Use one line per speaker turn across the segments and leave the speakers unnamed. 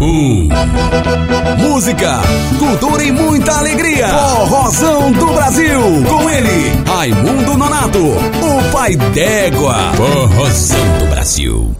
um.
Música, cultura e muita alegria. Forrozão do Brasil. Com ele, Raimundo Nonato, o pai d'égua.
Forrozão do Brasil.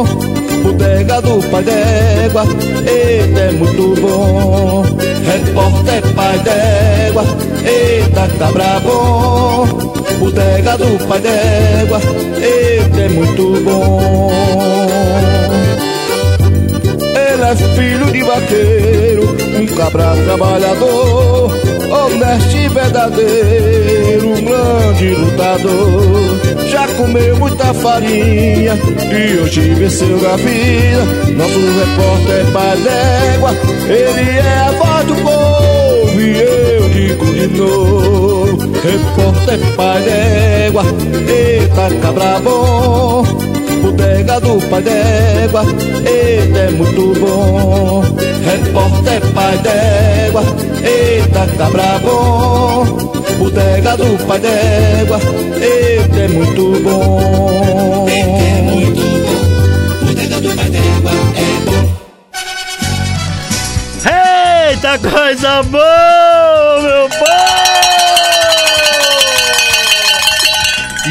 Do pai d'égua, eita é muito bom. Repórter pai d'égua, eita cabra bom. Bodega do pai d'égua, eita é muito bom. Ele é filho de vaqueiro, um cabra trabalhador, honesto e verdadeiro, um grande lutador. Já comeu muita farinha e hoje venceu a vida. Nosso repórter é pai d'égua, ele é a voz do povo e eu digo de novo. Repórter pai d'égua, eita cabra bom. Bodega do pai d'égua, eita é muito bom. Repórter pai d'égua, eita cabra bom. Bodega do pai d'égua, eita é muito bom.
Eita é muito bom. Bodega do pai d'égua é bom.
Eita coisa boa, meu povo!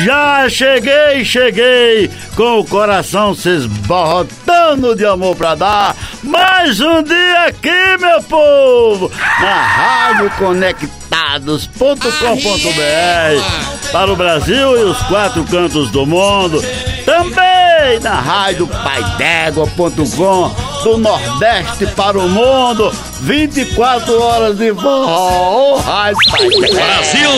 Já cheguei, cheguei, com o coração se esborrotando de amor pra dar. Mais um dia aqui, meu povo, na Rádio Conectados.com.br para o Brasil e os quatro cantos do mundo. Também na Rádio Paidégua.com do Nordeste para o mundo. 24 horas de forró. Oh.
Brasil!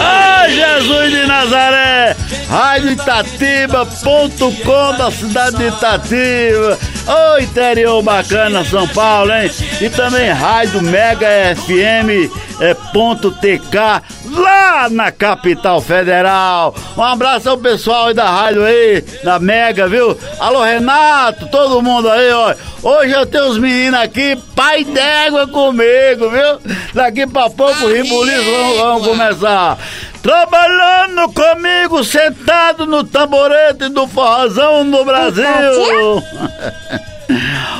Ai, Jesus de Nazaré! Rádio Itatiba.com da cidade de Itatiba. Ô interior bacana, São Paulo, hein? E também Rádio Mega FM é, ponto TK lá na capital federal. Um abraço ao pessoal aí da rádio aí, da Mega, viu? Alô Renato, todo mundo aí, ó. Hoje eu tenho os meninos aqui, pai d'égua comigo, viu? Daqui pra pouco o Ribulizo vamos, vamos começar. Trabalhando comigo, sentado no tamborete do forrozão no Brasil.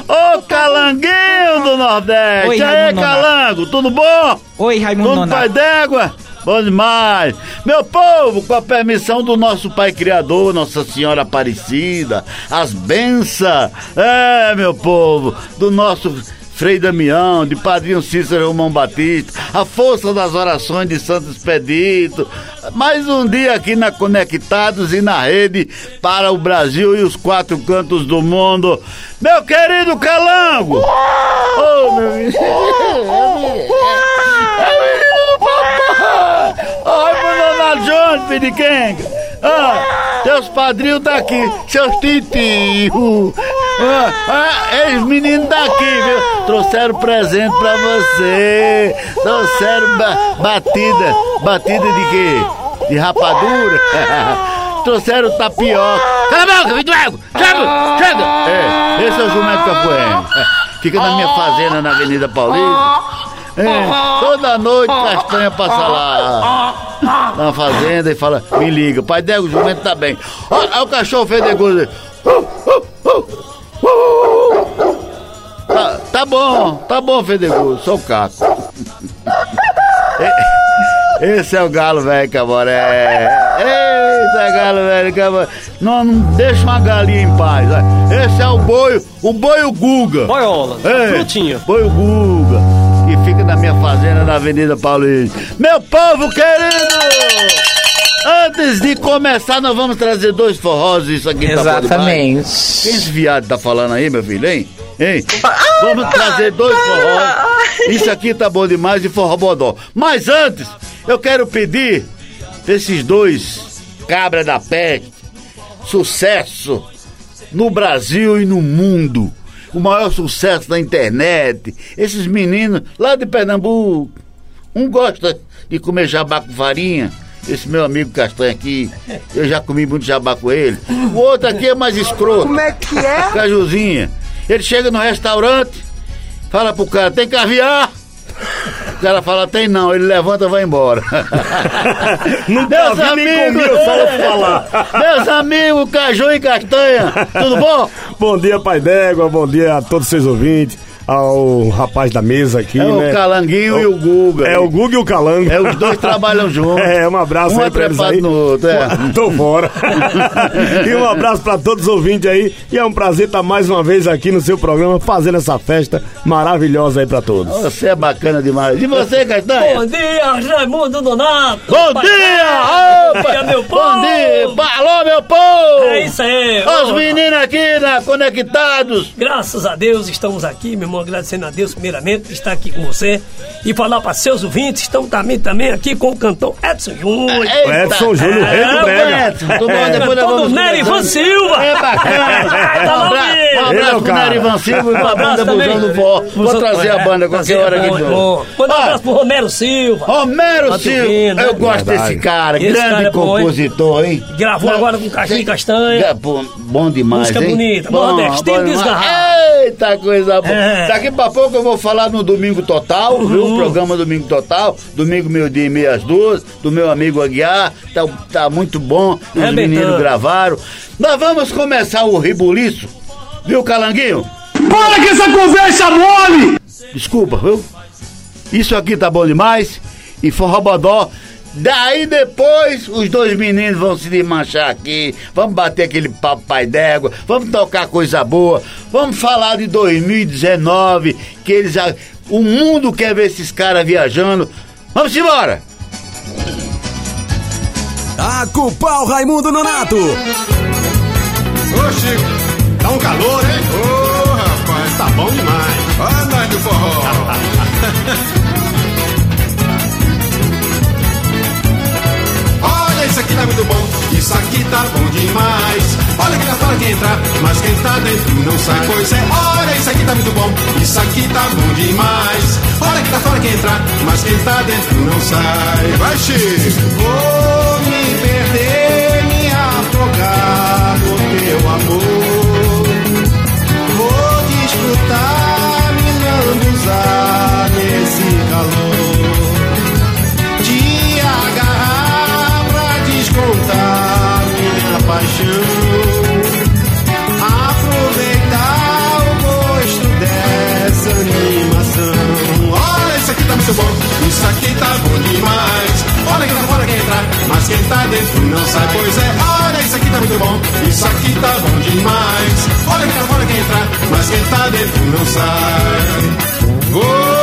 Ô calanguinho do Nordeste!
Oi, Raimundo
calango, tudo bom?
Oi, Raimundo
Tudo pai d'égua? Bom demais! Meu povo, com a permissão do nosso Pai Criador, Nossa Senhora Aparecida, as bênçãos, é, meu povo, do nosso Frei Damião, de Padrinho Cícero Romão Batista, a força das orações de Santo Expedito. Mais um dia aqui na Conectados e na rede para o Brasil e os quatro cantos do mundo. Meu querido Calango! Ô, meu menino! É o menino do papai! Filho de quem? Ah, teus padrinhos tá aqui, seus titios. Ah, ah, eles meninos daqui, viu? Trouxeram presente pra você. Trouxeram ba- batida. Batida de quê? De rapadura? Trouxeram tapioca. Cala a boca, Vitor Ego! Chega! Chega! É, esse é o jumento capoeira. Fica na minha fazenda na Avenida Paulista. É, toda noite castanha passa lá na fazenda e fala, me liga, pai Dego, o jumento tá bem. Olha o cachorro fedegoso. Tá, tá bom, tá bom, fedegoso, sou o Caco. Esse é o galo velho caboré. Esse é o galo velho caboré. Não, não deixa uma galinha em paz. Esse é o boi, o boi o Guga.
Boiola,
É,
frutinha.
Foi o Guga. Que fica na minha fazenda na Avenida Paulista. Meu povo querido! Antes de começar, nós vamos trazer dois forrós, isso aqui tá bom demais.
Exatamente.
Quem esse viado tá falando aí, meu filho, hein? Hein? Vamos trazer dois forrós. Isso aqui tá bom demais de forró bodó. Mas antes, eu quero pedir esses dois cabra da peste, sucesso no Brasil e no mundo. O maior sucesso da internet. Esses meninos lá de Pernambuco. Um gosta de comer jabá com farinha. Esse meu amigo Castanho aqui, eu já comi muito jabá com ele. O outro aqui é mais escroto. Como é que é? Cajuzinha. Ele chega no restaurante, fala pro cara, tem caviar? O cara fala, tem não, ele levanta e vai embora.
Não
Meus
tá
amigos,
comigo, só falar.
meus amigos, Caju e Castanha, tudo bom?
Bom dia, Pai D'Égua, bom dia a todos os seus ouvintes, ao rapaz da mesa aqui,
É
né?
o Calanguinho e o Guga.
É o Guga e o Calango.
É, os dois trabalham juntos.
É, um abraço
Um
aí
é
pra eles aí.
no outro, é.
Tô fora. e um abraço pra todos os ouvintes aí. E é um prazer estar mais uma vez aqui no seu programa, fazendo essa festa maravilhosa aí pra todos.
Você é bacana demais. E você, Castanha?
Bom dia, Raimundo Donato!
Bom
Pai
dia!
Bom dia, meu povo!
Bom dia! Alô, meu povo!
É isso aí!
Os meninos aqui na Conectados.
Graças a Deus estamos aqui, meu irmão, agradecendo a Deus primeiramente por estar aqui com você e falar para seus ouvintes, estamos também, também aqui com o cantor Edson Júnior.
Eita.
Edson Júnior, rei do
É,
brega.
Edson, tudo bom?
É,
Depois nós
cantor
vamos
do Nery
conversando.
Ivan Silva!
É bacana.
Tá
um abraço, um
é
pro
cara.
Nery Ivan Silva e
Um abraço
banda. Busão do Vó. Vou trazer a banda qualquer hora aqui.
Manda um abraço pro Romero Silva.
Romero
Tá
Silva,
né?
eu gosto desse cara,
Esse
grande
é
compositor, hein?
Gravou agora com Caixinha e Castanha.
É, bom demais,
Música
hein?
bonita,
Bom,
nordestino desgarrado.
Eita, coisa boa.
É.
Daqui pra pouco eu vou falar no Domingo Total, viu? O programa Domingo Total, domingo meio dia e meia às duas, do meu amigo Aguiar, tá, tá muito bom, os
Arrebentando.
meninos gravaram. Nós vamos começar o ribuliço, viu, Calanguinho?
Para que essa conversa mole!
Desculpa, viu? Isso aqui tá bom demais. E forrobodó. Daí depois os dois meninos vão se desmanchar aqui. Vamos bater aquele papo pai d'égua. Vamos tocar coisa boa. Vamos falar de 2019. Que eles. a- O mundo quer ver esses caras viajando. Vamos embora!
Taca o pau, Raimundo Nonato!
Ô Chico, tá um calor, hein? Ô rapaz, tá bom demais. Olha nós do forró. muito bom, isso aqui tá bom demais. Olha que tá fora quem entrar, mas quem tá dentro não sai. Pois é, olha, isso aqui tá muito bom, isso aqui tá bom demais. Olha que tá fora quem entrar, mas quem tá dentro não sai. Vai, Chico! Vou me perder, me afogar no teu amor. Vou desfrutar, me lambuzar Aproveitar o gosto dessa animação. Olha, isso aqui tá muito bom, isso aqui tá bom demais. Olha que tá fora quem entrar, mas quem tá dentro não sai. Pois é, olha, isso aqui tá muito bom, isso aqui tá bom demais. Olha que tá fora quem entrar, mas quem tá dentro não sai. Vou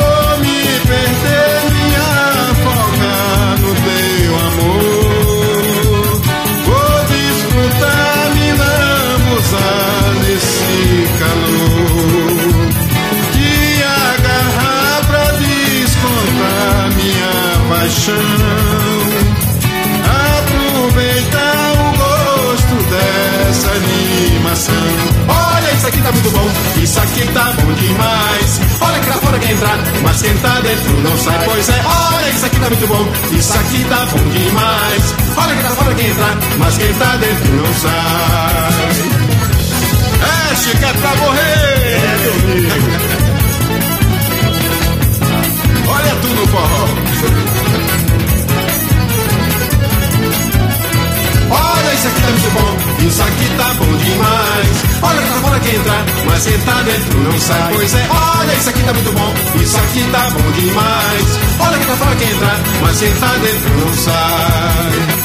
paixão. Aproveitar o gosto dessa animação. Olha, isso aqui tá muito bom, isso aqui tá bom demais. Olha que lá fora quem entrar, mas quem tá dentro não sai. Pois é, olha, isso aqui tá muito bom, isso aqui tá bom demais. Olha que lá fora quem entrar, mas quem tá dentro não sai. É, Chico, é pra morrer! Olha tu no forró. Isso aqui tá muito bom, isso aqui tá bom demais. Olha lá fora quem entrar, mas quem tá dentro não sai. Pois é, olha, isso aqui tá muito bom, isso aqui tá bom demais. Olha lá fora quem entrar, mas quem tá dentro não sai.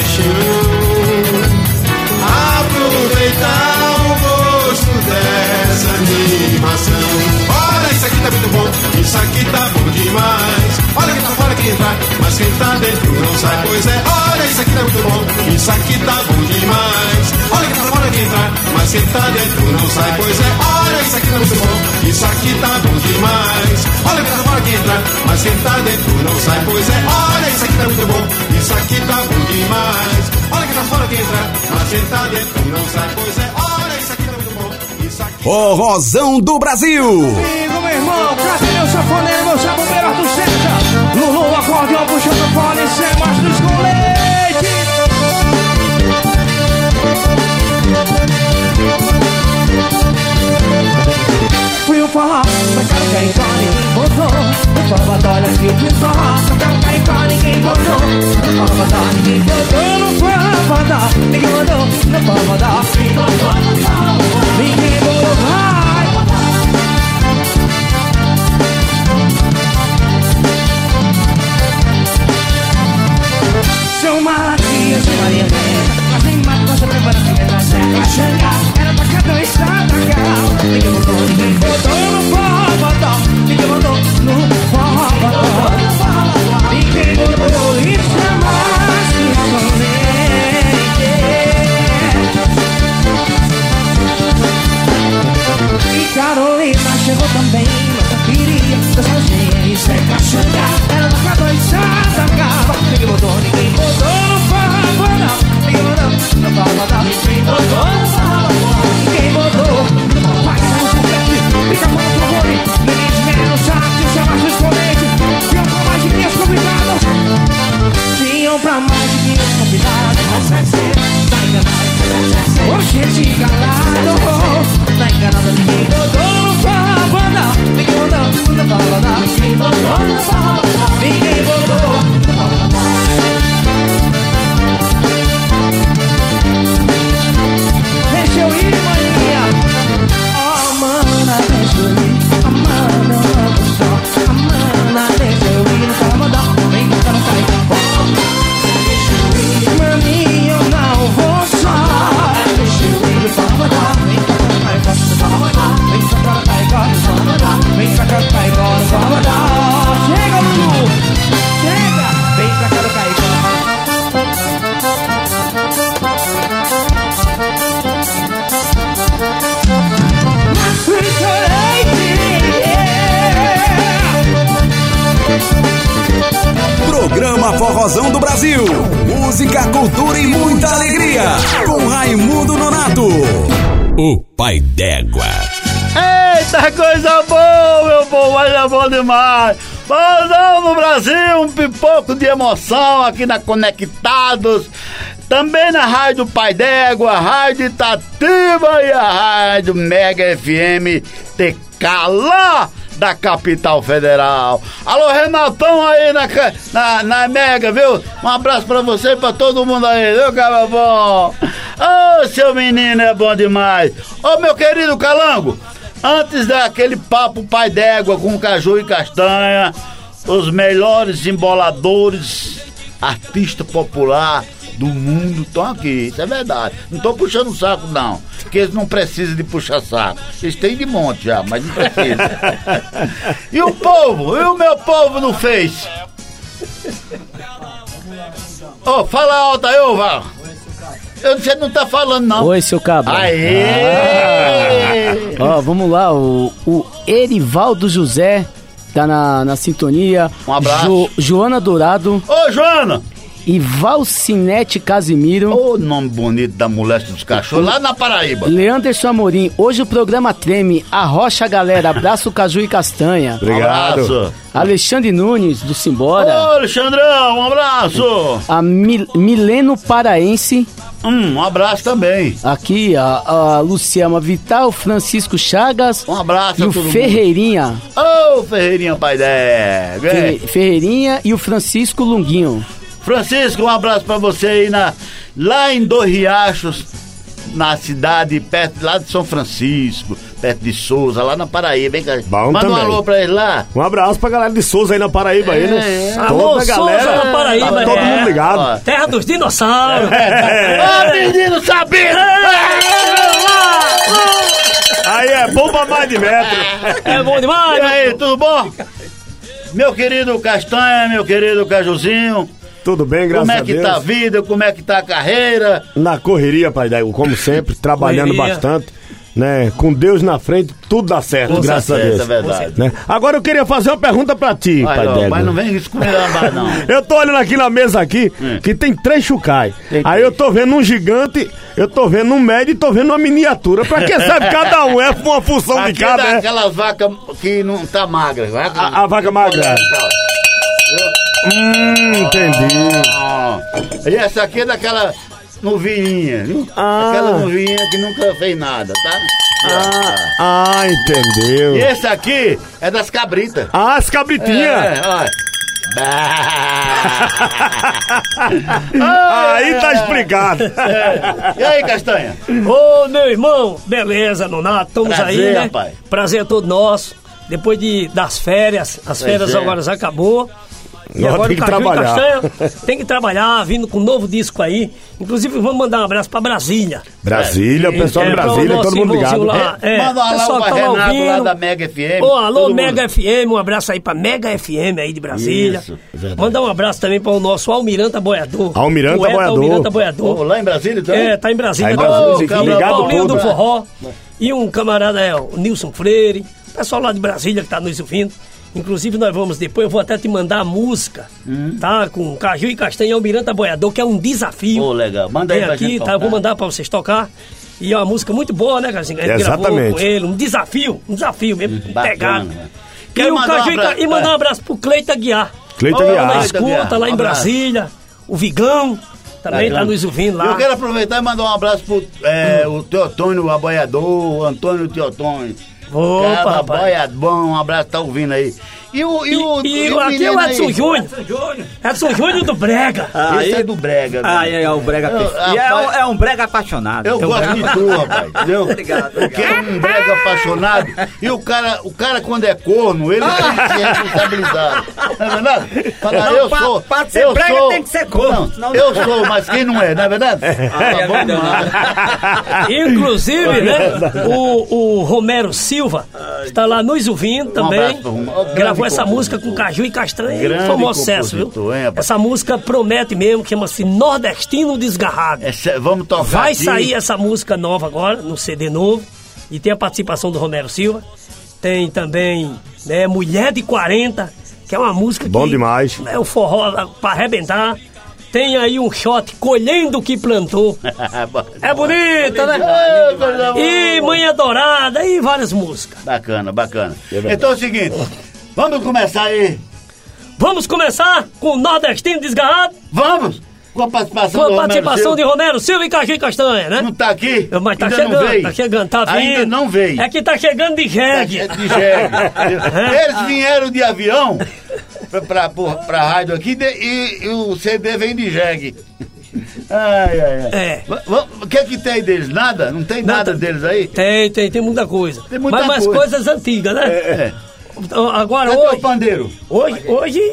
paixão. Aproveitar o gosto dessa animação. Olha, isso aqui tá muito bom demais. Olha quem tá fora quem entra, mas quem tá dentro não sai. Pois é, olha, isso aqui tá muito bom, isso aqui tá bom demais. Olha quem tá fora quem entra, mas quem tá dentro não sai. Pois é, olha, isso aqui tá muito bom, isso aqui tá bom demais. Olha quem tá fora quem entra, mas quem tá dentro não sai. Pois é, olha, isso aqui tá muito bom, isso aqui tá bom demais. Olha quem tá fora quem entra, mas quem tá dentro não sai. Pois é, olha, isso aqui tá muito bom, isso aqui.
Forrozão do Brasil.
Meu irmão, cadê meu safoneiro, meu saboneiro Arthur César? Lulu, acordeão, puxando fone, sem mastros com
aqui na Conectados. Também na Rádio Pai d'Égua, Rádio Itatiba e a Rádio Mega FM TK lá da capital federal. Alô, Renatão aí na, na, na Mega, viu? Um abraço pra você e pra todo mundo aí, viu, cara bom? Ô, seu menino é bom demais. Ô, meu querido Calango, antes daquele papo pai d'égua com caju e castanha, os melhores emboladores, artista popular do mundo estão aqui, isso é verdade. Não tô puxando o saco, não. Porque eles não precisam de puxar saco. Eles têm de monte já, mas não precisam. e o povo? E o meu povo no Face? Ô, fala alto aí, ô, Val. Eu, você não tá falando, não.
Oi, seu cabra.
Aê!
Ó, vamos lá, o, o Erivaldo José tá na, na sintonia.
Um abraço.
Joana Dourado
Ô, Joana!
e Valcinete Casimiro.
Ô, nome bonito da moléstia dos cachorros, lá na Paraíba.
Leanderson Amorim, hoje o programa treme, arrocha a galera, abraço Caju e Castanha.
Obrigado.
Abraço.
Alexandre Nunes, do Simbora.
Ô, Alexandrão, um abraço.
A Mil- Mileno Paraense,
Hum, um abraço também.
aqui a, a Luciana Vital, Francisco Chagas
Um abraço
e o. Ferreirinha.
Ô, Ferreirinha Pai.
Fe- Ferreirinha e o Francisco Lunguinho.
Francisco, um abraço pra você aí na, lá em Dois Riachos, na cidade, perto lá de São Francisco, perto de Souza, lá na Paraíba, hein, cara?
Bom
Manda um
também.
alô pra ele lá.
Um abraço pra galera de Souza aí na Paraíba aí, né?
É,
Toda
Alô,
a galera.
Souza na Paraíba,
tá todo
é.
mundo ligado.
Ó.
Terra dos dinossauros.
Ô, menino sabido!
Aí é bomba mais de metro.
É bom
E
demais.
aí, tudo bom? Meu querido Castanha, meu querido Cajuzinho,
Tudo bem, graças
como é
a
que
Deus.
tá a vida, como é que tá a carreira?
Na correria, pai Dego, como sempre, trabalhando
Correria.
bastante, né? Com Deus na frente, tudo dá certo,
dá
graças a
certo,
Deus.
é verdade.
Né? Agora eu queria fazer uma pergunta pra ti,
Vai,
pai
ó, mas não vem isso comigo não.
Eu tô olhando aqui na mesa aqui, que tem três chucai.
Tem
Aí
três.
eu tô vendo um gigante, eu tô vendo um médio e tô vendo uma miniatura. Pra que serve cada um? É uma função de
Aqui é
cada, né?
vacas que não tá magra. Vaca...
A, a vaca magra. Hum, entendi.
Ah, E essa aqui é daquela novinha, viu?
Ah.
Aquela novinha que nunca fez nada, tá?
Ah, entendeu.
E esse aqui é das cabritas.
Ah, as cabritinhas.
É, olha.
Aí tá explicado.
E aí, Castanha?
Ô, meu irmão, beleza, Nonato, estamos
Prazer,
aí, né?
rapaz.
Prazer todo nosso. Depois de, das férias, as férias
é.
agora já acabou. E
Agora
agora
tem que
o Caju e
trabalhar.
Castanha tem que trabalhar, vindo com um novo disco aí. Inclusive, vamos mandar um abraço pra Brasília.
Brasília, o pessoal de
É, pra o
Brasília,
nosso
todo mundo ligado.
lá. É,
Manda lá
pessoal
o
que tá lá
Renato lá
ouvindo.
da Mega FM.
Ô, alô,
todo
Mega
mundo.
FM, um abraço aí pra Mega FM aí de Brasília.
Isso, verdade.
Mandar um abraço também para o nosso Almiranta Boiador.
Almiranta
Poeta
Boiador.
Almiranta Boiador.
Ô, lá em Brasília também?
É, tá em Brasília.
Tá em
tá
Brasília,
o
fica
Paulinho-
ligado
Paulinho
tudo.
do Forró. E um camarada é o Nilson Freire. Pessoal lá de Brasília que tá nos ouvindo. Inclusive, nós vamos depois, eu vou até te mandar a música,
Hum.
tá? Com Caju e Castanha e Almiranta Boiador, que é um desafio.
Ô, legal. Manda aí pra
aqui, tá?
tocar.
Eu vou mandar pra vocês tocar. E é uma música muito boa, né, Casinha?
Exatamente.
com ele, um desafio, um desafio mesmo,
bacana,
pegado.
né?
E,
Quero
o
mandar um
Caju e mandar um abraço pro Cleita Guiar.
Cleita Guiar.
na escuta, lá em. Brasília. O Vigão também
Bacana.
tá nos ouvindo lá.
Eu quero aproveitar e mandar um abraço pro é, o Teotônio, o aboiador, o Antônio Teotônio.
Opa,
Cara,
rapaz.
aboiador, um abraço, tá ouvindo aí. E o, e o,
E,
e o
aqui é o Edson? Júnior. Edson Júnior do Brega.
Esse é do Brega.
Ah,
né?
é, é o brega
Eu-.
E é,
rapaz,
um- é um brega apaixonado.
Eu gosto de tu, rapaz, entendeu?
Obrigado,
Porque é um brega apaixonado. E o cara, o cara quando é corno, ele tem que ser responsabilizado. Não é verdade? Fala,
Não,
eu
pra-
sou.
pra ser
eu
brega
sou,
tem que ser corno,
Não,
senão-
eu sou, mas quem não é, não é verdade? Ah,
é
bom
verdade.
demais.
Inclusive, né? O, o Romero Silva está lá nos ouvindo também.
Um abraço pro
Essa música com Caju e Castanha.
Grande
Foi um sucesso, viu?
rapaz?
Essa música promete mesmo, chama-se Nordestino Desgarrado.
É sé- vamos tocar
Vai
aqui.
sair essa música nova agora, no CD novo. E tem a participação do Romero Silva. Tem também né, Mulher de 40, que é uma música
Bom
que
demais.
é o forró pra arrebentar. Tem aí um shot colhendo o que plantou. É bonita, né?
É.
E Manhã Dourada e várias músicas.
Bacana, bacana. Então é o seguinte, vamos começar aí.
Vamos começar com o Nordestino Desgarrado,
Vamos! Com a participação
com a participação de. Romero Silva e Caju Castanha, né?
Não tá aqui?
Mas tá
Ainda
chegando,
não veio.
tá chegando, tá vindo.
Ainda não veio.
É que tá chegando de jegue.
É de jegue. Eles vieram de avião pra, pra, pra, rádio aqui de- e, e o CD vem de jegue. Ai, ai, ai.
É.
O que é que tem deles? Nada? Não tem nada
Nada.
deles aí?
Tem, tem, tem muita coisa.
Tem muita
Mas mais
coisa.
coisas antigas, né?
É.
Então, Agora,
Cadê o
hoje,
pandeiro?
hoje, hoje,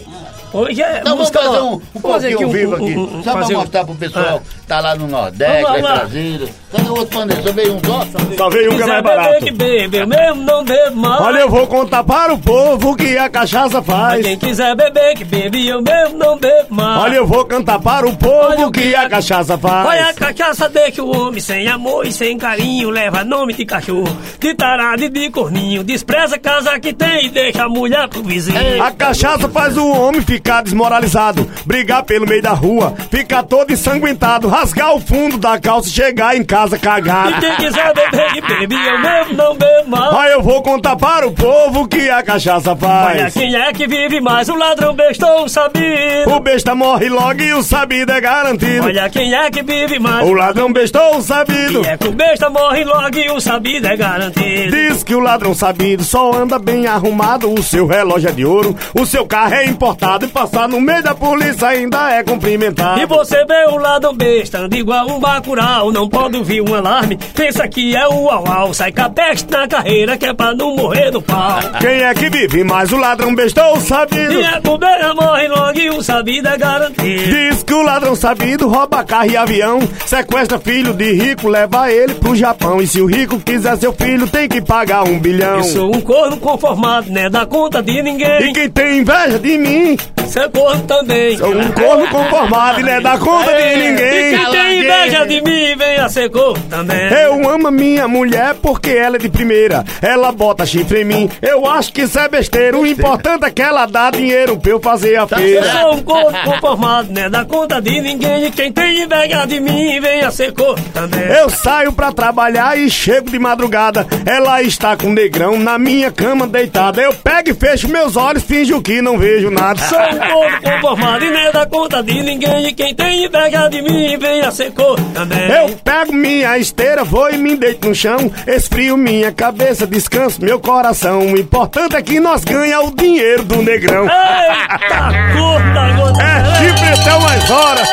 hoje é
Então vamos fazer um, um
Vamos fazer
pouquinho
aqui
vivo aqui,
um- um-
só
um-
mostrar pro pessoal
Ah.
Tá lá no Nordeste, lá em Brasília. Cadê o outro pandeiro? Só veio um só?
Só veio um que é
Quiser
mais
beber
barato.
que bebe, eu mesmo não bebo mais.
Olha, eu vou contar para o povo que a cachaça
Mas
faz.
quem quiser beber que bebe, eu mesmo não bebo mais.
Olha, eu vou cantar para o
Olha
povo
o
que
que
a cachaça
Olha a
faz.
cachaça deixa o homem sem amor e sem carinho Leva nome de cachorro, de tarado e de corninho Despreza a casa que tem e deixa a mulher pro vizinho
A cachaça faz o homem ficar desmoralizado, brigar pelo meio da rua, ficar todo ensanguentado, rasgar o fundo da calça e chegar em casa
E
cagado.
quem quiser beber que bebe, eu mesmo não bebo mais
Aí eu vou contar para o povo que a cachaça
Olha
faz.
quem é que vive mais, o ladrão bestou o sabido
O besta morre logo e o sabido é garantido.
Olha quem é que vive mais
O ladrão bestou o sabido.
E é que o besta morre logo e o sabido é garantido
Diz que o ladrão sabido só anda bem arrumado, o seu relógio é de ouro, o seu carro é importado e passar no meio da polícia ainda é cumprimentado.
E você vê o ladrão besta prestando igual um bacural. Não pode ouvir um alarme, pensa que é o uau Sai capeste na carreira que é pra não morrer do pau.
Quem é que vive mais o ladrão bestou sabido?
E é bobeira, morre logo e o sabido é garantido.
Diz que o ladrão sabido rouba carro e avião, sequestra filho de rico, leva ele pro Japão. E se o rico quiser seu filho, tem que pagar um bilhão.
Eu sou um corno conformado, né? Dá conta de ninguém.
E quem tem inveja de mim,
Você é corno também.
sou um corno conformado e não é da conta de
E
ninguém.
quem tem inveja de mim, venha ser corno também.
Eu amo a minha mulher porque ela é de primeira. Ela bota chifre em mim. Eu acho que isso é besteira. O importante é que ela dá dinheiro pra eu fazer a
Eu
feira.
sou um corno conformado, né? Dá conta de ninguém. E quem tem inveja de mim, venha ser corno também.
Eu saio pra trabalhar e chego de madrugada. Ela está com o negrão na minha cama deitada. Eu pego e fecho meus olhos, finjo que não vejo nada.
Sou um corno conformado e nem dá conta de ninguém. E quem tem inveja de mim, venha ser corno também.
Eu pego minha esteira, vou e me deito no chão. Esfrio minha cabeça, descanso meu coração. O importante é que nós ganha o dinheiro do negrão.
Eita, curta, gota.
É chifre até umas horas.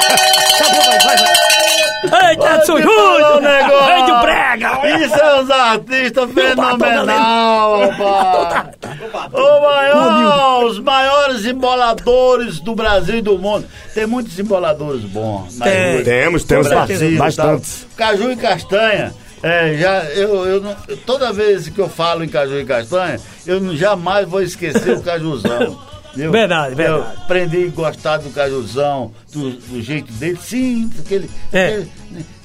Eita, Edson Júnior, Rei do Brega.
Isso é os artistas fenomenal, rapaz. O maior, os maiores emboladores do Brasil e do mundo. Tem muitos emboladores bons. na
Tem.
Temos, temos
Brasil e
bastantes.
tal. Caju e castanha. É, já, eu, eu não- toda vez que eu falo em caju e castanha, eu jamais vou esquecer o cajuzão. viu?
Verdade, verdade.
Eu aprendi a gostar do cajuzão, do, do jeito dele, sim, aquele.
É.
aquele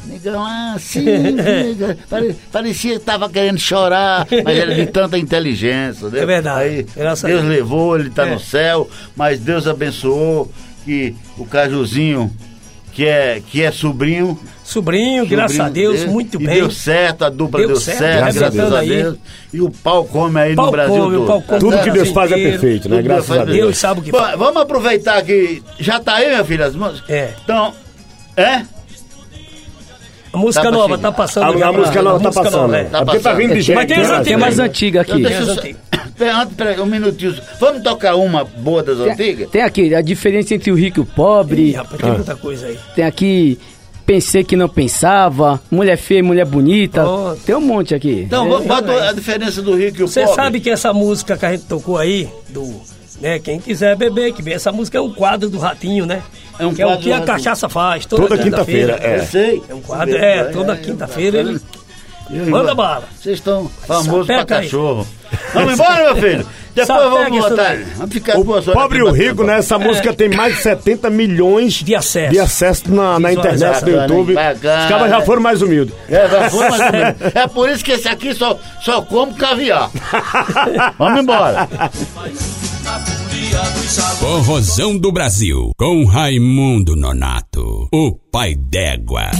negão, ah, sim, pare- parecia que tava querendo chorar, mas era de tanta inteligência. Entendeu?
É verdade,
Aí,
a
Deus levou, ele tá
É.
no céu, mas Deus abençoou que o cajuzinho, que é, que é sobrinho,
Sobrinho, graças a
sobrinho
Deus,
dele,
muito
e
bem.
deu certo, a dupla
Deu
deu,
certo,
certo,
graças a
Deus.
a Deus. E o pau come aí
Pau
no Brasil
come, o
todo.
pau come.
Tudo que Deus faz é perfeito, né? Graças
Deus
a Deus.
Deus sabe o que
Bom,
faz.
Vamos aproveitar que já tá aí, minha filha, as músicas?
É.
Então, é?
A música
Tá
nova
chegar.
tá passando.
A, a
pra-
música nova tá
música
passando.
nova,
É
é.
Tá
porque tá
passando.
vindo de gente.
Mas tem
né?
as
Tem
antigas
mais
aí.
antiga aqui.
Deixa antes, peraí, um minutinho. Vamos tocar uma boa das antigas?
Tem aqui a diferença entre o rico e o
Ih,
pobre.
rapaz, tem muita coisa aí.
Tem aqui pensei que não pensava, mulher feia e mulher bonita.
Oh.
Tem um monte aqui.
Então,
É,
bota
verdade.
a diferença do rico e o
Você
pobre.
sabe que essa música que a gente tocou aí, do. Né, quem quiser beber, que bebe. Essa música é um quadro do Ratinho, né?
É um
que é o que a cachaça faz.
Toda quinta-feira,
Eu sei.
É um quadro, é, toda quinta-feira ele. Manda bala.
Vocês estão famosos pra
Sapeca aí.
Vamos embora, meu filho. Depois
Sapeca
vamos botar. Vamos ficar
O
duas horas
pobre e o rico, né? Essa música tem mais de 70 milhões
De acesso.
de acesso na, na internet, no
Bacana,
YouTube. Os caras já foram mais humildes.
É, vai, vamos mais menos. É por isso que esse aqui só, só come caviar. Vamos embora.
Corrosão do Brasil, com Raimundo Nonato, o pai d'égua.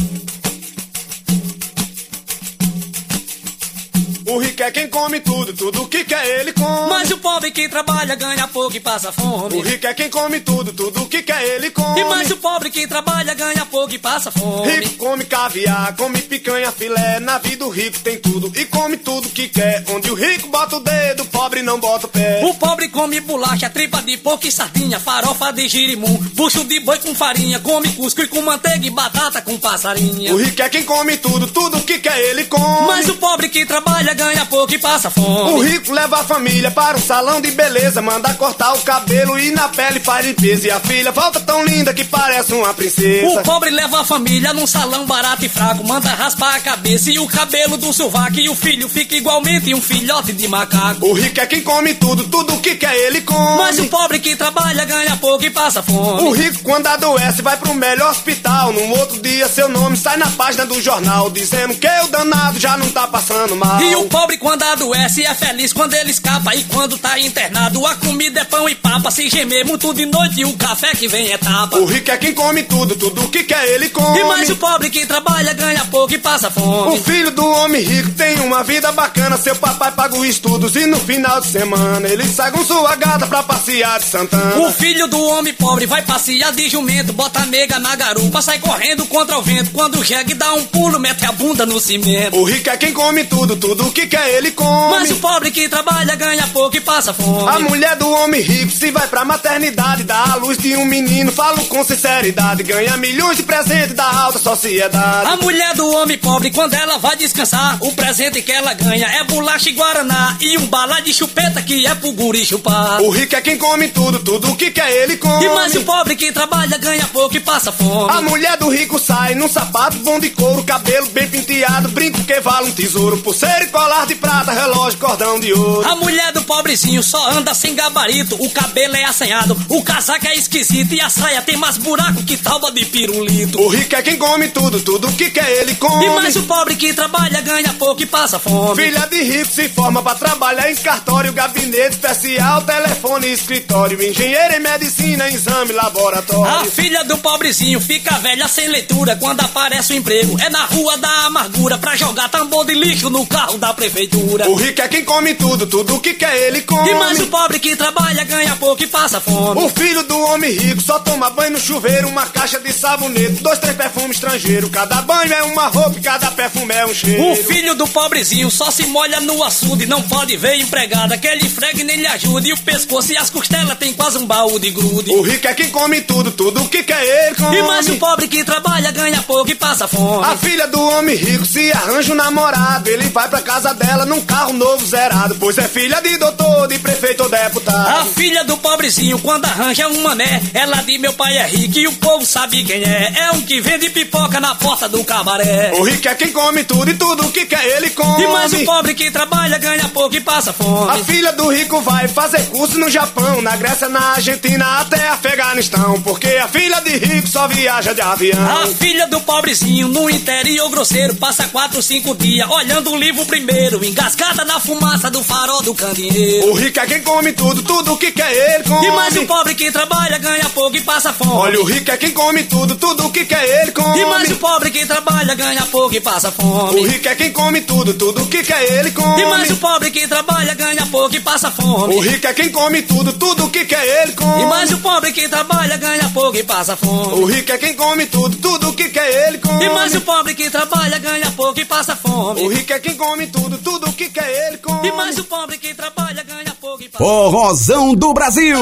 O rico é quem come tudo, tudo que quer ele come.
Mas o pobre que trabalha ganha pouco e passa
O
fome.
rico é quem come tudo, tudo que quer ele come.
E mais o pobre que trabalha ganha pouco e passa fome.
Rico come caviar, come picanha, filé. Na vida o rico tem tudo e come tudo que quer. Onde o rico bota o dedo, o pobre não bota o pé.
O pobre come bolacha, tripa de porco e sardinha, farofa de girimum, bucho de boi com farinha, come cuscuz com manteiga e batata com passarinha.
O rico é quem come tudo, tudo que quer ele come.
Mas o pobre que trabalha ganha pouco e passa
O
fome.
rico leva a família para um salão de beleza, manda cortar o cabelo e na pele faz limpeza. E a filha volta tão linda que parece uma princesa.
O pobre leva a família num salão barato e fraco, manda raspar a cabeça e o cabelo do sovaco e o filho fica igualmente um filhote de macaco.
O rico é quem come tudo, tudo que quer ele come.
Mas o pobre que trabalha ganha pouco e passa
O
fome.
rico, quando adoece, vai pro melhor hospital. No outro dia, seu nome sai na página do jornal, dizendo que o danado já não tá passando mal.
E o pobre quando adoece é feliz quando ele escapa E quando tá internado a comida é pão e papa Se gemer muito de noite o café que vem é tapa
O rico é quem come tudo, tudo que quer ele come.
E mais o pobre que trabalha ganha pouco e passa
O
fome
filho do homem rico tem uma vida bacana. Seu papai paga os estudos e no final de semana ele sai com sua gata pra passear de Santana.
O filho do homem pobre vai passear de jumento Bota a nega na garupa, sai correndo contra o vento Quando o jegue dá um pulo, mete a bunda no cimento
O rico é quem come tudo, tudo que
que quer ele come.
Mas o pobre que trabalha ganha pouco e passa fome.
A mulher do homem rico se vai pra maternidade, dá a luz de um menino, falo com sinceridade, ganha milhões de presentes da alta sociedade.
A mulher do homem pobre, quando ela vai descansar, o presente que ela ganha é bolacha e guaraná e um bala de chupeta que é pro guri chupar.
O rico é quem come tudo, tudo que quer ele come.
E mais o pobre que trabalha ganha pouco e passa fome.
A mulher do rico sai num sapato bom de couro, cabelo bem penteado, brinco que vale um tesouro, pulseira e colar de prata, relógio, cordão de ouro.
A mulher do pobrezinho só anda sem gabarito, o cabelo é assanhado, o casaco é esquisito e a saia tem mais buraco que talba de pirulito.
O rico é quem come tudo, tudo que quer ele come.
E mais o pobre que trabalha ganha pouco e passa fome.
Filha de rico se forma pra trabalhar em cartório, gabinete especial, telefone escritório, engenheiro em medicina, exame, laboratório.
A filha do pobrezinho fica velha sem leitura quando aparece o emprego. É na rua da amargura pra jogar tambor de lixo no carro da prefeitura.
O rico é quem come tudo, tudo que quer ele come.
E mais o pobre que trabalha ganha pouco e passa fome.
O filho do homem rico só toma banho no chuveiro, uma caixa de sabonete, dois, três perfumes estrangeiros. Cada banho é uma roupa e cada perfume é um cheiro.
O filho do pobrezinho só se molha no açude, não pode ver empregada que ele fregue nem lhe ajude. E o pescoço e as costelas tem quase um baú de grude.
O rico é quem come tudo, tudo que quer ele come.
E mais o pobre que trabalha ganha pouco e passa fome.
A filha do homem rico se arranja um namorado, ele vai pra casa dela num carro novo zerado, pois é filha de doutor, de prefeito ou deputado.
A filha do pobrezinho, quando arranja um mané, ela diz meu pai é rico e o povo sabe quem é. É um que vende pipoca na porta do cabaré.
O rico é quem come tudo e tudo que quer ele come.
E mais o pobre que trabalha ganha pouco e passa fome.
A filha do rico vai fazer curso no Japão, na Grécia, na Argentina, até Afeganistão. Porque a filha de rico só viaja de avião.
A filha do pobrezinho no interior grosseiro passa quatro, cinco dias olhando o livro primeiro, engasgada na fumaça do farol do candeeiro.
O rico é quem come tudo, tudo que quer ele come.
E mais o pobre que trabalha ganha pouco e passa fome.
Olha, o rico é quem come tudo, tudo que quer ele come.
E mais o pobre que trabalha ganha pouco e passa fome.
O rico é quem come tudo, tudo que quer ele come.
E mais o pobre que trabalha ganha pouco e passa fome.
O rico é quem come tudo, tudo que quer ele come.
E mais o pobre que trabalha ganha pouco e passa fome.
O rico é quem come tudo, tudo que quer ele come.
E mais o pobre que trabalha ganha pouco e passa fome.
O rico é quem come tudo, tudo que quer ele come.
E mais o pobre que trabalha ganha pouco e
Forrozão do Brasil.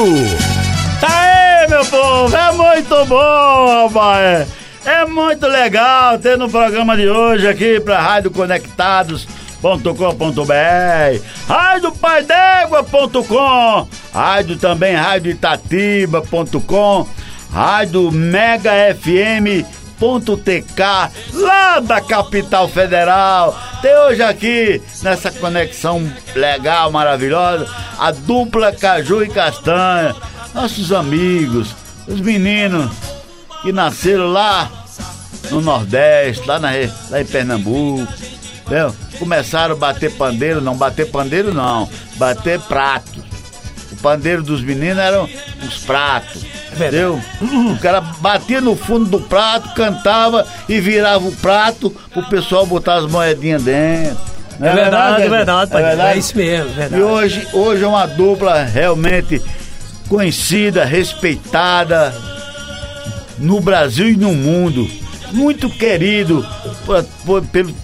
Tá aí, meu povo, é muito bom, rapaz. É muito legal ter no programa de hoje aqui pra Rádio Conectados.com.br RádioPaiDégua.com Rádio também Rádio Itatiba.com Rádio Mega FM .tk lá da capital federal. Tem hoje aqui nessa conexão legal, maravilhosa, a dupla Caju e Castanha, nossos amigos, os meninos que nasceram lá no Nordeste, lá, na, lá em Pernambuco. Entendeu? Começaram a bater pandeiro, não bater pandeiro não, bater prato. O pandeiro dos meninos eram os pratos. Entendeu? O cara batia no fundo do prato, cantava e virava o prato pro pessoal botar as moedinhas dentro. Não
É verdade, é verdade, pai.
verdade?
É isso mesmo, é verdade.
E hoje, hoje é uma dupla realmente conhecida, respeitada no Brasil e no mundo. Muito querido por- por- pelo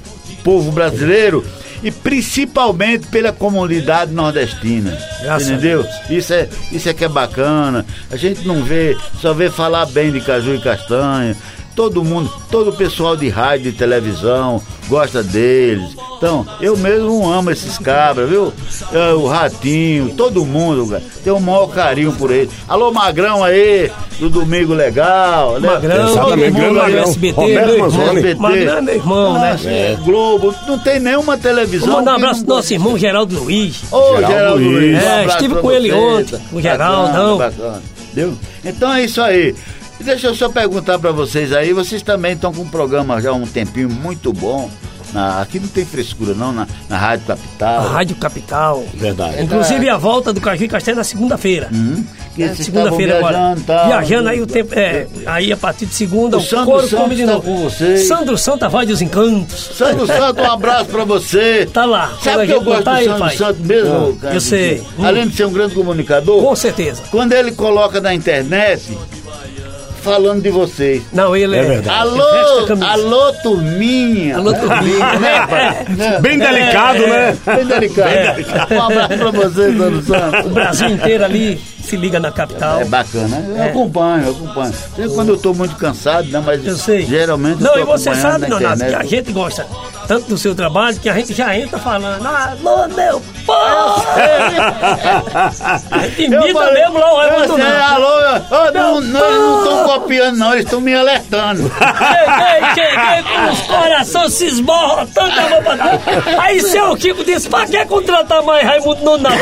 povo brasileiro e principalmente pela comunidade nordestina.
Graças a
entendeu? Isso é, isso é que é bacana. A gente não vê, só vê falar bem de caju e castanha. Todo mundo, todo o pessoal de rádio e televisão gosta deles. Então, eu mesmo amo esses cabras, viu? É, o Ratinho, todo mundo, cara, tem o maior carinho por eles. Alô, Magrão aí, do Domingo Legal, né?
Magrão,
Todo
Exatamente,
mundo
grande
aí,
Magrão.
SBT,
Roberto. Manzoni.
SBT.
Magrão é meu irmão, né?
Nossa, é, Globo, não tem nenhuma televisão.
Vou mandar um abraço
não
pro nosso irmão Geraldo Luiz.
Ô,
Geraldo
Geraldo
Luiz.
Luiz. um
É,
abraço
estive com ele ontem, o Geraldão.
Bacana, bacana. Entendeu? Então é isso aí. Deixa eu só perguntar pra vocês aí, vocês também estão com um programa já há um tempinho muito bom. Na- aqui não tem frescura não, na, na Rádio Capital.
A Rádio Capital.
Verdade.
Inclusive a volta do Caju e Castanha na segunda-feira.
Hum? Que
É, segunda-feira agora.
viajando, tal.
Viajando aí o tempo. É, aí a partir de segunda
O
o,
Sandro
coro
Santos
come de
tá
novo.
com vocês.
Sandro Santa Voz dos Encantos.
Sandro Santo, um abraço pra você.
Tá lá.
Sabe que eu gosto do
aí,
Sandro
pai.
Santo mesmo, cara?
eu sei. Hum.
Além de ser um grande comunicador,
Com certeza.
quando ele coloca na internet, falando de vocês.
Não, ele
É
é.
verdade.
Alô, alô, turminha.
Alô, turminha.
Né, pai? Né?
Bem delicado, né?
Bem delicado. Um abraço pra vocês, Dona Santos.
O Brasil inteiro ali se liga na capital.
É bacana, eu
É.
acompanho, eu acompanho. Sempre quando eu tô muito cansado, né? Mas
Eu sei.
geralmente
Não, e você sabe,
na
Donato, que a gente gosta tanto do seu trabalho que a gente já entra falando, alô, meu povo! a gente imita
falei,
mesmo lá o Donato.
alô, ô, não, não, não estão copiando, não, eles estão me alertando.
Cheguei, cheguei com os corações se esborrotando pra trás. Aí seu Kiko disse, pra que contratar mais Raimundo Nonato?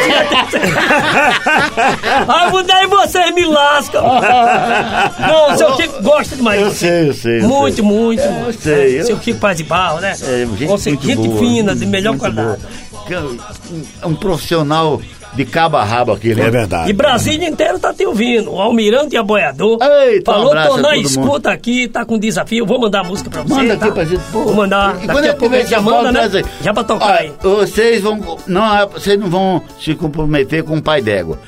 Aí vocês me lascam. Não, o seu Kiko gosta demais. de
Eu sei, eu sei. eu
Muito,
sei.
muito,
Eu
muito.
sei, eu-
Seu Kiko Paz de Barro, né?
É, gente,
Você-
muito
gente
boa,
fina, de melhor qualidade.
boa. Que é Um, um profissional de cabo a rabo aquele.
É verdade.
E Brasília inteiro tá te ouvindo. O Almirante e a Boiador.
Eita, um
Falou,
abraço
tô
a
na escuta aqui, tá com desafio. Vou mandar a música pra você.
Manda
tá?
aqui pra gente. pô.
Vou mandar.
E
Daqui
quando
a
eu
pouco
tiver
já manda, né?
aí.
Já pra tocar aí.
Olha, vocês vão. Não, vocês não vão se comprometer com o pai d'égua.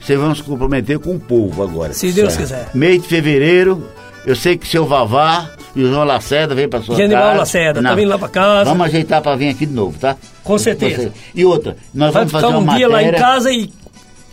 Vocês vão se comprometer com o povo agora.
Se Deus quiser.
Mês de fevereiro, eu sei que seu Vavá e o João Lacerda vem pra sua
Genival
casa.
Lacerda, tá
Não.
vindo lá pra casa.
Vamos ajeitar pra vir aqui de novo, tá?
Com certeza.
Você- E outra, nós
Vai
vamos
ficar
fazer
um
uma
dia lá em
matéria-
casa e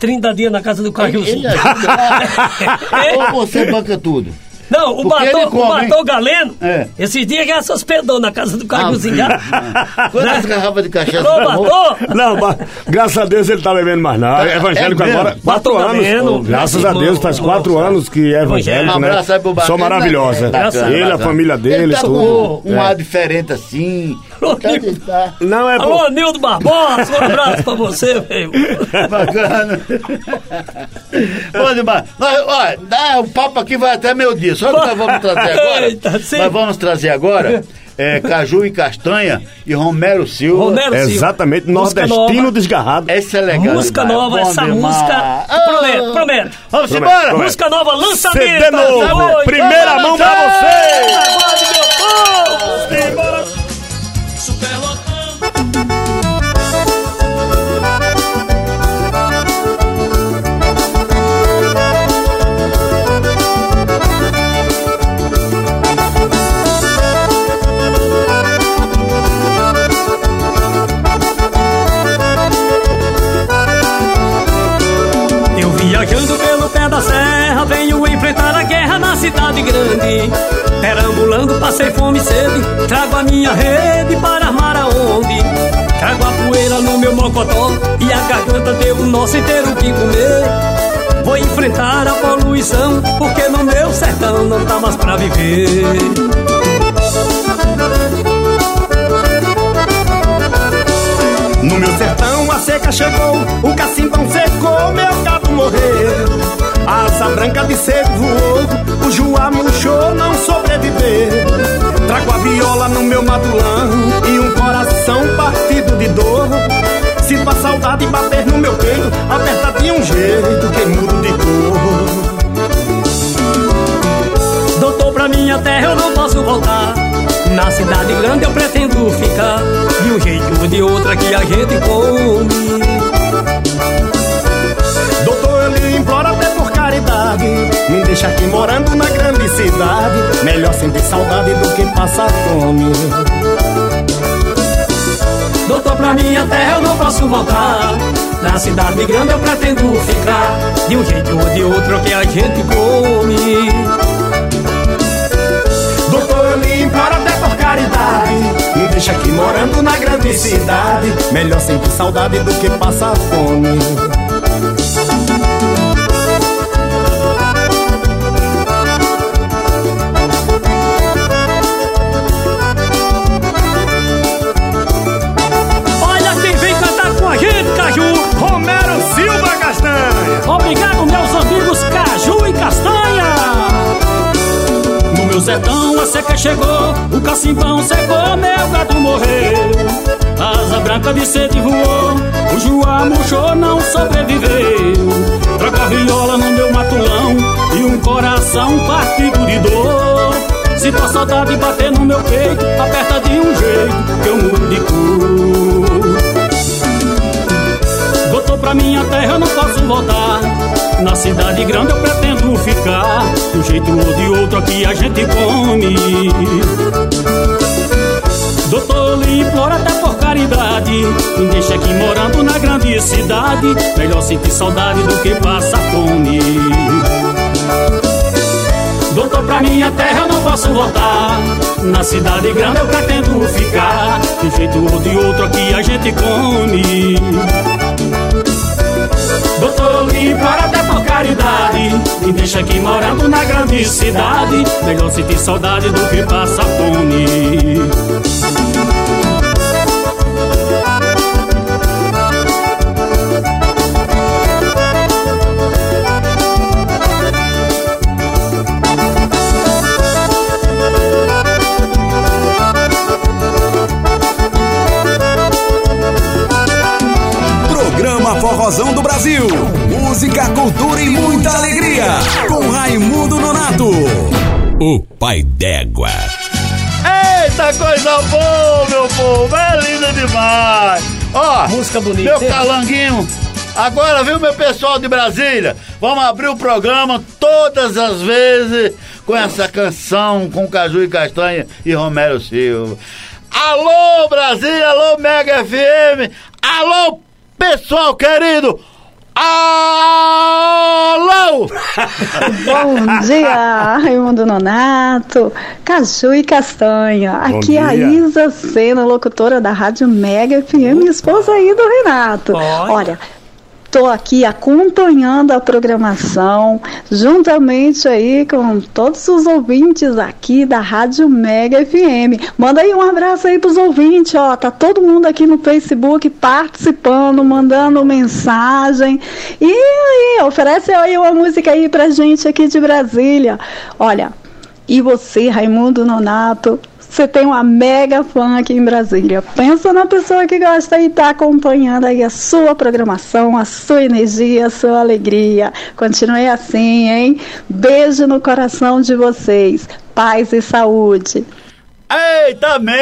30 dias na casa do
Ele
Cajuzinho.
ajuda. Ou você banca tudo.
Não, o
Porque ele
Batom, o
come, hein?
Batom Galeno,
É.
esses dias já se hospedou na casa do Cajuzinho. já.
Quantas garrafas de cachaça tomou?
Batom!
Não, mas graças a Deus ele tá bebendo mais não. É evangélico
é
agora. Quatro
Tá
anos.
bebendo.
graças a
Irmão,
Deus, faz quatro
sabe?
anos que é evangélico,
Um
né?
aí pro Bacana. É, bacana,
Ele, a
bacana.
família
Ele
deles,
tá
tudo.
com um
É.
ar diferente assim.
Alô, Nildo.
Não é
Alô,
por...
Nildo Barbosa, um abraço pra você, velho.
bacana. Bom demais. Nós, olha, dá, o papo aqui vai até meu dia. Só que nós vamos trazer agora.
Eita, sim.
nós vamos trazer agora é, Caju e Castanha e Romero Silva.
Romero Silva.
Exatamente,
Música
nordestino
nova.
desgarrado.
Essa é legal.
Música
demais,
nova,
bom
essa
demais.
música.
Ah,
Prometo, prometo.
Vamos
Promete,
embora.
promete.
Música nova, lançamento.
CD novo,
Oi,
primeira mão pra
lançar.
Enfrentar a guerra na cidade grande. Perambulando, passei fome e sede, trago a minha rede para armar aonde? Trago a poeira no meu mocotó e a garganta deu o nosso inteiro que comer. Vou enfrentar a poluição, porque no meu sertão não tá mais pra viver.
No meu sertão a seca chegou, o cacimbão secou, meu gado morreu. Asa branca de sede voou, o juá murchou, não sobreviveu. Trago a viola no meu matulão e um coração partido de dor. Sinto a saudade bater no meu peito, aperta de um jeito que mudo de cor.
Doutor, pra minha terra eu não posso voltar. Na cidade grande eu pretendo ficar. De um jeito ou de outro aqui a gente come.
Caridade. Me deixa aqui morando na grande cidade. Melhor sentir saudade do que passar fome.
Doutor, pra minha terra eu não posso voltar. Na cidade grande eu pretendo ficar. De um jeito ou de outro que a gente come.
Doutor, eu imploro até por caridade. Me deixa aqui morando na grande cidade. Melhor sentir saudade do que passar fome.
Sertão a seca chegou, o cacimbão secou, meu gato morreu. A asa branca de sede voou, o juá murchou, não sobreviveu. Troca a viola no meu matulão e um coração partido de dor. Se tua saudade bater no meu peito, aperta de um jeito que eu mudo de cor. Doutor, pra minha terra eu não posso voltar.
Na cidade grande eu pretendo ficar. Um jeito ou de outro aqui a gente come. Doutor, lhe imploro até por caridade. Me deixa aqui morando na grande cidade. Melhor sentir saudade do que passar fome. Doutor, pra minha terra eu não posso voltar. Na cidade grande eu pretendo ficar. De um jeito ou de outro aqui a gente come. Doutor, lhe imploro até por caridade. Me deixa aqui morando na grande cidade. Melhor sentir saudade do que passar fome.
Música, cultura e muita alegria. Com Raimundo Nonato.
O pai d'égua.
Eita, coisa boa, meu povo! É linda demais! Ó,
Música bonita,
Meu calanguinho. Agora, viu, meu pessoal de Brasília? Vamos abrir o programa todas as vezes com essa canção com Caju e Castanha e Romero Silva. Alô, Brasília! Alô, Mega FM! Alô, pessoal querido! Alô!
Bom dia, Raimundo Nonato, Caju e Castanha.
Bom
Aqui é a. Isa Sena, locutora da Rádio Mega FM, esposa aí do Renato. Olha, tô aqui acompanhando a programação, juntamente aí com todos os ouvintes aqui da Rádio Mega FM. Manda aí um abraço aí pros ouvintes, ó. Tá todo mundo aqui no Facebook participando, mandando mensagem. E aí, oferece aí uma música aí pra gente aqui de Brasília. Olha, e você, Raimundo Nonato, você tem uma mega fã aqui em Brasília. Pensa na pessoa que gosta e tá acompanhando aí a sua programação, a sua energia, a sua alegria. Continue assim, hein? Beijo no coração de vocês. Paz e saúde.
Ei, também!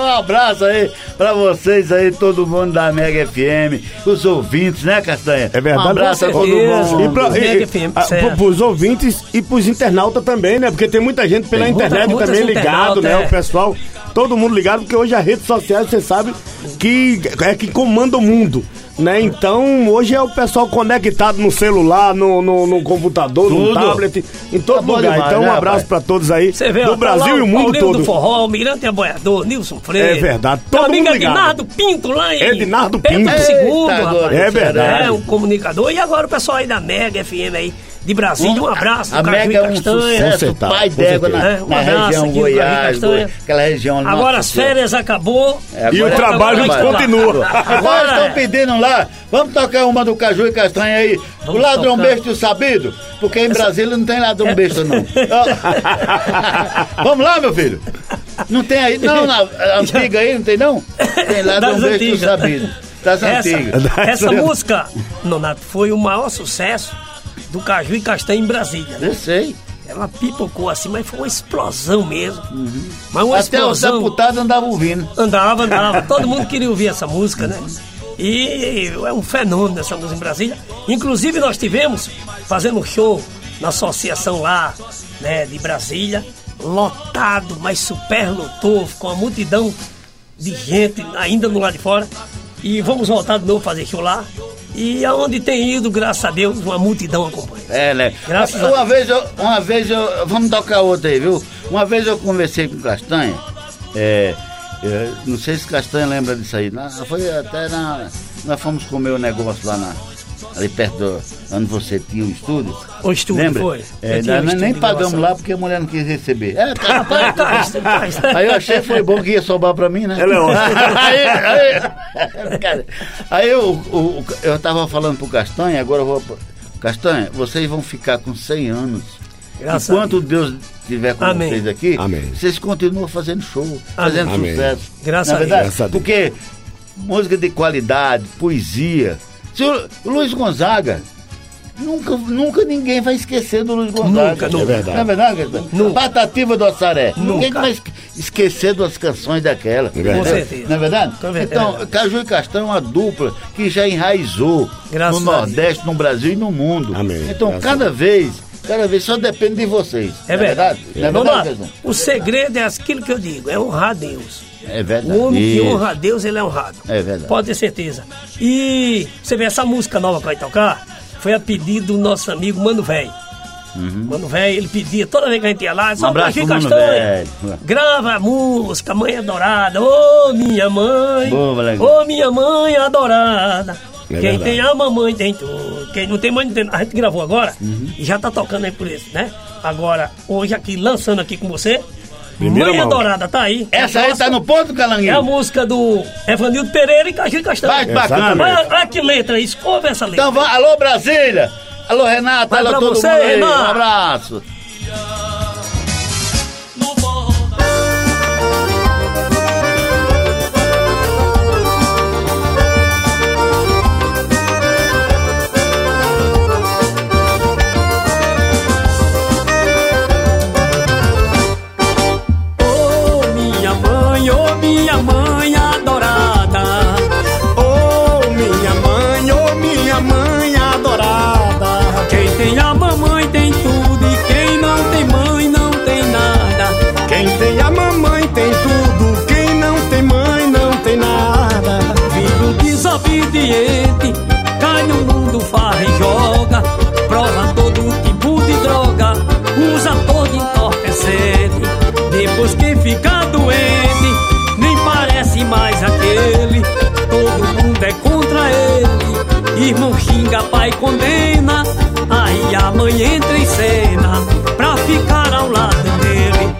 Um abraço aí pra vocês aí, todo mundo da Mega FM, os ouvintes, né, Castanha?
É verdade.
Um abraço a todo mundo.
E, pra, e,
Mega FM,
a, pros ouvintes e pros internautas também, né? Porque tem muita gente pela
Tem muita-
internet
muitas
também ligado, né?
é.
O pessoal, todo mundo ligado, porque hoje as redes sociais, você sabe, que é que comanda o mundo. Né? Então, hoje é o pessoal conectado no celular, no, no, no computador, no
Tudo.
tablet, em todo
Tá
lugar.
demais,
então, um
né,
abraço
rapaz?
pra todos aí,
Você vê, ó,
do
tá
Brasil
lá
e o mundo
Paulinho
todo.
do Forró, o Mirante Aboiador, Nilson Freire.
É verdade, todo mundo ligado.
Ednardo Pinto lá em
Ednardo
Pedro
Pinto.
II, rapaz.
É verdade.
É, um comunicador. E agora o pessoal aí da Mega FM aí, de Brasília, um abraço.
A
e
Mega é um
Castanha.
sucesso,
certeza,
pai d'égua na.
É, um
na
abraço
região Goiás,
Castanha.
aquela região.
Agora
nossa
as
Senhora.
férias acabou.
É,
E o
agora-
trabalho
agora
continua.
Agora
Agora
estão
é.
pedindo lá, vamos tocar uma do Caju e Castanha aí, o
Vamos
ladrão
tocar.
besta e o sabido, porque em Brasília não tem ladrão besta não. Vamos lá, meu filho? Não tem aí, não, na a antiga aí, não tem não? Tem ladrão
Das
besta e o
antigas.
sabido. Das antigas.
Essa, essa música, Nonato, foi o maior sucesso do Caju e Castanha em Brasília. né?
Eu sei.
Ela pipocou assim, mas foi uma explosão mesmo. Mas uma
Até os
explosão.
deputados andavam ouvindo.
Andava, andava. Todo mundo queria ouvir essa música, né? E é um fenômeno essa música em Brasília. Inclusive nós tivemos fazendo um show na associação lá, né, de Brasília, lotado, mas super lotou, com uma multidão de gente ainda no lado de fora. E vamos voltar de novo fazer show lá. E aonde tem ido, graças a Deus, uma multidão acompanha.
É, né?
Graças a
uma
Deus.
vez eu, uma vez eu, vamos tocar outra aí, viu? Uma vez eu conversei com Castanha, é, é, não sei se Castanha lembra disso aí, na, foi até na, nós fomos comer o negócio lá na, ali perto do, onde você tinha o estúdio.
O estúdio,
Lembra?
foi.
É,
tinha um
nós nem pagamos lá porque a mulher não quis receber. É, tá,
Rapaz, tá, tá, tá.
Aí eu achei que foi bom que ia sobrar pra mim, né?
Ela é ótima.
aí, aí, cara, aí eu, o- eu tava falando pro Castanha, agora eu vou. Castanha, vocês vão ficar com 100 anos.
Graças
Enquanto Deus estiver com
Amém.
vocês aqui,
Amém.
vocês continuam fazendo show, fazendo
Amém.
sucesso.
Graças
Na
Deus.
verdade,
Graças a Deus.
Porque música de qualidade, poesia. Se o, o Luiz Gonzaga Nunca, nunca ninguém vai esquecer do Luiz Gonzaga.
Nunca, nunca.
É verdade. Não é verdade, Gaspar? Patativa do Assaré.
Nunca.
Ninguém vai esque- esquecer das canções daquela.
verdade. Com certeza.
Não é verdade? Então, Caju e Castanho é uma dupla que já enraizou
Graças
no Nordeste, no Brasil e no mundo.
Amém.
Então,
Graças
cada vez, cada vez só depende de vocês.
É verdade.
Não é
Vamos lá.
verdade, Gaspar?
O segredo é aquilo que eu digo, é honrar a Deus.
É verdade.
O homem que honra a Deus, ele é honrado.
É verdade.
Pode ter certeza. E você vê, essa música nova que vai tocar foi a pedido do nosso amigo Mano Velho. Mano Velho, ele pedia, toda vez que a gente ia lá, só
Uhum. Um abraço
Castanha.
Velho.
Grava a música, Mãe Adorada. Ô, minha mãe. Ô, minha mãe adorada.
É
Quem
verdade.
tem a mamãe tem tudo. Quem não tem mãe não tem A gente gravou agora
Uhum.
e já tá tocando aí por isso, né? Agora, hoje aqui, lançando aqui com você.
Primeira
mãe
mão.
Adorada, tá aí.
Essa aí tá no ponto,
É a
Calanguinho?
música do Evanildo Pereira e Caju Castanho.
Vai, bacana.
Olha, olha que letra isso, ouve essa letra.
Então, vai, alô, Brasília! Alô, Renata,
Vai
alô, todo
você,
mundo aí. Um abraço.
Irmão xinga, pai condena. Aí a mãe entra em cena pra ficar ao lado dele.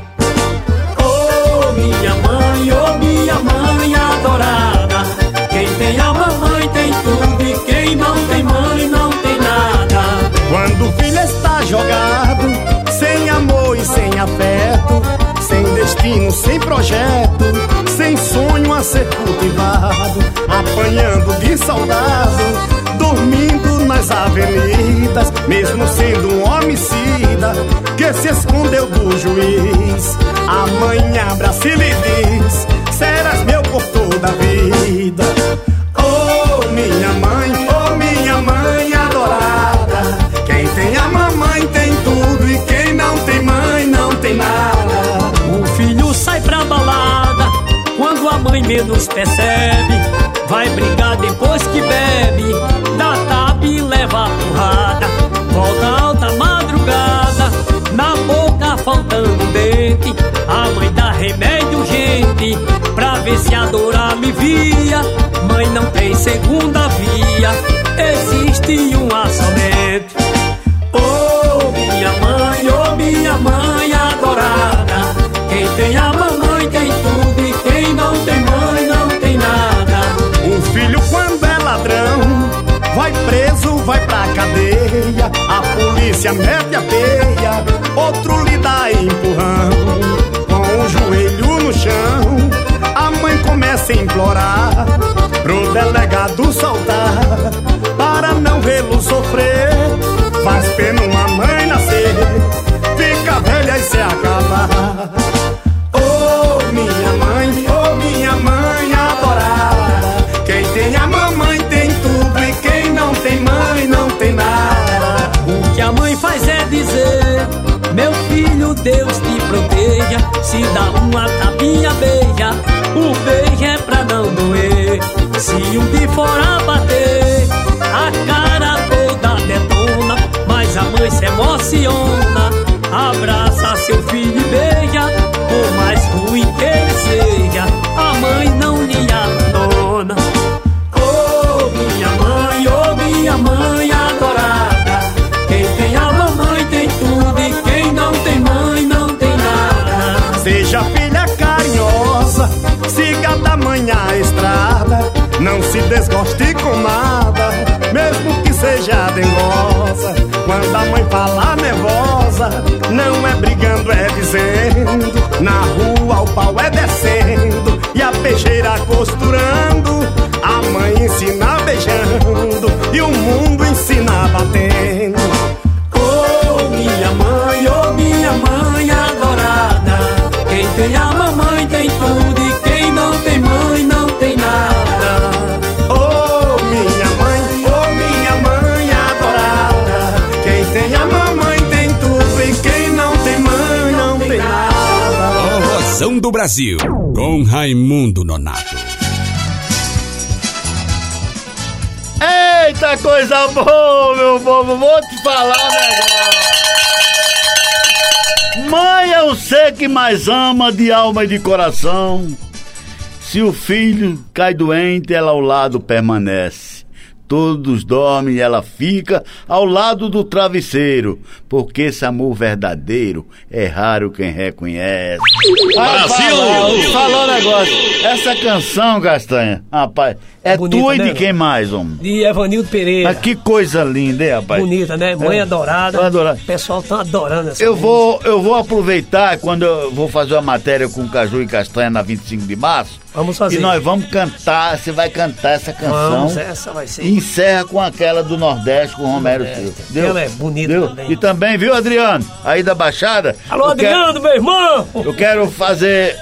Oh, minha mãe, oh, minha mãe adorada. Quem tem a mamãe tem tudo e quem não tem mãe não tem nada.
Quando o filho está jogado, sem amor e sem afeto, sem destino, sem projeto, sem sonho a ser cultivado, apanhando de saudade, dormindo nas avenidas, mesmo sendo um homicida que se escondeu do juiz. A mãe abraça e lhe diz: Serás meu por toda a vida.
Menos percebe. Vai brigar depois que bebe, dá tapa e leva a porrada. Volta alta madrugada, na boca faltando dente. A mãe dá remédio urgente pra ver se a dor alivia. Mãe não tem segunda via, existe uma somente. Oh, minha mãe, oh, minha mãe adorada. Quem tem a mamãe tem tudo e quem não tem mãe não tem nada.
Um filho quando é ladrão, vai preso, vai pra cadeia. A polícia mete a teia, outro lhe dá empurrão. Com o joelho no chão, a mãe começa a implorar pro delegado soltar, para não vê-lo sofrer. Faz pena uma mãe nascer, fica velha e se acabar.
Deus te proteja. Se dá uma tapinha, beija. O beijo é pra não doer. Se um de fora bater, a cara toda detona. Mas a mãe se emociona. Abraça seu filho e beija. Por mais ruim que
Quando a mãe fala nervosa, não é brigando, é dizendo. Na rua o pau é descendo e a peixeira costurando. A mãe ensina beijando e o mundo ensina batendo.
Oh,
minha mãe, oh, minha mãe adorada. Quem tem a mamãe tem tudo.
Do Brasil, com Raimundo Nonato.
Eita coisa boa, meu povo, vou te falar negócio. Mãe é o ser que mais ama de alma e de coração. Se o filho cai doente, ela ao lado permanece. Todos dormem e ela fica ao lado do travesseiro, porque esse amor verdadeiro é raro quem reconhece.
Brasil!
Falou, um negócio. Essa canção, Castanha, rapaz, é
Bonita,
tua e
né,
de quem mais, homem?
De Evanildo Pereira.
Mas que coisa linda, hein, rapaz?
Bonita, né? Mãe
É.
adorada.
Tô adorando.
O pessoal tá adorando essa
Eu
música.
vou, eu vou aproveitar quando eu vou fazer uma matéria com Caju e Castanha na 25 de março.
Vamos fazer.
E nós vamos cantar, você vai cantar essa canção.
Vamos, essa vai ser.
E encerra com aquela do Nordeste com o Romero. Silva. Deu?
Ela é bonita
Deu?
também.
E também, viu, Adriano? Aí da Baixada.
Alô,
eu quero-
Adriano, meu irmão!
eu quero fazer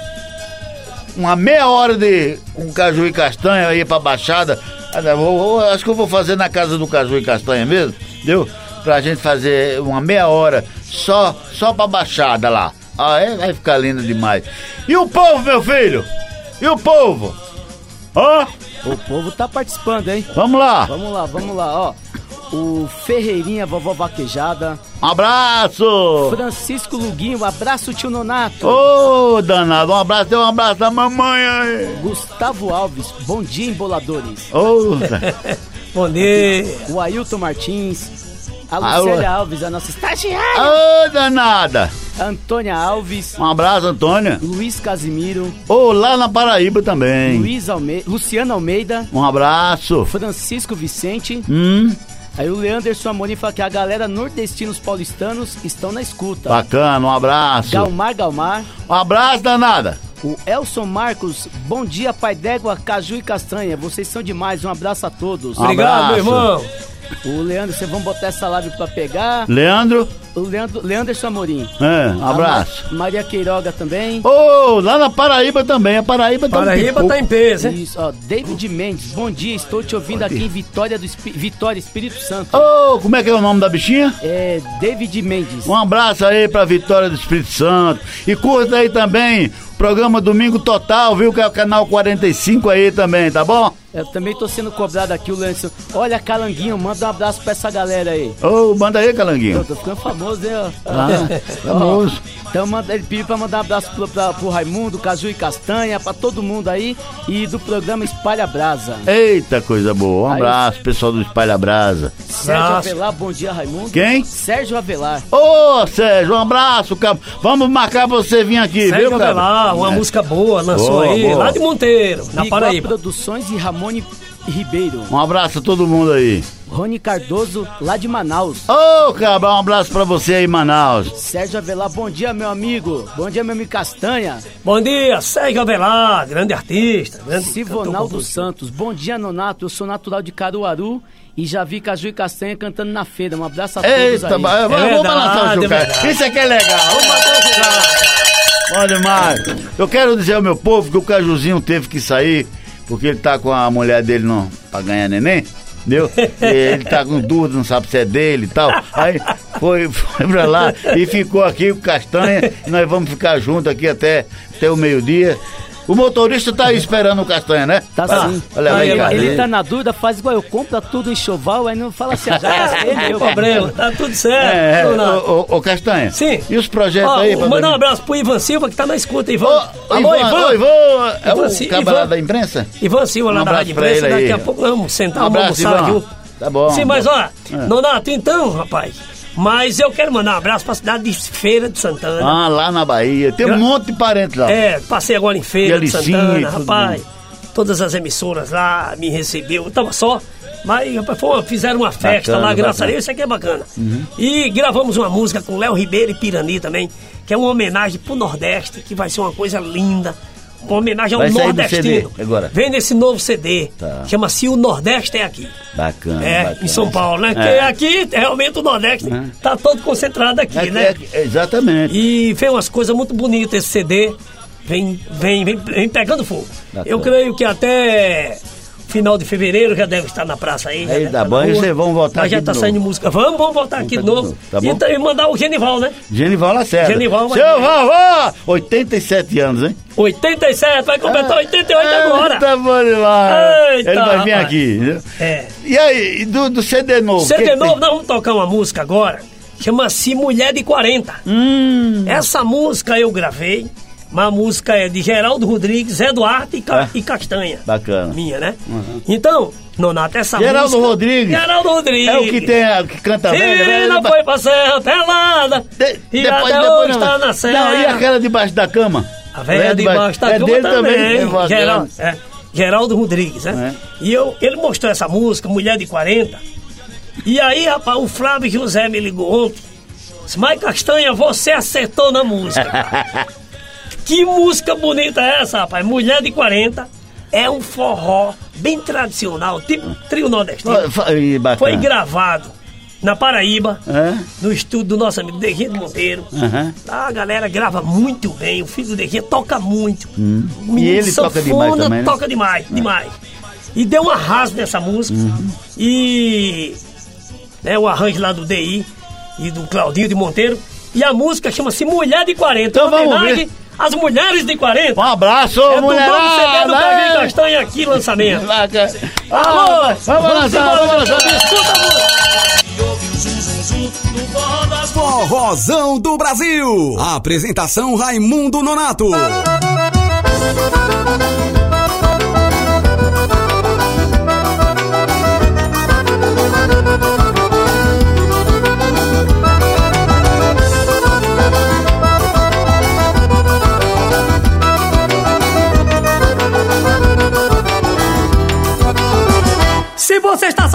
uma meia hora de com caju e castanha aí pra Baixada. Ah, acho que eu vou fazer na casa do caju e castanha mesmo, deu? Pra gente fazer uma meia hora só, só pra Baixada lá. Ah, é, vai ficar lindo demais. E o povo, meu filho? E o povo? Hã?
O povo tá participando, hein?
Vamos lá.
Vamos lá, vamos lá, ó. O Ferreirinha, vovó vaquejada.
Um abraço!
Francisco Luguinho, abraço tio Nonato.
Ô, danado, um abraço, um abraço da mamãe aí.
Gustavo Alves, bom dia, emboladores.
Ô,
Bom dia.
O Ailton Martins. A Lucélia
o-
Alves, a nossa estagiária.
Ô, danada!
Antônia Alves.
Um abraço, Antônia.
Luiz Casimiro.
Ô, lá na Paraíba também.
Luiz Alme... Luciano Almeida.
Um abraço.
Francisco Vicente.
Hum,
Aí o Leanderson Amorim fala que a galera nordestinos paulistanos estão na escuta.
bacana, um abraço.
Galmar Galmar.
Um abraço, danada.
O Elson Marcos, bom dia, pai d'égua, caju e castanha. Vocês são demais, um abraço a todos.
Um Obrigado, meu abraço. irmão.
O Leandro, vocês vão botar essa live pra pegar.
Leandro?
O Leandro, Leanderson Amorim.
É, um abraço.
Ma- Maria Queiroga também.
Ô, lá na Paraíba também. A Paraíba tá um pipoco.
peso,
Isso, ó, David Mendes, bom dia, estou te ouvindo aqui em Vitória do Espi- Vitória, Espírito Santo.
Ô, como é que é o nome da bichinha?
É David Mendes.
Um abraço aí pra Vitória do Espírito Santo. E curta aí também o programa Domingo Total, viu? Que é o canal 45 aí também, tá bom?
Eu também tô sendo cobrado aqui, o Leandro. Olha, Calanguinho, manda um abraço pra essa galera aí.
Ô, manda aí,
Eu
Calanguinho.
tô ficando famoso, hein? ó.
Ah, famoso.
Então manda, ele pediu pra mandar um abraço pro, pra, pro Raimundo, Caju e Castanha, pra todo mundo aí e do programa Espalha Brasa.
Eita, coisa boa. Um
Aí-
abraço, pessoal do Espalha Brasa.
Sérgio
Abraço.
Avelar, bom dia, Raimundo.
Quem?
Sérgio Avelar.
Ô, Sérgio, um abraço, cara. Vamos marcar pra você vir aqui,
Sérgio
viu, cara?
Avelar, uma
É.
música boa, lançou
Boa,
aí,
boa.
lá de Monteiro, na Paraíba.
Produções e Ramone Ribeiro.
Um abraço a todo mundo aí.
Rony Cardoso, lá de Manaus.
Ô, cabra, um abraço pra você aí, Manaus.
Sérgio Avelar, bom dia, meu amigo. Bom dia, meu amigo Castanha.
Bom dia, Sérgio Avelar, grande artista. Grande
Sivonaldo Santos, bom dia, Nonato. Eu sou natural de Caruaru e já vi Caju e Castanha cantando na feira. Um abraço a todos
Eita,
aí.
ba-
É
vamos balançar o. Isso aqui é legal. Vamos bater o chocalho. Bom demais. Eu quero dizer ao meu povo que o Cajuzinho teve que sair porque ele tá com a mulher dele não, pra ganhar neném. Entendeu? Ele tá com dúvida, não sabe se é dele e tal. Aí foi, foi pra lá e ficou aqui com Castanha. Nós vamos ficar juntos aqui até, até o meio-dia. O motorista tá aí esperando o Castanha, né?
Tá
Ah,
sim.
Olha lá,
ele, ele tá na dúvida, faz igual eu, compra tudo em choval, aí não fala assim, ah, já gastei, meu
problema, tá tudo certo.
É, é, ô, ô, ô, Castanha.
Sim.
E os projetos
Ó,
aí?
mandar um abraço pro Ivan Silva que tá na escuta, Ivan. Alô,
Ivan,
Ivan.
ô, Ivan, é
Ivan
o camarada
Ivan-
da imprensa?
Ivan Silva lá
Um
da Rádio Imprensa,
ele aí.
daqui a pouco vamos sentar,
Um
vamos
abraço,
almoçar
Ivan.
junto.
Tá bom.
Sim, mas ó,
É.
Nonato, então, rapaz, mas eu quero mandar um abraço pra cidade de Feira de Santana.
Ah, lá na Bahia. Tem um monte de parentes lá.
É, passei agora em Feira de Santana, rapaz. Todas as emissoras lá me recebeu. Eu tava só, mas rapaz, foi uma- fizeram uma festa
Bacana,
lá, graças a
bacana.
Deus, isso aqui é bacana.
Uhum.
E gravamos uma música com Léo Ribeiro e Pirani também, que é uma homenagem pro Nordeste, que vai ser uma coisa linda. Uma homenagem ao
Vai
nordestino.
Agora.
Vem nesse novo CD.
Tá.
Chama-se O Nordeste é Aqui.
Bacana.
É,
bacana.
em São Paulo, né? Porque
É.
aqui, realmente, o Nordeste tá todo concentrado aqui,
É,
né?
é, exatamente.
E fez umas coisas muito bonitas esse CD. Vem, vem, vem, vem pegando fogo.
Bacana.
Eu creio que até final de fevereiro já deve estar na praça aí. já
Aí dá e
rua.
vocês vão voltar
Mas já
aqui
tá
de
saindo
novo.
música. Vamos, vamos voltar aqui de novo.
novo, tá
e, t- e mandar o Genival, né?
Genival Lacerda.
Genival vai-
Seu vovó! 87 anos, hein?
87, vai completar 88
Ah,
agora.
Tá bom demais.
Eita,
Ele vai vir
rapaz.
aqui.
É.
E aí, e do, do CD novo?
CD
que que
novo,
tem?
nós vamos tocar uma música agora. Chama-se Mulher de 40.
Hum.
Essa música eu gravei. Uma música é de Geraldo Rodrigues, Zé Duarte e, Ca-
É?
e Castanha.
Bacana.
Minha, né? Então, Nonato, essa
Geraldo
música...
Rodrigues.
Geraldo Rodrigues.
É o que tem, a- que canta bem.
Menina foi pra serra pelada e
Depois,
até
depois
hoje
não-
tá na serra.
Não, e aquela debaixo da cama?
A velha debaixo da
é
cama
dele
também.
também. é.
Geraldo, é, Geraldo Rodrigues, né? E eu, ele mostrou essa música, Mulher de 40. E aí, rapaz, o Flávio José me ligou ontem. Disse, Mas Castanha, você acertou na música. cara." que música bonita é essa, rapaz? Mulher de 40 é um forró bem tradicional, tipo trio nordestino.
Bacana.
Foi gravado na Paraíba,
É?
no estúdio do nosso amigo Derrito Monteiro.
Aham.
A galera grava muito bem, o filho do Derrito toca muito.
Hum. E ele toca
sanfona
demais também, né?
toca demais, demais. E deu um arraso nessa música.
Uhum.
E né, o arranjo lá do DI e do Claudinho de Monteiro. E a música chama-se Mulher de 40.
Então vamos
homenagem
ver.
Às mulheres de 40.
Um abraço,
é do
mulherada!
novo CD do Castanha aqui, lançamento. Alô,
vamos lançar, vamos lançar.
Escuta a música.
Forrozão do Brasil. Apresentação Raimundo Nonato.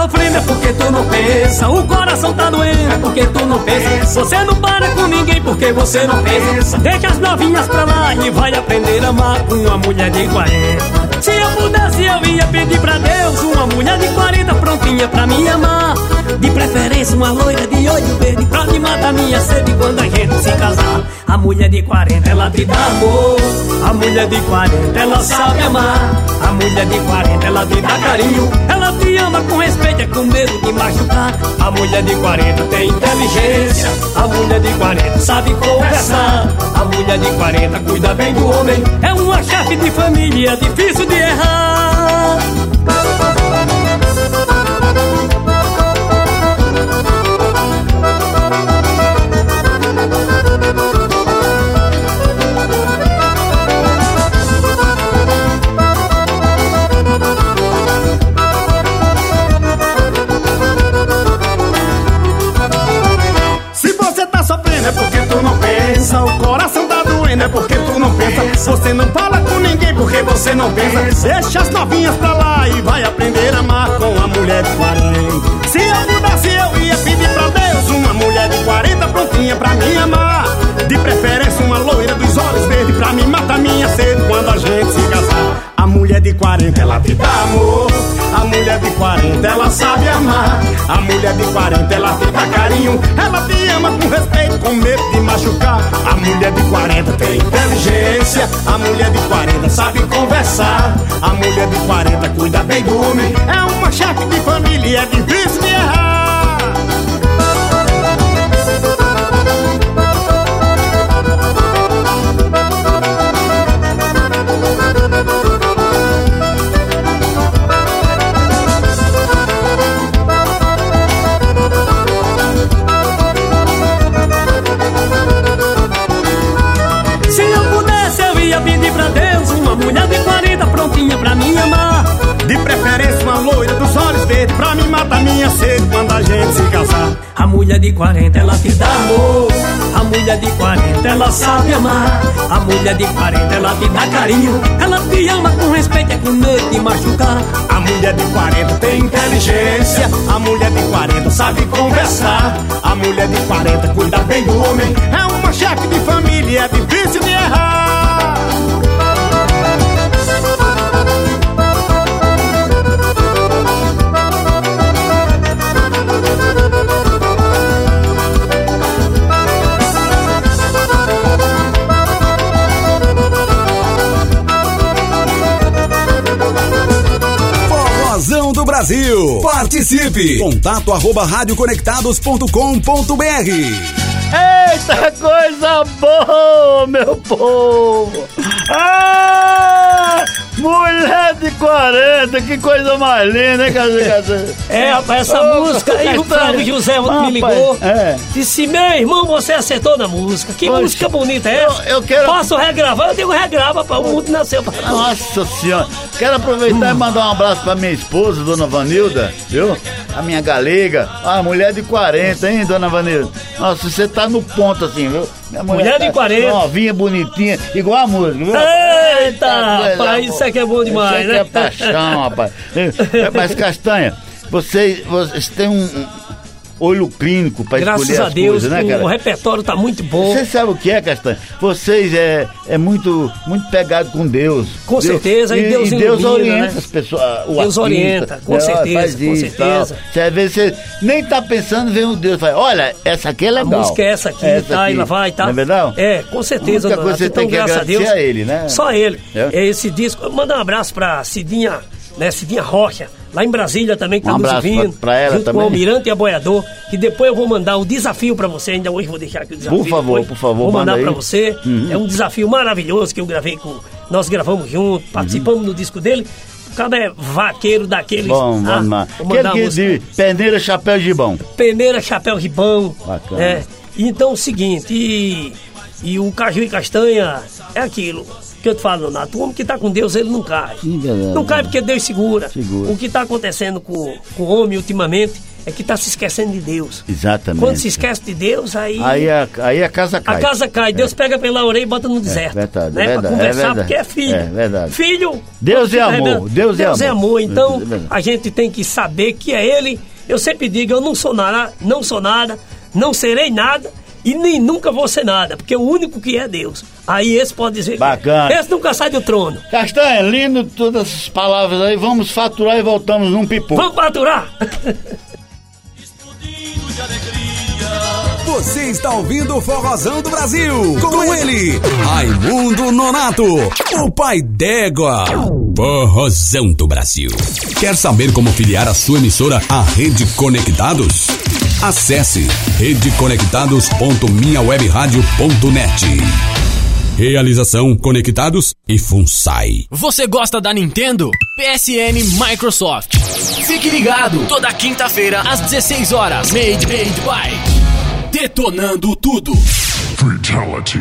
Sofrendo é porque tu não pensa. O coração tá doendo é porque tu não pensa. Você não para com ninguém porque você não pensa. Deixa as novinhas pra lá e vai aprender a amar com uma mulher de 40. Se eu pudesse, eu ia pedir pra Deus uma mulher de 40 prontinha pra me amar. De preferência, uma loira de olho verde pra me matar minha sede quando a gente se casar. A mulher de 40, ela te dá amor. A mulher de 40, ela sabe amar. A mulher de 40, ela te dá carinho. Ela com respeito, é com medo de machucar. A mulher de 40 tem inteligência. A mulher de 40 sabe conversar. A mulher de 40 cuida bem do homem. É uma chefe de família, difícil de errar.
Sofrendo é porque tu não pensa. O coração tá doendo é porque tu não pensa. Você não fala com ninguém porque você não pensa. Deixa as novinhas pra lá e vai aprender a amar com a mulher de 40. Se eu pudesse, eu ia pedir pra Deus uma mulher de 40 prontinha pra me amar. De preferência, uma loira dos olhos verdes pra me matar minha sede quando a gente se casar. A mulher de 40, ela te dá amor. A mulher de 40, ela sabe amar. A mulher de 40, ela te carinho. Ela te ama com respeito, com medo de machucar. A mulher de 40 tem inteligência. A mulher de 40 sabe conversar. A mulher de 40 cuida bem do homem. É uma chefe de família é difícil de errar.
40 prontinha pra me amar.
De preferência, uma loira dos olhos verdes pra me matar minha sede quando a gente se casar.
A mulher de 40 ela te dá amor. A mulher de 40 ela sabe amar. A mulher de 40 ela te dá carinho. Ela te ama com respeito, é com medo de machucar.
A mulher de 40 tem inteligência. A mulher de 40 sabe conversar. A mulher de 40 cuida bem do homem. É uma chefe de família, é difícil de errar.
Brasil. Participe! Contato arroba radioconectados.com.br
Eita coisa boa, meu povo! Ah! Mulher de 40, que coisa mais linda, hein, Cazê?
É, rapaz, essa
Ô,
música aí, o Flávio José
Rapaz,
me ligou.
é.
Disse, meu irmão, você acertou na música. Que
Poxa,
música bonita é essa?
eu- eu quero-
Posso regravar? Eu digo, regrava, para o mundo nasceu pra
Nossa senhora! Quero aproveitar e mandar um abraço pra minha esposa, dona Vanilda, viu? A minha galega, a mulher de 40, hein, dona Vanilda? Nossa, você tá no ponto assim, viu? Minha
Mulher de
tá
40.
Novinha, bonitinha, igual a música, viu?
Eita,
coisa
rapaz,
boa.
isso aqui é bom demais,
Isso aqui
né?
é paixão, rapaz. É, Mas, Castanha, vocês, vocês têm um olho clínico
Graças
escolher
a
as
Deus,
coisas, né,
o
cara?
repertório tá muito bom.
Você sabe o que é, Castanha? Vocês é, é muito, muito pegado com Deus.
Com certeza, e Deus
e Deus
ilumina,
orienta
né?
as pessoas. O
Deus
artista,
orienta, com
né?
certeza, com
isso e tal.
certeza.
Você, às vezes você nem tá pensando, vem um Deus fala, olha, essa aqui é
A
legal.
música é essa aqui,
Essa
tá,
aqui.
e lá vai, tá?
Não é verdade?
É, com certeza,
A única coisa você
Então,
tem que
graças a
agradecer
Deus.
a ele, né?
Só ele.
É.
É. Esse disco. Manda um abraço pra Cidinha, né? Cidinha Rocha, lá em Brasília também, que
Um
tá nos ouvindo.
pra- pra ela
junto
também.
com o Almirante e a Boiador, que depois eu vou mandar o desafio pra você. Ainda hoje vou deixar aqui o desafio.
Por favor,
depois.
por favor,
Vou mandar
manda aí.
você.
Uhum.
É um desafio maravilhoso que eu gravei com. Nós gravamos junto, participamos do disco dele. O cara é vaqueiro daqueles.
Bom,
ah,
vamos lá. Aquele que de peneira, chapéu de bom.
Peneira, chapéu, ribão.
Bacana.
É. Então, o seguinte, e, e o caju e castanha é aquilo que eu te falo, Donato. O homem que tá com Deus, ele não cai.
verdade.
Não cai porque Deus segura.
Segura.
O que tá acontecendo com, com o homem ultimamente é que tá se esquecendo de Deus.
Exatamente.
Quando se esquece de Deus, aí.
Aí a, aí a casa cai.
a casa cai, Deus pega pela orelha e bota no deserto.
verdade,
né?
é verdade,
pra conversar,
é
porque é filho.
É verdade.
Filho.
Deus é amor,
rebelde.
Deus é
é
amor.
amor. Então,
É
a gente tem que saber que é Ele. Eu sempre digo, eu não sou nada, não sou nada, não serei nada e nem nunca vou ser nada, porque o único que é Deus. Aí esse pode dizer. que é.
Bacana.
Esse nunca sai do trono.
Castanha, lindo todas essas palavras aí. Vamos faturar e voltamos num pipoco.
Vamos faturar!
Você está ouvindo o Forrozão do Brasil. Com ele, Raimundo Nonato, o pai d'égua.
Forrozão do Brasil.
Quer saber como filiar a sua emissora à Rede Conectados? Acesse redeconectados.minhawebradio.net.
Realização Conectados e FUNSAI.
Você gosta da Nintendo? PSN Microsoft. Fique ligado, toda quinta-feira às 16 horas. Made, made by. Detonando tudo.
Fatality.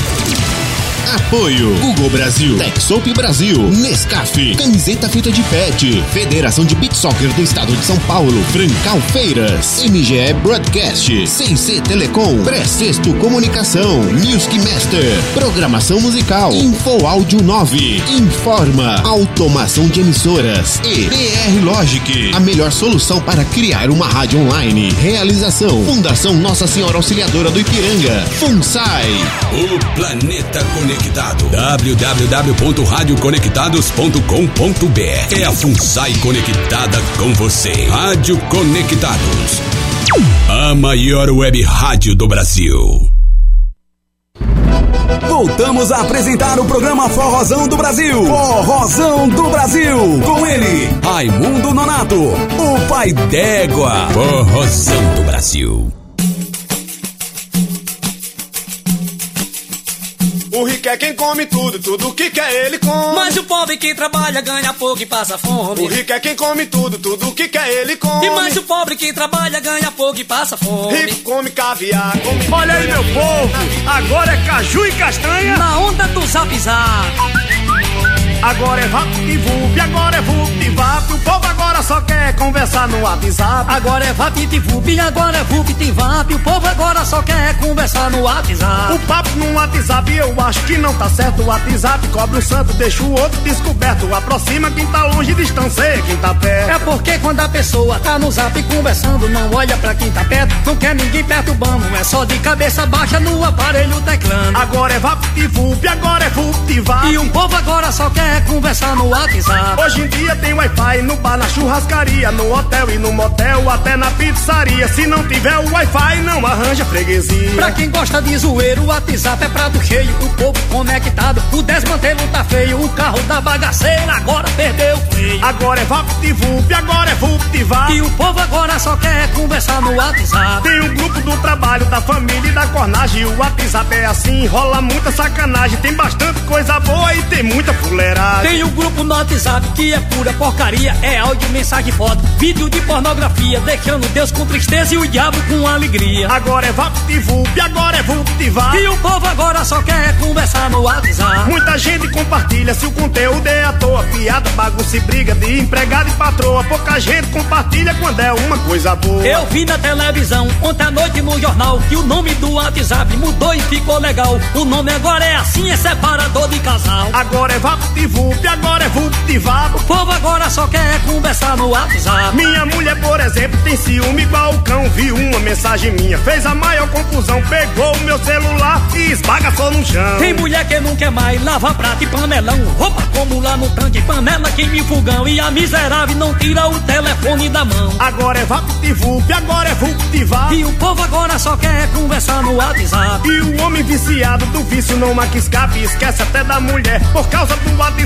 Apoio Google Brasil, Texop Brasil, Nescaf, camiseta feita de pet, Federação de Beach Soccer do Estado de São Paulo, Francal Feiras, MGE Broadcast, CC Telecom, Pré-Sexto Comunicação, Music Master, Programação Musical, Info Áudio 9, Informa, Automação de Emissoras e PR Logic, a melhor solução para criar uma rádio online. Realização, Fundação Nossa Senhora Auxiliadora do Ipiranga, FUNSAI.
O planeta conectado. www.radioconectados.com.br É a FUNSAI conectada com você. Rádio Conectados. A maior web rádio do Brasil.
Voltamos a apresentar o programa Forrozão do Brasil. Forrozão do Brasil. Com ele, Raimundo Nonato, o pai d'égua.
Forrozão do Brasil.
O rico é quem come tudo, tudo que quer ele come.
Mas o pobre que trabalha ganha pouco e passa fome.
O rico é quem come tudo, tudo que quer ele come.
E mais o pobre que trabalha ganha pouco e passa fome.
Rico come caviar, come
Olha aí, meu povo! Agora é caju e castanha.
Na onda do zap zap.
Agora é VaptVup, agora é VuptVap. O povo agora só quer conversar no WhatsApp.
Agora é VaptVup, agora é VuptVap. O povo agora só quer conversar no WhatsApp.
O papo no WhatsApp eu acho que não tá certo. O WhatsApp cobre o santo, deixa o outro descoberto. Aproxima quem tá longe, distancia quem tá perto.
É porque quando a pessoa tá no zap conversando, não olha pra quem tá perto, não quer ninguém perturbando. É só de cabeça baixa no aparelho teclando.
Agora é VaptVup, agora é VuptVap.
E o povo agora só quer conversar no WhatsApp.
Hoje em dia tem Wi-Fi no bar, na churrascaria, no hotel e no motel, até na pizzaria. Se não tiver o Wi-Fi, não arranja freguesia.
Pra quem gosta de zoeiro, o WhatsApp é prato cheio. O povo conectado, o desmantelo tá feio. O carro da bagaceira agora perdeu o freio.
Agora é VaptVup, agora é VuptVap.
E o povo agora só quer conversar no WhatsApp.
Tem um grupo do trabalho, da família e da cornagem. O WhatsApp é assim, rola muita sacanagem. Tem bastante coisa boa e tem muita fuleiragem.
Tem o um grupo no WhatsApp que é pura porcaria. É áudio, mensagem, foto, vídeo de pornografia. Deixando Deus com tristeza e o diabo com alegria.
Agora é VaptVup, agora é VuptVap.
E o povo agora só quer conversar no WhatsApp.
Muita gente compartilha se o conteúdo é à toa. Piada, bagunça e briga de empregado e patroa. Pouca gente compartilha quando é uma coisa boa.
Eu vi na televisão, ontem à noite no jornal, que o nome do WhatsApp mudou e ficou legal. O nome agora é assim, é separador de casal.
Agora é VaptVup, agora é VuptVap.
O povo agora só quer conversar no WhatsApp.
Minha mulher, por exemplo, tem ciúme igual o cão. Viu uma mensagem minha, fez a maior confusão. Pegou o meu celular e esbagaçou no chão.
Tem mulher que não quer mais lavar prato e panelão. Roupa como lá no tanque, panela queima e fogão. E a miserável não tira o telefone da mão.
Agora é VaptVup, agora é VuptVap.
E o povo agora só quer conversar no WhatsApp.
E o homem viciado do vício não marca escape, esquece até da mulher. Por causa do WhatsApp,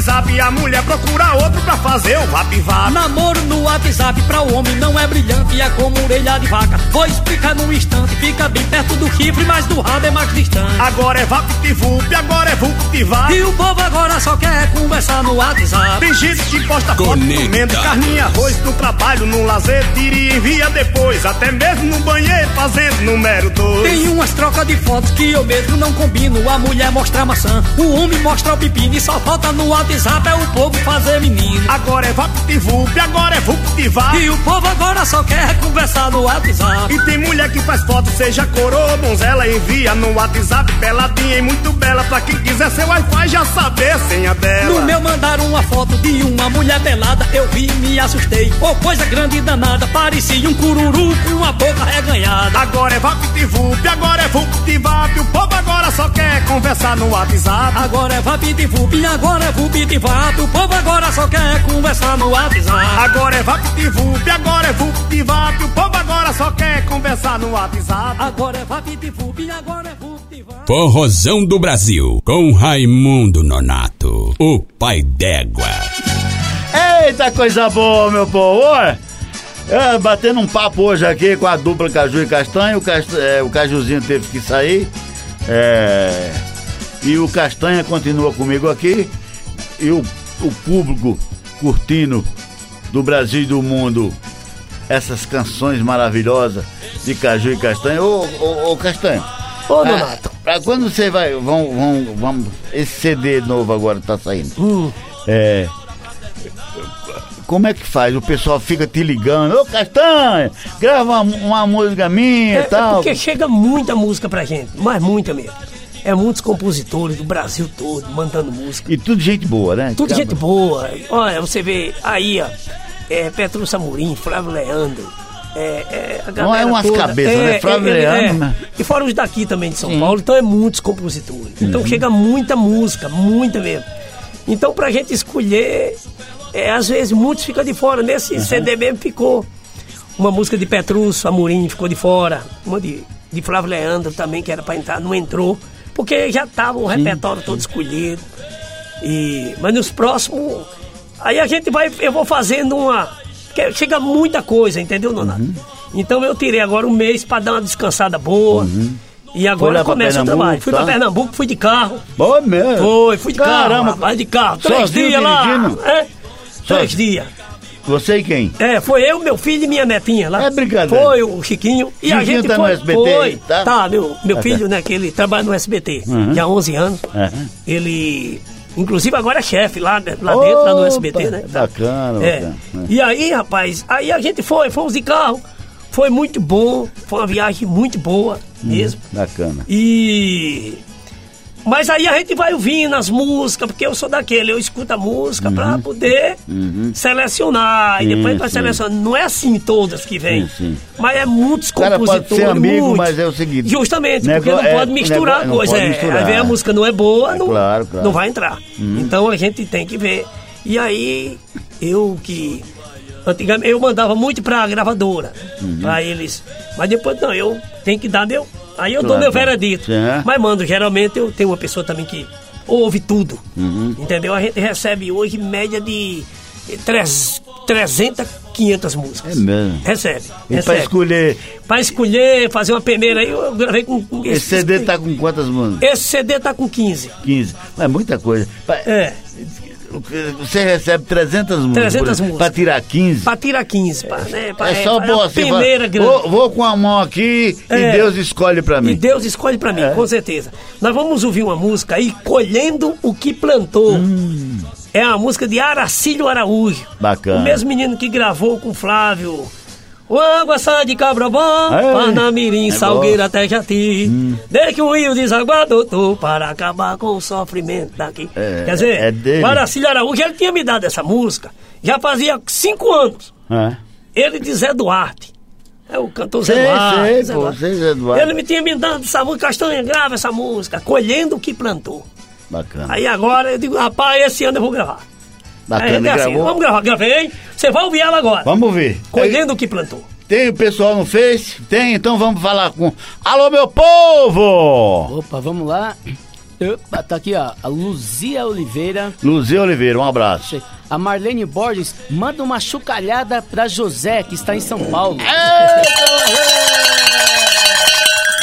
a mulher procura outro pra fazer o VapVap.
Namoro no WhatsApp pra o homem não é brilhante, é como orelha de vaca. Vou explicar num instante, fica bem perto do chifre, mas do rabo é mais distante.
Agora é VaptVup, agora é VuptVap.
E o povo agora só quer conversar no WhatsApp.
Tem gente que posta foto comendo carne e arroz no trabalho, no lazer, tira e envia depois. Até mesmo no banheiro fazendo número dois.
Tem umas trocas de fotos que eu mesmo não combino. A mulher mostra a maçã, o homem mostra o pepino. E só falta no WhatsApp é o povo fazer menino.
Agora é VaptVup, agora é VuptVap.
E o povo agora só quer conversar no WhatsApp.
E tem mulher que faz foto, seja coroa, donzela, envia no WhatsApp, peladinha e muito bela. Pra quem quiser seu Wi-Fi já saber a senha dela.
No meu mandaram uma foto de uma mulher pelada, eu vi e me assustei. Ô oh, coisa grande e danada, parecia um cururu com a boca reganhada.
Agora é VaptVup, agora é VuptVap. O povo agora só quer conversar no WhatsApp.
Agora é VaptVup, agora é VuptVap. O povo agora só quer conversar no WhatsApp.
Agora é VaptVup, agora é VuptVap. O povo agora só quer conversar no WhatsApp.
Agora é VaptVup, agora é VuptVap.
Forrozão do Brasil, com Raimundo Nonato, o pai d'égua.
Eita coisa boa, meu povo! É, batendo um papo hoje aqui com a dupla Caju e Castanha. O, Cast... é, o Cajuzinho teve que sair. É, e o Castanha continua comigo aqui. E o, o público curtindo do Brasil e do mundo essas canções maravilhosas de Caju e Castanha. Ô, ô, ô Castanha.
Ô, Donato.
Pra quando você vai. Vão, vão, vamos, esse CD novo agora tá saindo.
Hum.
É. Como é que faz? O pessoal fica te ligando, ô Castanha, grava uma, uma música minha e
É, é
tal.
porque chega muita música pra gente, mas muita mesmo. É muitos compositores do Brasil todo mandando música.
E tudo gente boa, né?
Tudo gente boa. Olha, você vê aí, ó. É, Petro Samurim, Flávio Leandro. É, é,
Não é umas
toda.
cabeças, né? Flávio
é,
Leandro,
é.
né?
E fora os daqui também de São
Sim.
Paulo, então é muitos compositores. Então
Uhum.
chega muita música, muita mesmo. Então pra gente escolher, é, às vezes muitos ficam de fora. Nesse CD mesmo ficou uma música de Petrus, Amorim ficou de fora. Uma de, de Flávio Leandro também, que era pra entrar, não entrou. Porque já tava o repertório todo escolhido. E, mas nos próximos. Aí a gente vai, eu vou fazendo uma. Chega muita coisa, entendeu, Nonato?
Uhum.
Então eu tirei agora um mês pra dar uma descansada boa. E
Foi
agora
lá
começa o trabalho. Fui
tá?
pra Pernambuco, fui de carro.
Boa mesmo.
Foi, fui de
Caramba.
carro. Rapaz, de carro. Três
Sozinho
dias lá.
dirigindo?
É? Três
Sozinho?
dias.
Você e quem?
É, foi eu, meu filho e minha netinha lá.
É brincadeira.
Foi o Chiquinho. E a
Chiquinho
gente
tá no
foi,
SBT
foi.
aí, tá?
meu, meu
Tá,
filho,
tá.
né, que ele trabalha no SBT
Uhum.
já há 11 anos.
Uhum.
Ele Inclusive agora é chefe lá, lá dentro, lá no SBT, né?
Bacana,
É.
bacana. né?
E aí, rapaz, aí a gente foi, fomos de carro, foi muito bom, foi uma viagem muito boa mesmo.
Bacana.
E. Mas aí a gente vai ouvindo as músicas, porque eu sou daquele, eu escuto a música pra poder
Uhum.
selecionar. e
Sim,
depois vai selecionando. Não é assim todas que vem.
Sim, sim.
Mas é muitos
cara pode
compositores.
ser amigo,
muitos.
mas é o seguinte.
Justamente, porque não
é,
pode misturar
não
coisa.
pode
é.
misturar.
Aí vem a música não é boa,
É
não,
claro, claro.
não vai entrar.
Uhum.
Então a gente tem que ver. E aí, eu que. Antigamente eu mandava muito pra gravadora,
Uhum.
pra eles. Mas depois não, eu tenho que dar meu. Aí eu dou
Claro,
meu
claro.
veredito.
Sim.
Mas mando, geralmente eu tenho uma pessoa também que ouve tudo.
Uhum.
Entendeu? A gente recebe hoje média de trez- 300, 500 músicas.
É mesmo.
Recebe.
E pra escolher,
Pra escolher, fazer uma peneira aí, eu gravei com. com
esse CD tá com quantas músicas?
Esse CD tá com 15.
15. Mas é muita coisa.
É.
Você recebe 300 músicas.
300
por exemplo,
músicas.
Pra tirar 15.
Pra tirar 15, pá, né? Pra-
É só
pra-
pôr
uma
assim,
grande.
vou, vou com a mão aqui
É.
e Deus escolhe pra mim.
E Deus escolhe pra mim,
É.
com certeza. Nós vamos ouvir uma música aí, Colhendo o que Plantou.
Hum.
É a música de Aracílio Araújo.
Bacana.
O mesmo menino que gravou com Flávio. O água sai de Cabrobó,
É.
Parnamirim,
É
Salgueiro
bom.
até Jati. Desde que o rio desaguadou para acabar com o sofrimento daqui.
É,
Quer dizer,
é dele.
Araújo, ele tinha me dado essa música, já fazia cinco anos.
É.
Ele de Zé Duarte. É o cantor Zé Duarte.
sei,
Zé
pô,
Duarte.
sei, Zé Duarte.
Ele me tinha me dado essa música, Castanha, grava essa música, Colhendo o que Plantou.
Bacana.
Aí agora eu digo, rapaz, esse ano eu vou gravar.
Bacana,
Aí, é assim,
gravou?
vamos gravar, gravei. Você vai ouvir ela agora.
Vamos ver.
Colhendo o que plantou.
Tem o pessoal no Face? Tem, então vamos falar com. Alô, meu povo!
Opa, vamos lá. Opa, tá aqui, ó. A Luzia Oliveira.
Luzia Oliveira, um abraço.
A Marlene Borges manda uma chucalhada pra José, que está em São Paulo.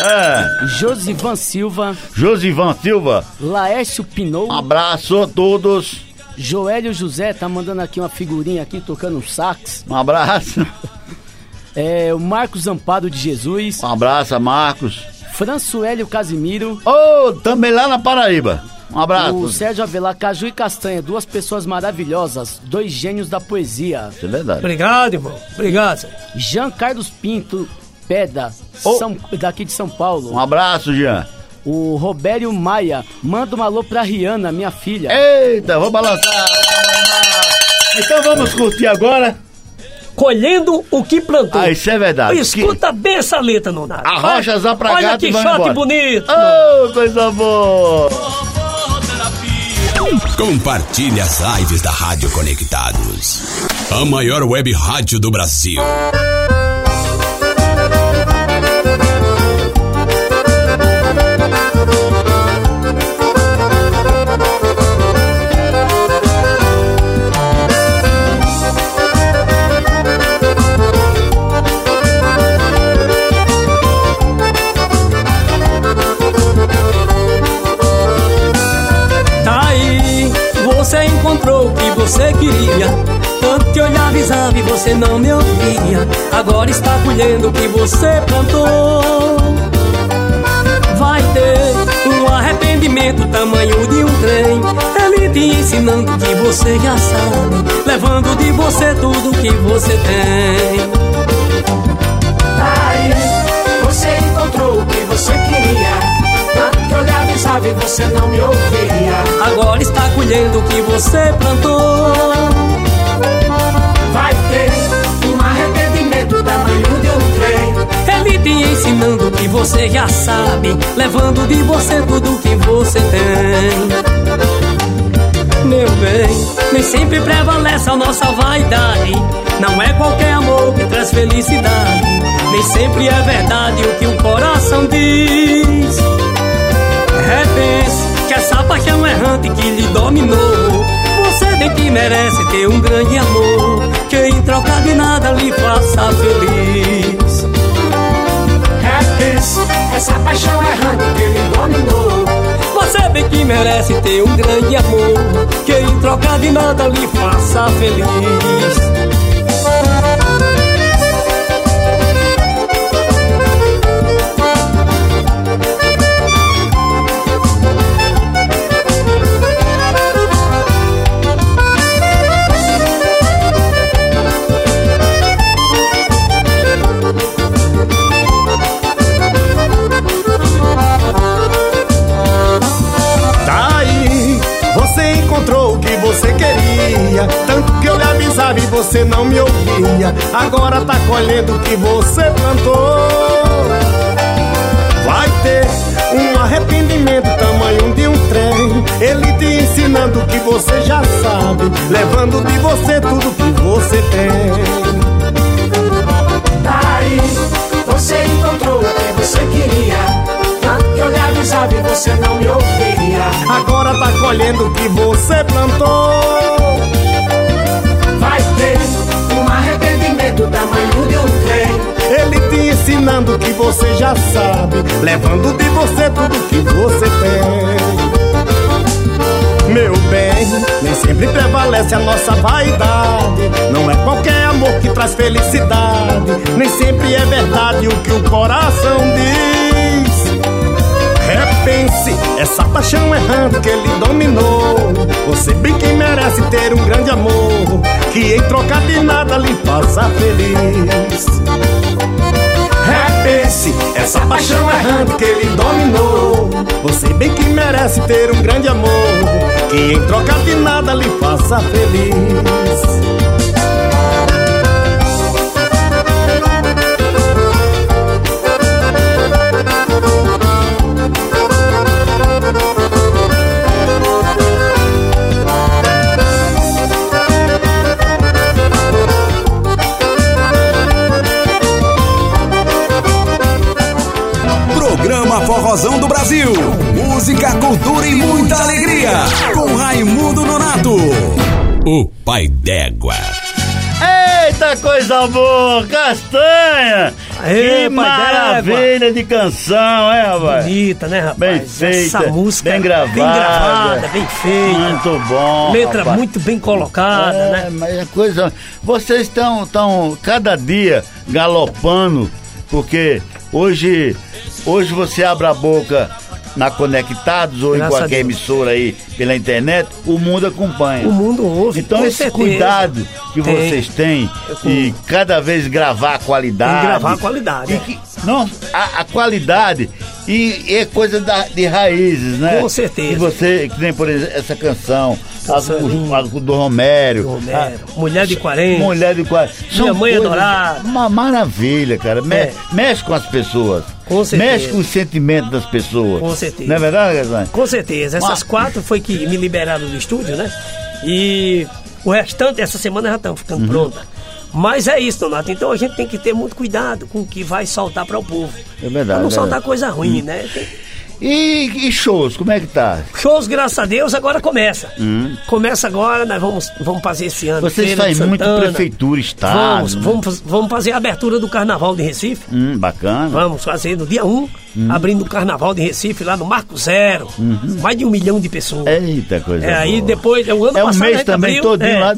É.
Josivan Silva.
Josivan Silva.
Laércio Pinou.
Um abraço a todos.
Joélio José tá mandando aqui uma figurinha aqui, tocando um sax.
Um abraço.
É, o Marcos Amparo de Jesus.
Um abraço Marcos.
Françoélio Casimiro.
Ô, também lá na Paraíba. Um abraço.
O Sérgio Avelar, Caju e Castanha, duas pessoas maravilhosas, dois gênios da poesia.
Isso é verdade.
Obrigado, irmão. Obrigado.
Jean Carlos Pinto, Peda, São- daqui de São Paulo.
Um abraço, Jean.
O Robério Maia, manda um alô pra Rihanna, minha filha.
Eita, vou balançar. Então vamos curtir agora.
Colhendo o que plantou.
Ah, isso é verdade.
Escuta bem essa letra, Nonato.
Arrochas a pra
Olha que
e
shot
embora.
bonito.
Ô, coisa boa.
Compartilhe as lives da Rádio Conectados. A maior web rádio do Brasil.
Encontrou o que você queria. Tanto que eu lhe avisava e você não me ouvia. Agora está colhendo o que você plantou. Vai ter um arrependimento tamanho de um trem. Ele te ensinando que você já sabe, levando de você tudo que você tem.
Aí, você encontrou o que você queria. E você não me ouvia.
Agora está colhendo o que você plantou.
Vai ter um arrependimento tamanho de um trem.
Ele te ensinando que você já sabe, levando de você tudo que você tem. Meu bem, nem sempre prevalece a nossa vaidade. Não é qualquer amor que traz felicidade. Nem sempre é verdade o que o coração diz. Essa paixão errante que lhe dominou. Você bem que merece ter um grande amor. Que em troca de nada lhe faça feliz.
Repense essa paixão errante que lhe dominou.
Você bem que merece ter um grande amor Que em troca de nada lhe faça feliz
você não me ouvia. Agora tá colhendo o que você plantou. Vai ter um arrependimento tamanho de um trem. Ele te ensinando o que você já sabe, levando de você tudo que você tem.
Daí você encontrou o que você queria. Tanto que eu lhe avisava e você não me ouvia.
Agora tá colhendo o que você plantou.
Ter um arrependimento tamanho de um trem.
Ele te ensinando o que você já sabe, levando de você tudo que você tem. Meu bem, nem sempre prevalece a nossa vaidade. Não é qualquer amor que traz felicidade. Nem sempre é verdade o que o coração diz. Repense essa paixão errante que ele dominou. Você bem que merece ter um grande amor que em troca de nada lhe faça feliz. Repense essa paixão errante que ele dominou. Você bem que merece ter um grande amor que em troca de nada lhe faça feliz.
O pai d'égua.
Eita coisa boa, castanha!
Aê,
que maravilha de canção, é, rapaz?
Bonita, né, rapaz?
Bem feita,
Essa música
bem gravada,
bem gravada, bem feita.
Muito bom.
Letra
rapaz.
muito bem colocada,
É,
né?
Mas a coisa. Vocês estão tão, cada dia galopando, porque hoje, hoje você abre a boca na Conectados ou em
Graças a
qualquer emissora aí pela internet, o mundo acompanha.
O mundo ouve.
Então esse
certeza.
cuidado que
Tem.
vocês têm
com-
e cada vez gravar a qualidade.
Gravar a qualidade,
E
é.
que- não, a, a qualidade e, e é coisa da- de raízes, né?
Com certeza.
Que você, que nem por exemplo essa canção, a
Canção
do, a do Romério.
Romero,
a-
Mulher de 40.
Mulher de 40.
Minha mãe
coisas-
adorada.
Uma maravilha, cara. Me-
É.
Mexe com as pessoas.
Com certeza.
Mexe com os sentimentos das pessoas.
Com certeza.
Não é verdade, Gaspar?
Com certeza. Essas
Mas-
quatro foi que me liberaram do estúdio, né? E o restante, essa semana já estão ficando
Uhum.
pronta. Mas é isso, Donato. Então a gente tem que ter muito cuidado com o que vai soltar para o povo.
É verdade.
Pra não
é
soltar coisa ruim, né? Tem-
E, e shows, como é que tá?
Shows, graças a Deus, agora começa.
Hum.
Começa agora, nós vamos, vamos fazer esse ano.
Vocês fazem muito
Santana.
prefeitura, estado.
Vamos,
né?
vamos, vamos fazer a abertura do Carnaval de Recife.
Hum, bacana.
Vamos fazer no dia 1,
Hum.
abrindo o Carnaval de Recife lá no Marco Zero. Mais de um milhão de pessoas.
Eita coisa
É, aí
boa.
depois, o ano
É um
passado
mês
a gente
também
abriu,
todinho
é,
lá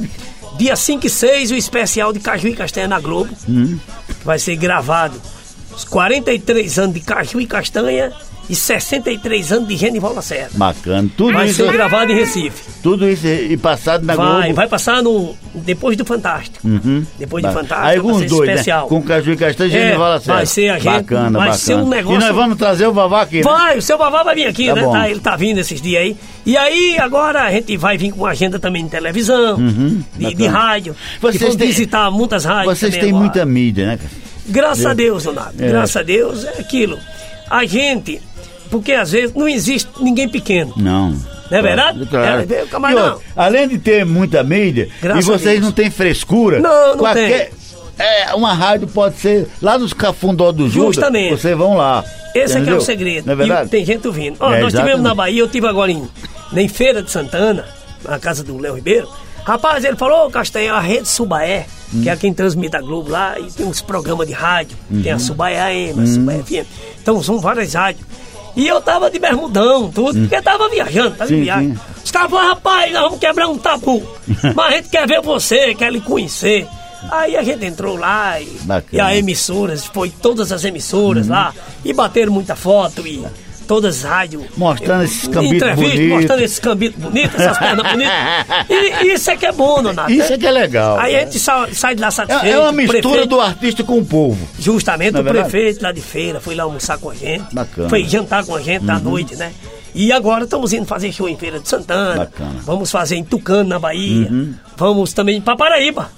Dia 5 e 6, o especial de Caju e Castanha na Globo.
Hum.
Vai ser gravado. Os 43 anos de Caju e Castanha e 63 anos de Genival Lacerda.
Bacana. Tudo
Vai
isso.
ser gravado em Recife.
Tudo isso e passado na
vai,
Globo.
vai passar no, depois do Fantástico.
Uhum.
Depois de
Ba-
Fantástico,
Aí
vai
os dois,
especial.
né? Com Caju e Castanha e
É,
Genival Lacerda.
vai ser a gente-
Bacana,
vai
bacana.
ser um negócio-
E nós vamos trazer o Vavá aqui, né?
Vai, o seu Vavá vai vir aqui,
Tá
né?
bom.
Tá, ele tá vindo esses dias aí. E aí, agora a gente vai vir com uma agenda também de televisão,
Uhum,
de, de rádio.
Vocês têm-
visitar muitas rádios.
Vocês têm
agora.
muita mídia, né?
Graças
É.
a Deus, Donato.
É.
Graças a Deus é aquilo. A gente, porque às vezes não existe ninguém pequeno.
Não.
Não é verdade?
Claro.
É, é,
E outra, além de ter muita mídia,
Graças
e vocês não têm frescura.
Não, não
qualquer, É, uma rádio pode ser lá nos Cafundó do Judas.
Justamente.
Vocês vão lá.
Esse é que é o segredo.
Não é verdade?
E tem gente ouvindo. Ó,
É,
nós tivemos
exatamente.
na Bahia, eu tive agora em, em Feira de Santana, na casa do Léo Ribeiro. Rapaz, ele falou, ô Castanha, a rede Subaé, que é quem transmite a Globo lá, e tem uns programas de rádio. Tem a
Uhum.
Subaé AM, a
Uhum.
Subaé FM. Então são várias rádios. E eu tava de bermudão, tudo, porque tava viajando, tava
Sim,
em viagem.
sim.
Falaram, rapaz, nós vamos quebrar um tabu. Mas a gente quer ver você, quer lhe conhecer. Aí a gente entrou lá e,
Bacana.
e a emissoras, foi todas as emissoras
Uhum.
lá, e bateram muita foto e todas as rádios.
Mostrando esses cambitos
Entrevista,
bonitos.
mostrando esses cambitos bonitos, essas pernas bonitas. E isso é que é bom, Donato.
Isso é que é legal.
Aí a
cara.
gente sa- sai de lá satisfeito.
É, é uma mistura
prefeito-
do artista com o povo.
Justamente
é
o
verdade?
prefeito lá de feira foi lá almoçar com a gente.
Bacana.
Foi jantar com a gente à
Uhum.
noite, né? E agora estamos indo fazer show em Feira de Santana.
Bacana.
Vamos fazer em Tucano, na Bahia.
Uhum.
Vamos também para Paraíba.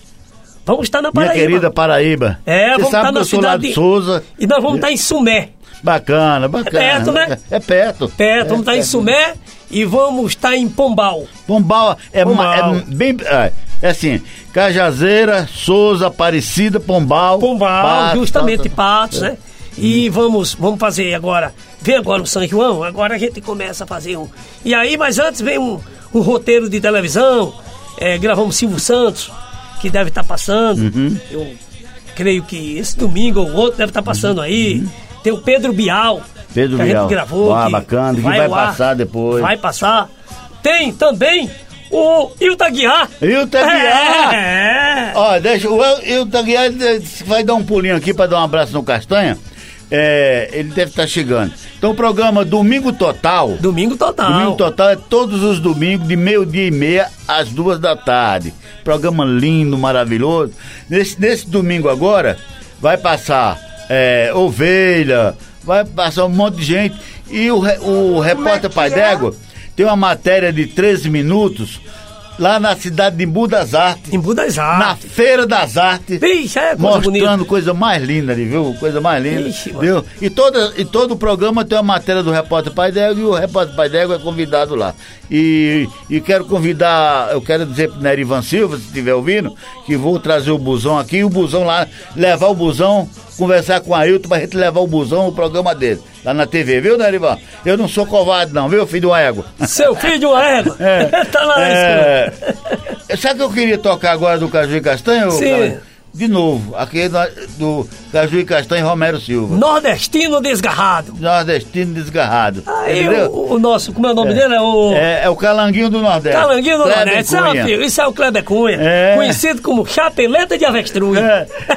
Vamos estar na
Minha
Paraíba.
querida Paraíba.
É,
Você
vamos estar na cidade
de Souza.
E nós vamos estar em Sumé.
Bacana, bacana.
É perto, né?
É perto.
Perto, vamos estar em Sumé e vamos estar em Pombal.
Pombal é, ma-
Pombal.
é bem. É, é assim, Cajazeira, Souza, Aparecida, Pombal.
Pombal,
Patos,
justamente. Patos, né? E vamos, vamos fazer agora. Vem agora o São João, agora a gente começa a fazer um. E aí, mas antes vem um, um roteiro de televisão. é, gravamos Silvio Santos, que deve estar passando.
Uhum.
Eu creio que esse domingo ou outro deve estar passando aí. Tem o Pedro Bial.
Pedro
que a
Bial.
gente gravou.
Ah,
que
bacana, que vai
ar,
passar depois.
Vai passar. Tem também o Ilta Guiar.
Ilta Guiar!
É.
Ó, deixa, o Hilton Guiar ele vai dar um pulinho aqui para dar um abraço no Castanha. É, ele deve estar chegando. Então o programa Domingo Total.
Domingo Total.
Domingo Total é todos os domingos, de meio-dia e meia às duas da tarde. Programa lindo, maravilhoso. Nesse, nesse domingo agora, vai passar é, ovelha, vai passar um monte de gente. E o, o repórter Pai d'Égua tem uma matéria de 13 minutos lá na cidade de Embu das Artes.
Embu das Artes.
Na Feira das Artes.
Vixe, é coisa
mostrando
bonita.
coisa mais linda ali, viu? Coisa mais linda. Viu? E, toda, e todo o programa tem uma matéria do repórter Pai d'Égua e o repórter Pai d'Égua é convidado lá. E, e quero convidar, eu quero dizer pro Nerivan Silva, se estiver ouvindo, que vou trazer o busão aqui, o busão lá, levar o busão, conversar com a Ailton pra gente levar o busão no programa dele, lá na TV, viu, Nerivan? Eu não sou covarde não, viu, filho de uma égua?
Seu filho de uma égua. tá lá na
É. Sabe o que eu queria tocar agora do Caju e Castanho?
Sim.
galera? De novo, aquele do- do Caju e Castanho Romero Silva.
Nordestino desgarrado.
Nordestino desgarrado.
Aí o, o nosso, como é o nome
É.
dele? É o.
É, é o Calanguinho do Nordeste.
Calanguinho do
Kleber
Nordeste. Isso é, filho, isso é o Kleber Cunha.
É.
Conhecido como Chapeleta de Avestruz.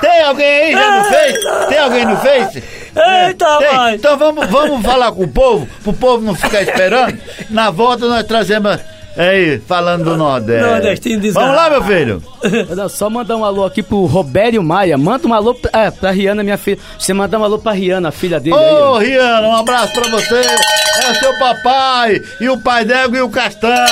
Tem alguém aí já no Face? Tem alguém no Face?
Eita,
Tem?
vai.
Então vamos, vamos falar com o povo, pro povo não ficar esperando. Na volta nós trazemos aí, falando do Nordeste.
Nordestino.
Vamos lá, meu filho.
Olha, só mandar um alô aqui pro Robério Maia. Manda um alô pra, é, pra Riana, minha filha. Você mandar um alô pra Riana, a filha dele. aí,
Ô,
ó.
Riana, um abraço pra você. É seu papai e o pai d'égua e o Castanho.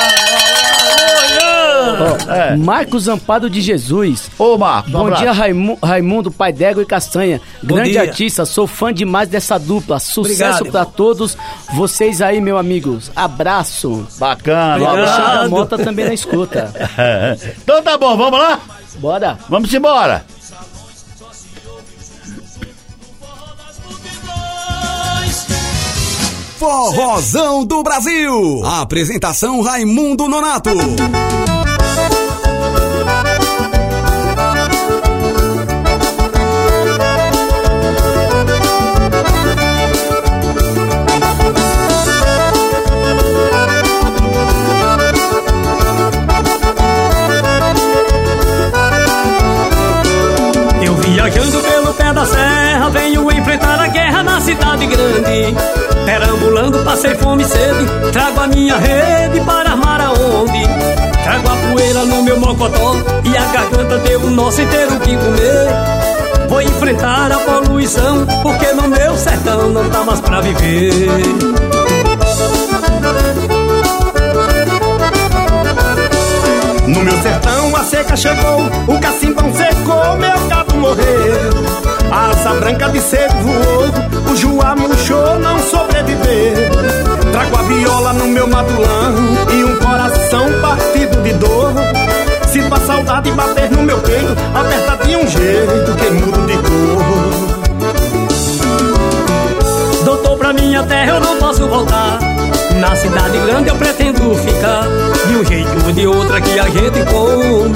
Ó,
É.
Marcos Amparo de Jesus.
Ô, Marcos, um
Bom
abraço.
dia, Raimu- Raimundo, pai d'égua e Castanha.
Bom
Grande
dia.
artista, sou fã demais dessa dupla. Sucesso
Obrigado,
pra todos vocês aí, meus amigos. Abraço.
Bacana, um
Alexandre. Mota também na escuta.
então tá bom, vamos lá?
Bora.
Vamos embora.
Forrozão do Brasil. Apresentação Raimundo Nonato.
Viajando pelo pé da serra, venho enfrentar a guerra na cidade grande. Perambulando, passei fome sede, trago a minha rede para armar aonde? Trago a poeira no meu mocotó e a garganta deu o nosso inteiro que comer. Vou enfrentar a poluição, porque no meu sertão não dá mais pra viver.
No meu sertão a seca chegou, o cacimbão secou, meu gado morreu. A asa branca de cedo voou, o juá murchou, não sobreviveu. Trago a viola no meu madulão e um coração partido de dor. Sinto a saudade bater no meu peito, aperta de um jeito que mudo de cor.
Doutor, pra minha terra eu não posso voltar. Na cidade grande eu pretendo ficar. De um jeito ou de outro aqui a gente come.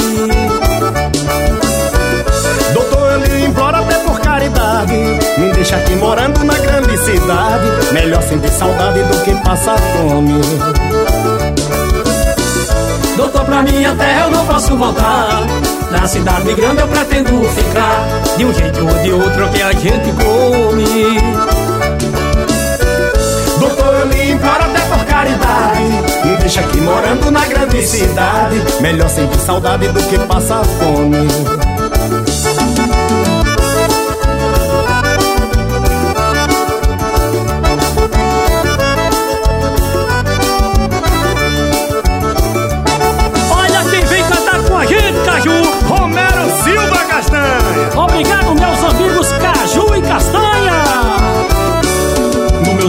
Doutor, eu lhe imploro até por caridade. Me deixa aqui morando na grande cidade. Melhor sentir saudade do que passar fome.
Doutor, pra minha terra eu não posso voltar. Na cidade grande eu pretendo ficar. De um jeito ou de outro que a gente come.
Doutor, eu lhe imploro. Me deixa aqui morando na grande cidade. Melhor sentir saudade do que passar fome.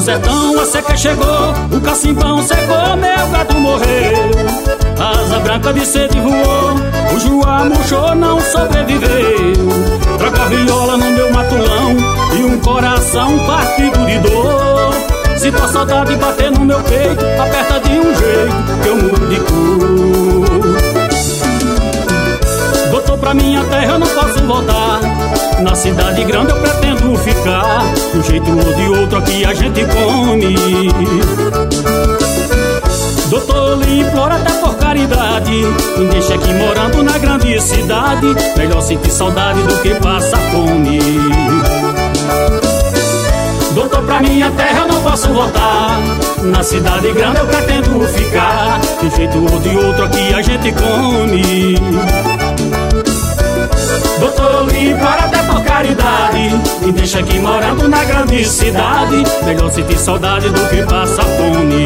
Sertão a seca chegou, o cacimbão secou, meu gato morreu. Asa branca de sede voou, o Joá murchou, não sobreviveu. Troca viola no meu matulão e um coração partido de dor. Se tua saudade bater no meu peito, aperta de um jeito que eu mudo de cor. Doutor, pra minha terra eu não posso voltar. Na cidade grande eu pretendo ficar. De um jeito ou de outro aqui a gente come. Doutor, lhe imploro até por caridade. Me deixa aqui morando na grande cidade. Melhor sentir saudade do que passar fome. Doutor, pra minha terra eu não posso voltar. Na cidade grande eu pretendo ficar. De um jeito ou de outro aqui a gente come. Doutor, lhe imploro até por caridade. Me deixa aqui morando na grande cidade. Melhor sentir saudade do que passar fome.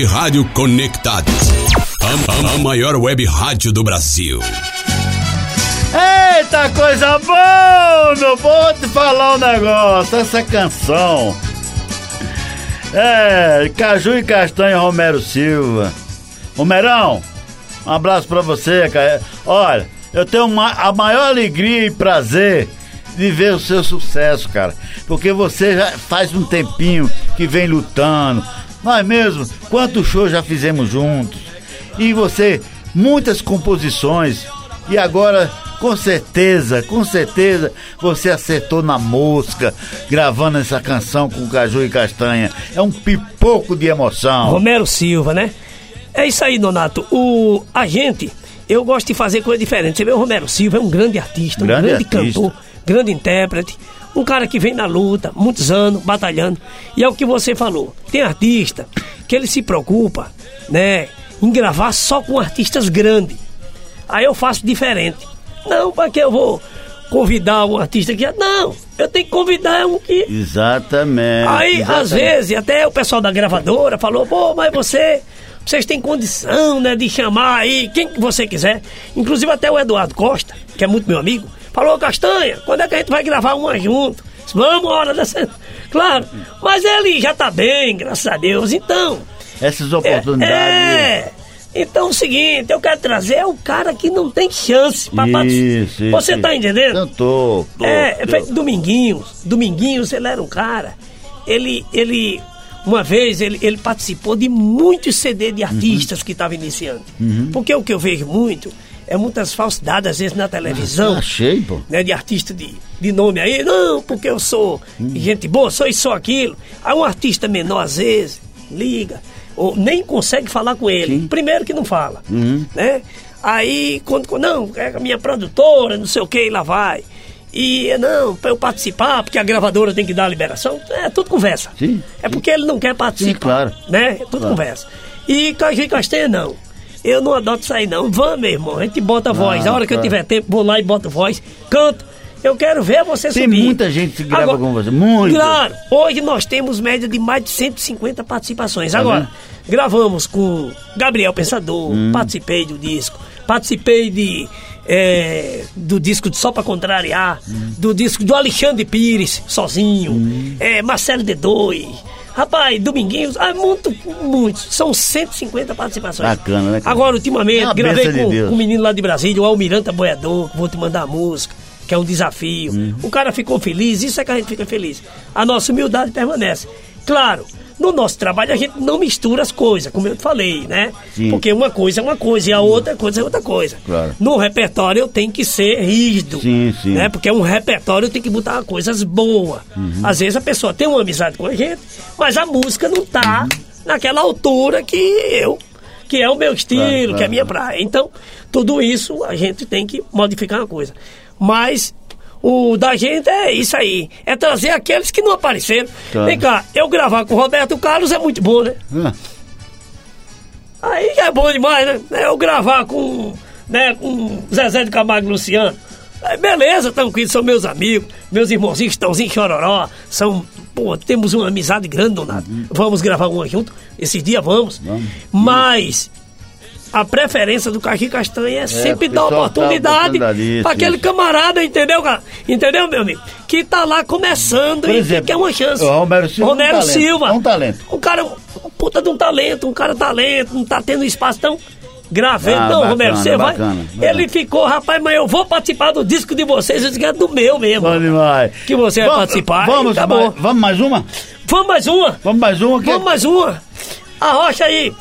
Web Rádio Conectados. A, a- a maior web rádio do Brasil.
Eita, coisa boa! Meu, vou te falar um negócio. Essa canção. É, Caju e Castanha Romero Silva. Romerão, um abraço pra você, cara. Olha, eu tenho ma- a maior alegria e prazer de ver o seu sucesso, cara. Porque você já faz um tempinho que vem lutando. Nós mesmo, quantos shows já fizemos juntos. E você, muitas composições. E agora, com certeza, com certeza, você acertou na mosca, gravando essa canção com Caju e Castanha. É um pipoco de emoção.
Romero Silva, né? É isso aí, Donato. O, a gente, eu gosto de fazer coisa diferente. Você vê o Romero Silva, é um grande artista,
Grande
um grande
artista.
cantor, grande intérprete. Um cara que vem na luta, muitos anos, batalhando. E é o que você falou. Tem artista que ele se preocupa, né, em gravar só com artistas grandes. Aí eu faço diferente. Não, para que eu vou convidar um artista que. Não, eu tenho que convidar um que
Exatamente.
Aí,
exatamente.
às vezes, até o pessoal da gravadora falou, pô, mas você. Vocês têm condição, né, de chamar aí quem que você quiser. Inclusive até o Eduardo Costa, que é muito meu amigo, falou, Castanha, quando é que a gente vai gravar uma junto? Vamos, hora dessa. Claro, mas ele já tá bem, graças a Deus. Então.
Essas oportunidades.
É. Então é o seguinte, eu quero trazer o cara que não tem chance pra participar.
Isso, isso,
Você tá entendendo?
Eu tô. tô
É, é
tô.
feito Dominguinhos. Dominguinhos, ele era um cara. Ele, ele uma vez, ele, ele participou de muitos CD de artistas que estavam iniciando.
Uhum.
Porque o que eu vejo muito é muitas falsidades, às vezes, na televisão.
Achei, pô.
Né, de artista de, de nome aí. Não, porque eu sou
Hum.
gente boa, sou isso, sou aquilo. Aí um artista menor, às vezes, liga. Ou nem consegue falar com ele. Primeiro que não fala
Uhum.
né? Aí, quando, quando- não, é a minha produtora, não sei o que, lá vai. E não, pra eu participar, porque a gravadora tem que dar a liberação, é tudo conversa.
Sim.
É porque ele não quer participar.
Sim, claro.
Né? É tudo
Claro.
conversa. E Caju e Castanha, não. Eu não adoto isso aí, não. Vamos, meu irmão, a gente bota voz.
Ah,
a hora que eu
claro.
tiver tempo, vou lá e boto voz, canto. Eu quero ver você
Tem
subir.
muita gente que grava
Agora-
com você. Muito.
Claro, hoje nós temos média de mais de 150 participações.
Tá
Agora,
vendo?
gravamos com Gabriel Pensador,
Hum.
participei do disco, participei de, é, do disco de Só Pra Contrariar,
Hum.
do disco do Alexandre Pires, sozinho, é, Marcelo D2. Rapaz, Dominguinhos, ah, muito, muitos. São 150 participações.
Bacana, né, cara?
Agora, ultimamente,
É
gravei
benção de
com, com um menino lá de Brasília, o Almiranta Boiador, que vou te mandar a música, que é um desafio.
Uhum.
O cara ficou feliz, isso é que a gente fica feliz. A nossa humildade permanece. Claro, no nosso trabalho a gente não mistura as coisas, como eu te falei, né?
Sim.
Porque uma coisa é uma coisa e a outra coisa é outra coisa.
Claro.
No repertório eu tenho que ser rígido.
Sim, sim.
Né? Porque um repertório tem que botar coisas boas.
Uhum.
Às vezes a pessoa tem uma amizade com a gente, mas a música não tá
Uhum.
naquela altura que eu, que é o meu estilo,
Claro,
que é a
claro.
minha praia. Então, tudo isso a gente tem que modificar uma coisa. Mas o da gente é isso aí. É trazer aqueles que não apareceram.
Claro.
Vem cá, eu gravar com o Roberto Carlos é muito bom, né?
Ah,
Aí é bom demais, né? Eu gravar com, né, com Zezé de Camargo e Luciano. Aí, beleza, tranquilo, são meus amigos, meus irmãozinhos estão em Chororó, são, pô, temos uma amizade grande, Donato. Vamos gravar uma junto, esse dia vamos. Mas a preferência do Caqui Castanha é sempre dar
tá
oportunidade para aquele camarada, entendeu, cara? Entendeu, meu amigo? Que tá lá começando
Por
e
exemplo,
que quer uma chance.
o Romero Silva é um
Romero
talento,
Silva.
é um talento.
Um cara, um puta de um talento, um cara talento, não tá tendo espaço tão gravando.
Ah,
não,
bacana,
Romero, você vai.
bacana,
Ele ficou, rapaz, mas eu vou participar do disco de vocês, eu disse que é do meu mesmo.
Bom demais.
Que você vai
Vamos-
participar.
Vamos,
tá
mais,
bom.
vamos mais uma?
Vamos mais uma.
Vamos mais uma?
Vamos mais uma. Arrocha aí.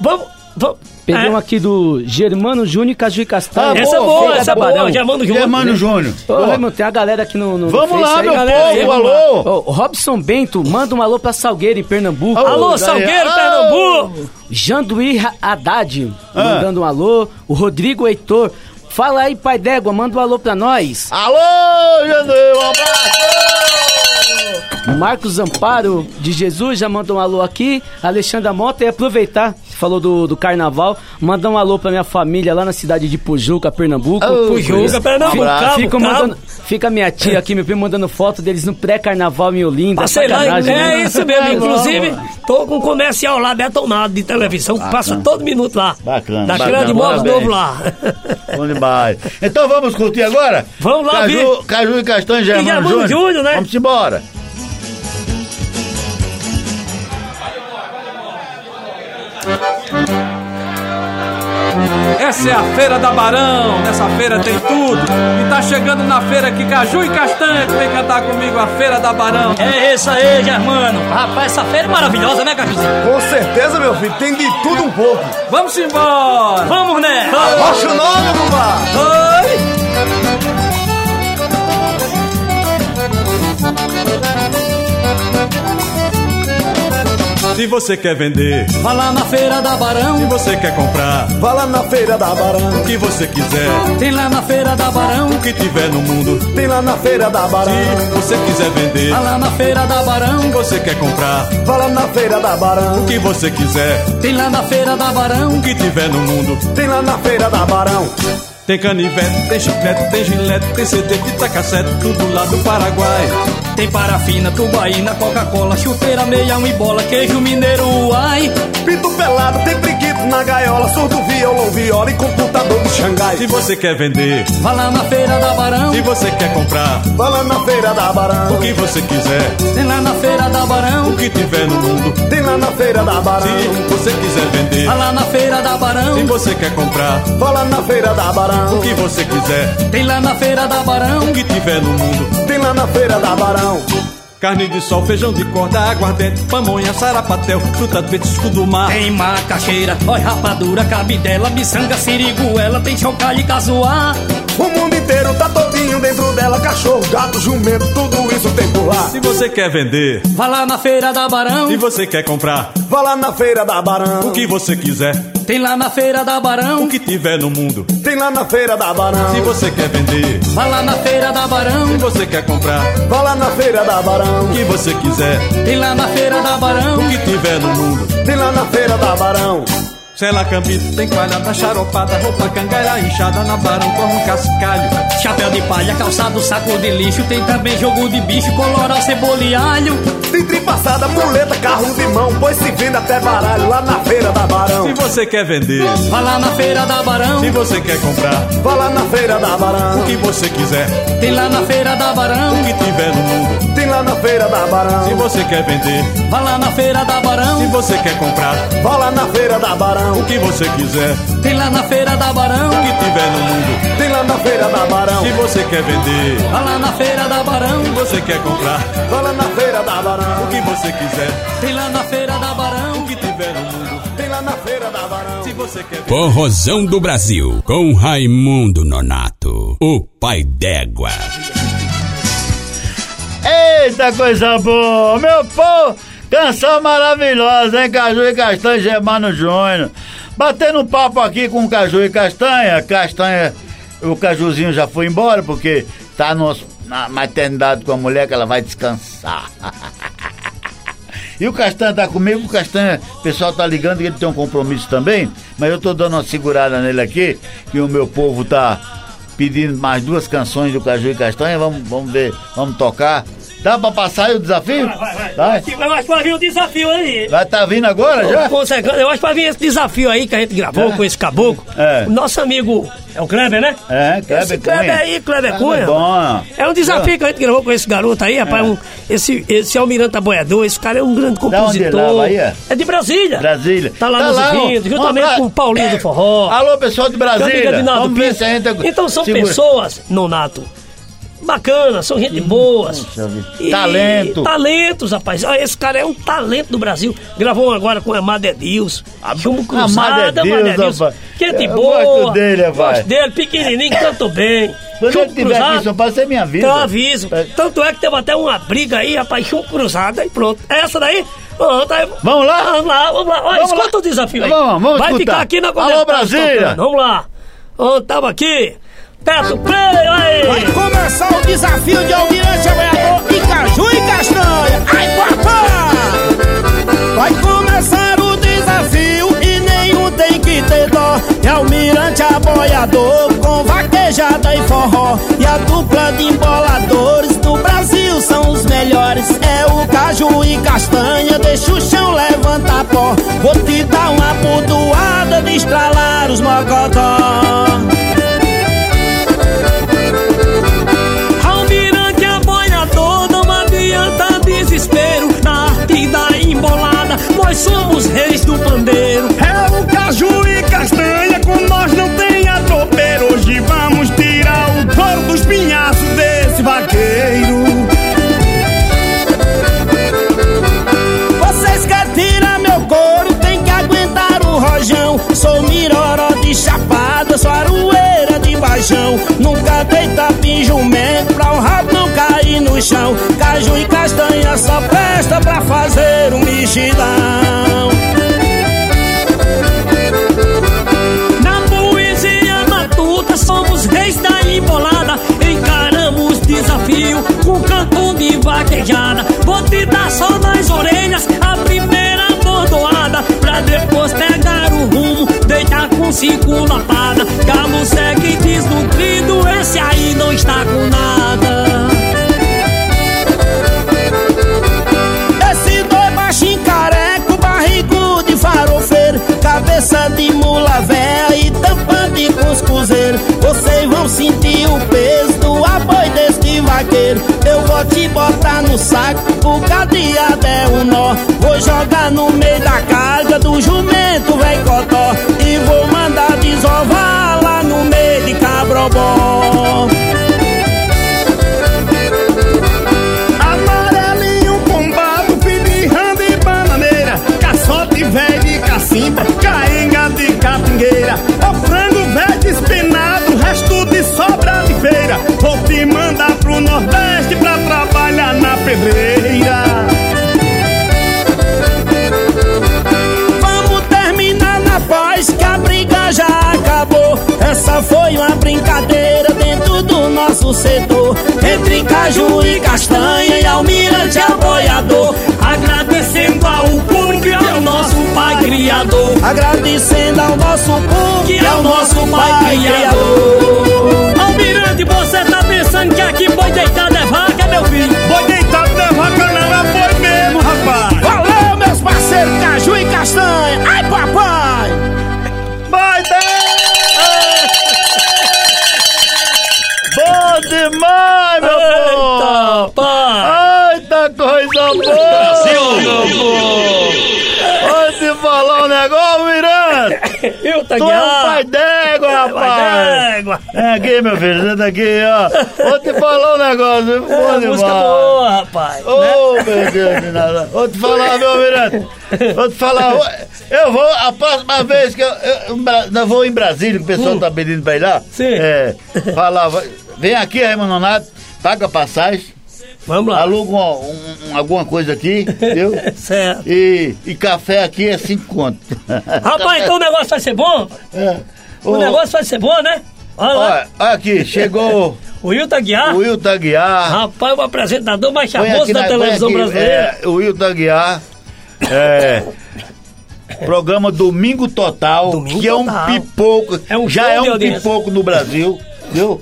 Vamos. vamos.
Peguei
É.
um aqui do Germano Júnior e Caju e Castanha.
Ah, essa é boa, essa é boa. Germano Júnior.
Germano Júnior.
Ô, tem a galera aqui no, no
Vamos
no
lá,
aí,
meu
galera
povo, alô.
lá. Ô, o Robson Bento, manda um alô pra Salgueiro, em Pernambuco.
Alô,
daí,
Salgueiro,
alô.
Pernambuco.
Janduí Haddad,
Ah.
mandando um alô. O Rodrigo Heitor. Fala aí, pai d'égua, manda um alô pra nós.
Alô, Janduí, um abraço!
Marcos Amparo de Jesus já mandou um alô aqui. Alexandra Mota e aproveitar, falou do, do carnaval, mandar um alô pra minha família lá na cidade de Pujuca, Pernambuco.
Ô,
Pujuca, Pernambuco,
Fica-
Cabo,
fica,
Cabo.
mandando, fica minha tia aqui, meu primo mandando foto deles no pré-carnaval em Olinda.
Lá,
sacanagem,
é
né?
isso mesmo. Inclusive, tô com um comercial lá detonado de televisão que passa todo minuto lá.
Bacana,
Da
bacana,
Grande
parabéns.
Novo lá.
Bom demais. Então vamos curtir agora?
Vamos lá,
Caju, Caju e Castanho, Germano,
Germano
Júnior.
Júnior, né?
Vamos embora.
Essa é a Feira da Barão, nessa feira tem tudo. E tá chegando na feira aqui Caju e Castanha, que vem cantar comigo a Feira da Barão.
É isso aí, Germano. Rapaz, essa feira é maravilhosa, né, Cajuzinho?
Com certeza, meu filho, tem de tudo um pouco.
Vamos embora!
Vamos, né?
Rocha o nome, Gumba!
Oi!
Se você quer vender,
Vai lá na feira da
se
Barão.
você quer comprar,
Vá lá na feira da Barão.
o que você quiser,
Tem lá na feira da Barão.
o que tiver no mundo.
Tem lá na feira da Barão.
Se você quiser vender,
Vai lá na feira da Barão.
se você quer comprar,
Vá lá na feira da Barão.
o que você quiser,
Tem lá na feira da Barão.
o que tiver no mundo.
Tem lá na feira da Barão.
Tem canivete, tem chiclete, tem gilete, tem CD, fita cassete, tudo lá do Paraguai.
Tem parafina, tubaína, Coca-Cola, chuteira, meião e bola, queijo mineiro, ai.
Pinto pelado, tem priquito na gaiola. Surdo, violão, viola e computador de Xangai.
Se você quer vender,
Vai lá na feira da Barão.
se você quer comprar,
Vá lá na feira da Barão.
o que você quiser,
Tem lá na feira da Barão.
o que tiver no mundo.
Tem lá na feira da Barão.
Se você quiser vender,
Vai lá na feira da Barão.
se você quer comprar,
Vá lá na feira da Barão.
o que você quiser,
Tem lá na feira da Barão.
o que tiver no mundo.
Tem lá na feira da Barão.
Carne de sol, feijão de corda, aguardente, pamonha, sarapatel, fruta de petisco do mar.
Tem macaxeira, oi rapadura, cabidela, miçanga, siriguela, tem chocalho e casuá.
O mundo inteiro tá todinho dentro dela. Cachorro, gato, jumento, tudo isso tem por lá.
Se você quer vender,
Vai lá na feira da Barão.
se você quer comprar,
Vá lá na feira da Barão.
o que você quiser,
Tem lá na feira da
o
Barão.
que tiver no mundo.
Tem lá na feira da Barão.
Se você quer vender,
Vai lá na feira da Barão.
se você quer comprar,
Vá lá na feira da Barão.
o que você quiser,
Tem lá na feira da Barão.
o que tiver no mundo.
Tem lá na feira da Barão.
Sela cambito, tem coalhada, charopada, roupa cangaira inchada na barão, corre um cascalho.
Chapéu de palha, calçado, saco de lixo. Tem também jogo de bicho, colorau, cebola e alho.
Tem tripassada, muleta, carro de mão. Pois se vende até baralho lá na feira da Barão.
Se você quer vender,
Vai lá na feira da Barão.
se você quer comprar,
Vá lá na feira da Barão.
o que você quiser,
Tem lá na feira da Barão.
o que tiver no mundo.
Tem lá na feira da Barão.
Se você quer vender,
Vai lá na feira da
se
Barão.
você quer comprar,
Vá lá na feira da Barão.
o que você quiser,
Tem lá na feira da Barão.
o que tiver no mundo.
Tem lá na feira da Barão.
Se você quer vender,
Vai lá na feira da Barão.
se você quer comprar,
Vá lá na feira da Barão.
o que você quiser,
Tem lá na feira da Barão.
o que tiver no mundo.
Tem lá na feira da Barão.
Se você quer vender.
Corrosão do Brasil, com Raimundo Nonato, o pai d'égua.
Eita coisa boa! Meu povo, canção maravilhosa, hein? Caju e Castanha, Germano Júnior. Batendo um papo aqui com Caju e Castanha. Castanha, o Cajuzinho já foi embora porque tá no, na maternidade com a mulher que ela vai descansar. E o Castanha tá comigo, o Castanha, o pessoal tá ligando que ele tem um compromisso também, mas eu tô dando uma segurada nele aqui, que o meu povo tá pedindo mais duas canções do Caju e Castanha. Vamos, vamos ver, vamos tocar. Dá pra passar aí o desafio?
Vai, vai, vai.
Vai?
Eu acho que vai vir um desafio aí.
Vai tá vindo agora já?
Consegue- Eu acho que vai vir esse desafio aí que a gente gravou
É.
com esse caboclo.
É.
O nosso amigo é o Kleber, né?
É, Kleber
Esse
Cunha.
Kleber aí, Kleber
Kleber
Cunha.
bom.
É um desafio que a gente gravou com esse garoto aí, rapaz.
É.
um- esse, esse Almirante Aboiador, esse cara é um grande compositor.
ele é?
É de Brasília.
Brasília.
Tá lá
Tá
nos
lá, ó.
ouvindo,
Um
juntamente com o Paulinho do Forró.
Alô, pessoal de Brasília. Vamos ver se a gente
Então são
segura.
pessoas, Nonato, bacanas, são gente boas.
Vida.
E-
Talento.
Talentos, rapaz. Ah, Esse cara é um talento do Brasil. Gravou agora com a Amada Edils. Chumbo Cruzada,
Amada
Amada
Edils,
Edils.
rapaz.
Gente
Eu
boa.
gosto dele, rapaz.
Gosto dele, pequenininho, cantou bem.
Quando
Chumbo
ele estiver aqui em São Paulo, você me avisa.
Então aviso. Tanto é que teve até uma briga aí, rapaz, chumbo cruzada e pronto. Essa daí, pronto. aí-
Vamos lá?
Vamos lá, vamos lá. Olha,
Vamos lá.
escuta o desafio aí.
Vamos, vamos
Vai
escutar.
ficar aqui na
Alô. Brasília.
Vamos lá. Ó, tava aqui. Perto play, aí.
Vai começar o desafio de Almirante Aviador e Caju e Castanha. Ai, papai! Vai começar o desafio e nenhum tem que ter dó. É Almirante Aboiador com vaquejada e forró. E a dupla de emboladores do Brasil são os melhores. É o Caju e Castanha, deixa o chão levantar pó. Vou te dar uma pudoada de estralar os mocotó.
Do pandeiro
É o caju e castanha, com nós não tem atropeiro. Hoje vamos tirar o couro dos pinhaços desse vaqueiro.
Vocês querem tirar meu couro, tem que aguentar o rojão. Sou miroró de chapada, sou aroeira de baixão. Nunca dei tapim jumento pra o rabo não cair no chão. Caju e castanha só presta pra fazer um mexidão.
Vou te dar só nas orelhas a primeira bordoada Pra depois pegar o rumo, deitar com cinco lapadas Galo segue desnutrido, esse aí não está com nada.
Esse dois baixinho careco, barrigudo de farofeiro Cabeça de mula véia e tampa de cuscuzeiro Vocês vão sentir o peso vaqueiro Eu vou te botar no saco, o cadeado é um nó. Vou jogar no meio da carga do jumento, véi cotó. E vou mandar desovar lá no meio de cabrobó.
Amarelinho bombado, filirrando e bananeira. Caçote velho de cacimba, caenga de capingueira feira Vou te mandar pro Nordeste pra trabalhar na pedreira
Vamos terminar na paz que a briga já acabou. Essa foi uma brincadeira dentro do nosso setor. Entre caju e castanha e almirante aboiador.
Agradecendo ao público e ao nosso pai criador
Agradecendo ao nosso público
que é o nosso pai criador. Almirante, você tá pensando que aqui boi deitado é vaca, meu filho?
Boi deitado não é vaca não, é boi mesmo, rapaz
Valeu, meus parceiros caju e castanha. Ai, papai!
Vai, Bom demais, meu
Eita,
povo!
pai!
Eita coisa boa!
Brasil!
meu povo! Vou te falar um negócio, Miranda!
Eu tá
Tu é um pai d'égua, rapaz! Vem aqui, meu filho, senta aqui, ó. Vou te falar um negócio, viu?
É,
demais.
música boa, rapaz.
Ô,
né?
meu Deus de nada. Vou te falar, meu Miranda. Vou te falar. Eu vou, a próxima vez que eu. eu, eu vou em Brasília, que o pessoal tá pedindo pra ir lá.
Sim.
É. Falar, vem aqui, Raimundo Nonato, paga a passagem.
Vamos lá.
Aluga um- um- alguma coisa aqui, entendeu?
Certo.
E, e café aqui é 5 conto.
Rapaz, então o negócio vai ser bom?
É.
O
Ô,
negócio vai ser bom, né? Olha lá.
Olha, olha aqui, chegou
O Wilton Aguiar.
o Wilton Aguiar.
Rapaz, o apresentador mais
aqui
da
na-
televisão
aqui,
brasileira.
É, o Wilton Aguiar. É, programa Domingo Total,
Domingo
que é um
Total.
pipoco,
É um
já é um pipoco no Brasil. viu?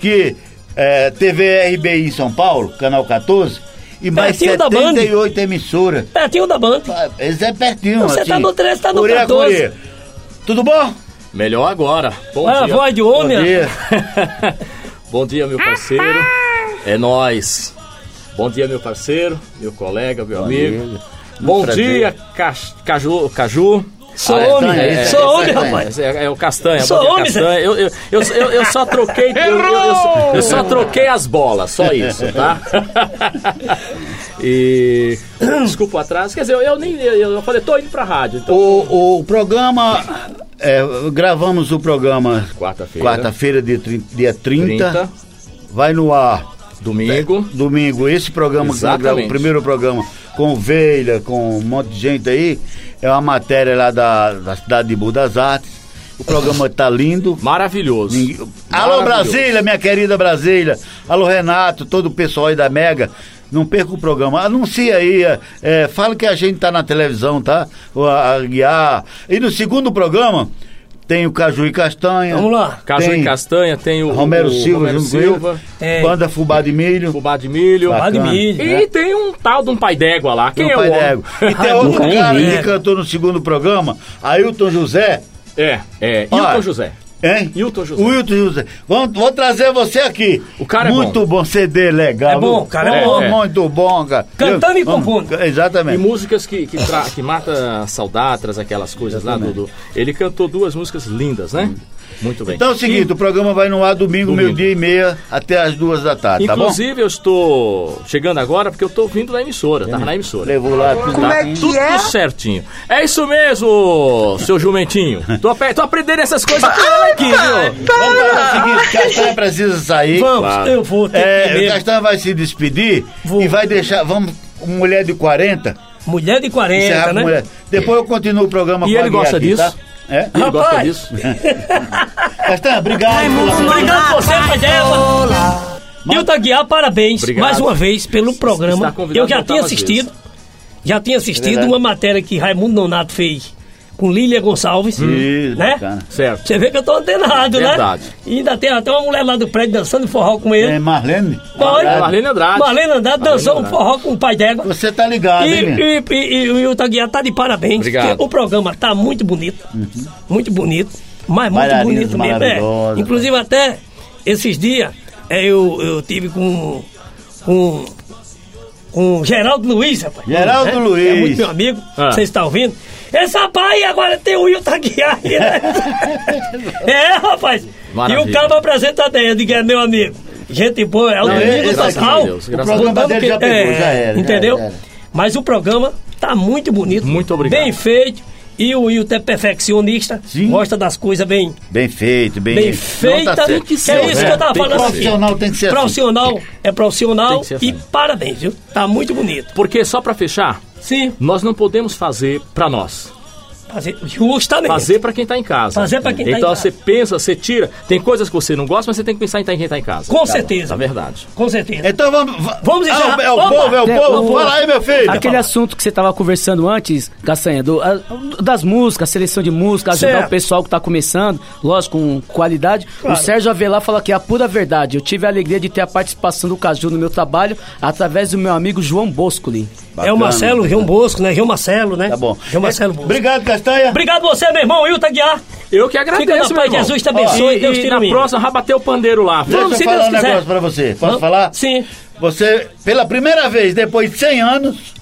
Que é, TV RBI São Paulo, canal 14, e mais
Pertinho da Band.
78 emissoras.
Pertinho da Band.
Eles é pertinho,
Você
assim.
tá no 13, tá no
Curia,
14.
Curia. Tudo bom?
Melhor agora. Bom
Ah,
dia.
voz de homem.
Bom dia. Bom dia, meu parceiro. É nós. Bom dia, meu parceiro, meu colega, meu
Bom
amigo.
dia.
Bom
Prazer.
dia, Caju. Caju.
Sou
Ah, é,
homem,
é, é,
sou
é,
homem,
é,
rapaz.
É, é o Castanha.
Sou homem, Zé.
Castanha. Eu, eu, eu, eu, eu só troquei. eu, eu, eu, eu só- eu só troquei as bolas, só isso, tá? e. Desculpa o atraso. Quer dizer, eu, eu nem. Eu, eu falei, tô indo pra rádio. Então,
O, o programa. É, gravamos o programa
Quarta-feira.
quarta-feira, dia, dia 30,
30.
Vai no ar.
Domingo.
Domingo. Esse programa
Exatamente.
gravamos, o primeiro programa, com Veila, com um monte de gente aí, é uma matéria lá da, da cidade de Boa das Artes. O programa tá lindo.
Maravilhoso.
Alô,
Maravilhoso.
Brasília, minha querida Brasília. Alô, Renato, todo o pessoal aí da Mega. Não perca o programa. Anuncia aí. é, é, fala que a gente tá na televisão, tá? O- A, a guiar. E no segundo programa tem o Caju e Castanha.
Vamos lá.
Caju
Tem
e Castanha, tem o
Romero
o
Silva
Romero
junto com
Silva,
ele. Banda Fubá de Milho.
Fubá de Milho.
Fubá de milho,
E
né?
tem um tal de um pai d'égua lá. Quem
Tem
é
o
o
pai d'égua. E tem outro cara que cantou no segundo programa, Ailton José.
É, é.
Olha,
Hilton José.
Hein?
Hilton José.
O Hilton José. Vamos, vou trazer você aqui. O
cara é
Muito bom. CD, legal.
É bom, o cara é
Bom,
bom.
Muito bom, cara.
Cantando e compondo.
E
Exatamente.
músicas que, que, tra- que mata a saudade, traz aquelas coisas lá, Dudu. Ele cantou duas músicas lindas, né? Muito bem.
Então é o seguinte, o programa vai no ar domingo,
Domingo.
meio-dia e meia, até as duas da tarde, tá bom?
Inclusive, eu estou chegando agora porque eu estou vindo da emissora, tava na emissora.
Levou lá tudo.
Tá tudo certinho. É isso mesmo, seu jumentinho. Tô, ape- tô aprendendo essas coisas com ele aqui, viu?
Vamos fazer o seguinte, Castanha precisa sair.
Vamos,
Claro.
eu vou ter
É,
que.
Castanha vai se despedir e vai deixar, vamos, mulher de 40,
Mulher de
encerrar
40,
com
né?
mulher. Depois eu continuo o programa
E
com a
ele
Guia
gosta
aqui,
disso?
Tá? É?
Ele gosta
Rapaz.
disso?
Castanha, obrigado. pela-
Obrigado por você, pai dela. Hilton Aguiar, parabéns
Obrigado.
mais uma vez pelo programa. Eu já tinha assistido. Já tinha assistido
verdade.
uma matéria que Raimundo Nonato fez com Lília Gonçalves.
Isso,
né?
bacana.
Certo.
Você vê que eu tô antenado,
Verdade.
né? E ainda tem até uma mulher lá do prédio dançando forró com ele.
É Marlene?
Foi.
Marlene Andrade.
Marlene Andrade dançou um forró com o pai d'égua.
Você tá ligado,
E,
hein,
e, e, e o Hilton Aguiar tá de parabéns.
Obrigado.
porque O programa tá muito bonito. Muito bonito. Mas muito bonito mesmo. É. Inclusive até esses dias é, eu, eu tive com. com. com Geraldo Luiz, rapaz.
Geraldo
É,
Luiz.
É muito meu amigo.
Ah.
Você está ouvindo? Esse rapaz aí agora tem o Hilton Aguiar. aí, né? é, rapaz.
Maravilha.
E o cabo apresentador, eu digo, é meu amigo. Gente boa, é o
Não,
Domingo
aqui,
Total.
Deus,
O programa dele
que-
já pegou,
é,
já era. já
Entendeu?
era.
Mas o programa tá muito bonito.
Muito obrigado.
Bem feito. E o Wilton é perfeccionista.
Sim.
Gosta das coisas bem,
Bem feito, bem,
bem
Não,
feita.
tá
que
certo.
é isso que eu tava falando.
ser.
Profissional tem que ser assim.
Profissional é profissional.
Ser
E
assim.
parabéns, viu? Tá muito bonito.
Porque só pra fechar,
Sim.
nós não podemos fazer pra nós.
Fazer, justamente.
Fazer pra quem tá em casa.
Fazer pra quem tá em
Então
casa.
você pensa, você tira. Tem coisas que você não gosta, mas você tem que pensar em quem tá em casa.
Com certeza.
Tá verdade.
Com certeza.
Então vamos. va-
Vamos encerrar.
Ah, é o
Opa!
povo, é o
É,
povo. Fala aí, meu filho.
Aquele assunto que você tava conversando antes, Castanha, do, a- das músicas, seleção de música, ajudar
Certo.
o pessoal que tá começando, lógico, com qualidade.
Claro.
O Sérgio Avelar fala que é a pura verdade. Eu tive a alegria de ter a participação do Caju no meu trabalho através do meu amigo João Boscoli.
É o Marcelo, João Bosco, né? João Marcelo, né?
Tá bom.
João Marcelo Bosco.
Obrigado, Castanha.
Obrigado você, meu irmão, Wilton Aguiar.
Eu que
Fica
agradeço,
na
meu
paz,
irmão.
Jesus te abençoe,
E,
Deus
e
te
na
ilumine.
próxima, vai bater o pandeiro lá.
Deixa
Vamos,
eu
se
falar
Deus
um
quiser.
negócio pra você. Posso
Vamos?
falar?
Sim.
Você, pela primeira vez, depois de 100 anos,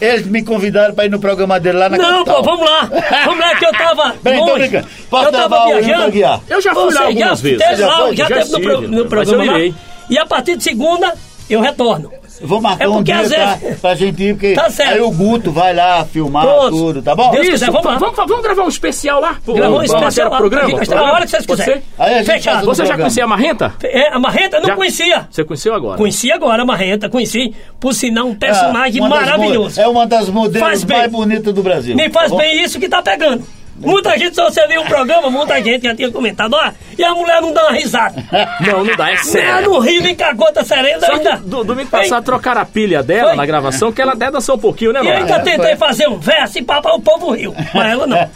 eles me convidaram pra ir no programa dele lá na
Não,
capital.
pô, vamos lá. Vamos lá, que eu tava.
Peraí, tô
longe.
brincando. Posso
eu tava
levar o Hilton
viajando.
Aguiar?
Eu já fui
Você
lá algumas vezes.
Teve
Já
lá,
foi?
já,
Já
teve no, pro- no
mas
programa
eu
lá.
irei.
E a partir de segunda, eu retorno.
Vou marcar
É
um
porque
dia
às
pra,
vezes-
pra gente ir, porque
Tá certo.
aí o Guto vai lá filmar
Pronto.
tudo, tá bom?
Deus
Isso,
quiser, vamos
vamos, vamos gravar um especial lá. Pô,
Gravou um especial lá.
programa?
A hora que vocês quiserem. Fechado.
Você já conhecia a Marrenta?
É, a Marrenta eu não
Já?
conhecia.
Você conheceu agora?
Conheci agora a Marrenta, conheci. Por sinal, um personagem
É,
maravilhoso.
É uma das modelos mais bonitas do Brasil.
Me faz
tá
bem isso que tá pegando. Muita gente, se você viu o programa, muita gente já tinha comentado, ó, e a mulher não dá uma risada.
Não, não dá, é
Ela
sério.
não ri, vem com a gota serena
Só
ainda.
do, domingo passado trocaram a pilha dela
Foi.
na gravação, que ela até dançou um pouquinho, né,
E
mano?
ainda tentei fazer um verso e papai, o povo riu. Mas ela não.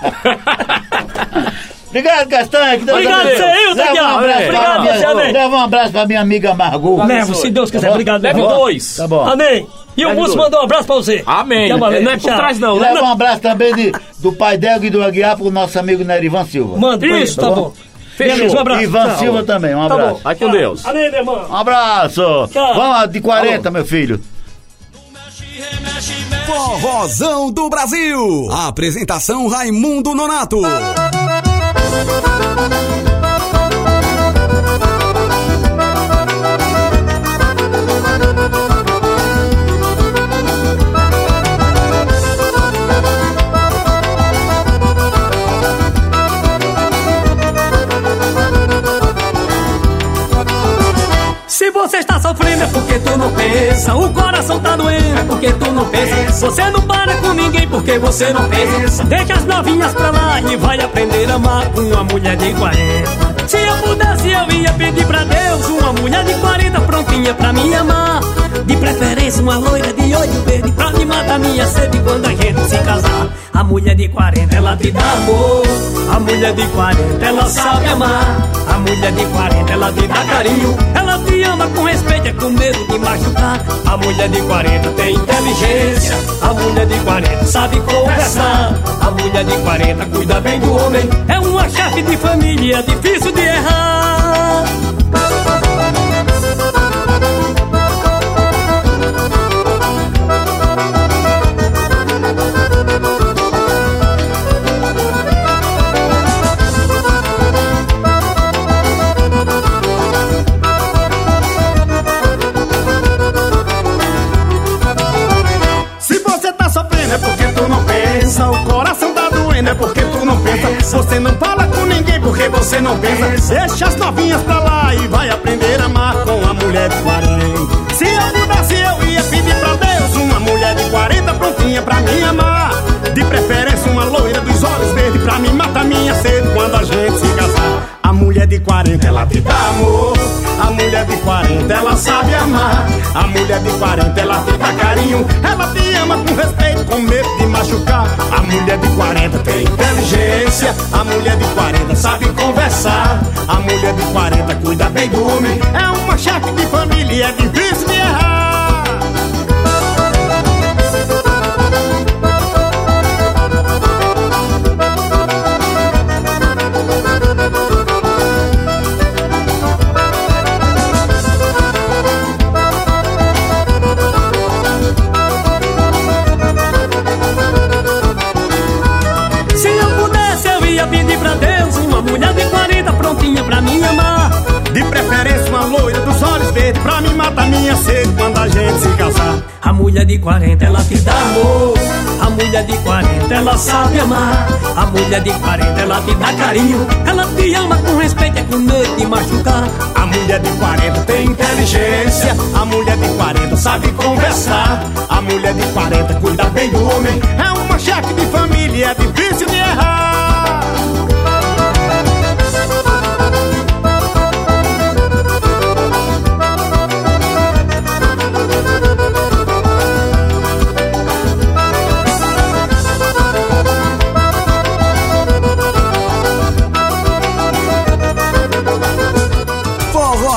Obrigado, Castanha. que Deus
Obrigado, você, eu,
Leva um abraço pra
Obrigado, você, amém.
Leva um abraço pra minha amiga Margot.
Levo, se Deus quiser.
Tá bom?
Obrigado,
Leve
Daniel.
dois. Tá bom.
Amém. E o Múcio mandou um abraço pra você.
Amém.
Valeu.
Não é por
Tchau.
trás, não.
E leva um abraço também de, do pai Dego e do Aguiar pro nosso amigo Nerivan Silva.
Manda, Isso, tá bom. Beleza, um abraço.
Ivan
Tchau.
Silva também, um
Tá
abraço.
bom. Vai com Deus. Amém, meu irmão.
Um abraço.
Tchau.
Vamos de 40, meu filho.
Forrozão do Brasil. Apresentação Raimundo Nonato.
Música Se você está sofrendo é porque tu não pensa. O coração tá doendo é porque tu não pensa. Você não para com ninguém porque você não pensa. Deixa as novinhas pra lá e vai aprender a amar com uma mulher de 40. Se eu pudesse, eu ia pedir pra Deus uma mulher de 40 prontinha pra me amar. De preferência, uma loira de olho verde pra me matar minha sede quando a gente se casar. A mulher de 40, ela te dá amor. A mulher de 40, ela sabe amar. A mulher de 40, ela te dá carinho. Ela te ama com respeito, é com medo de machucar. A mulher de 40 tem inteligência. A mulher de 40 sabe conversar. A mulher de 40 cuida bem do homem. É uma chefe de família, difícil de errar.
Pensa. O coração tá doendo é porque tu não pensa. Você não fala com ninguém porque você não pensa. Deixa as novinhas pra lá e vai aprender a amar com a mulher de 40. Se eu pudesse, eu ia pedir pra Deus uma mulher de 40 prontinha pra me amar. De preferência, uma loira dos olhos verdes pra me matar minha sede quando a gente se casar. A mulher de 40, ela te dá amor. A mulher de 40, ela sabe amar. A mulher de 40, ela te dá carinho. Ela te ama com respeito, com medo de machucar. A mulher de 40 tem inteligência. A mulher de 40 sabe conversar. A mulher de 40 cuida bem do homem. É uma chefe de família, é de
40, ela te dá amor. A mulher de 40, ela sabe amar. A mulher de 40, ela te dá carinho. Ela te ama com respeito, é com medo de machucar.
A mulher de 40 tem inteligência. A mulher de 40 sabe conversar. A mulher de 40 cuida bem do homem. É uma chefe de família, é difícil de errar.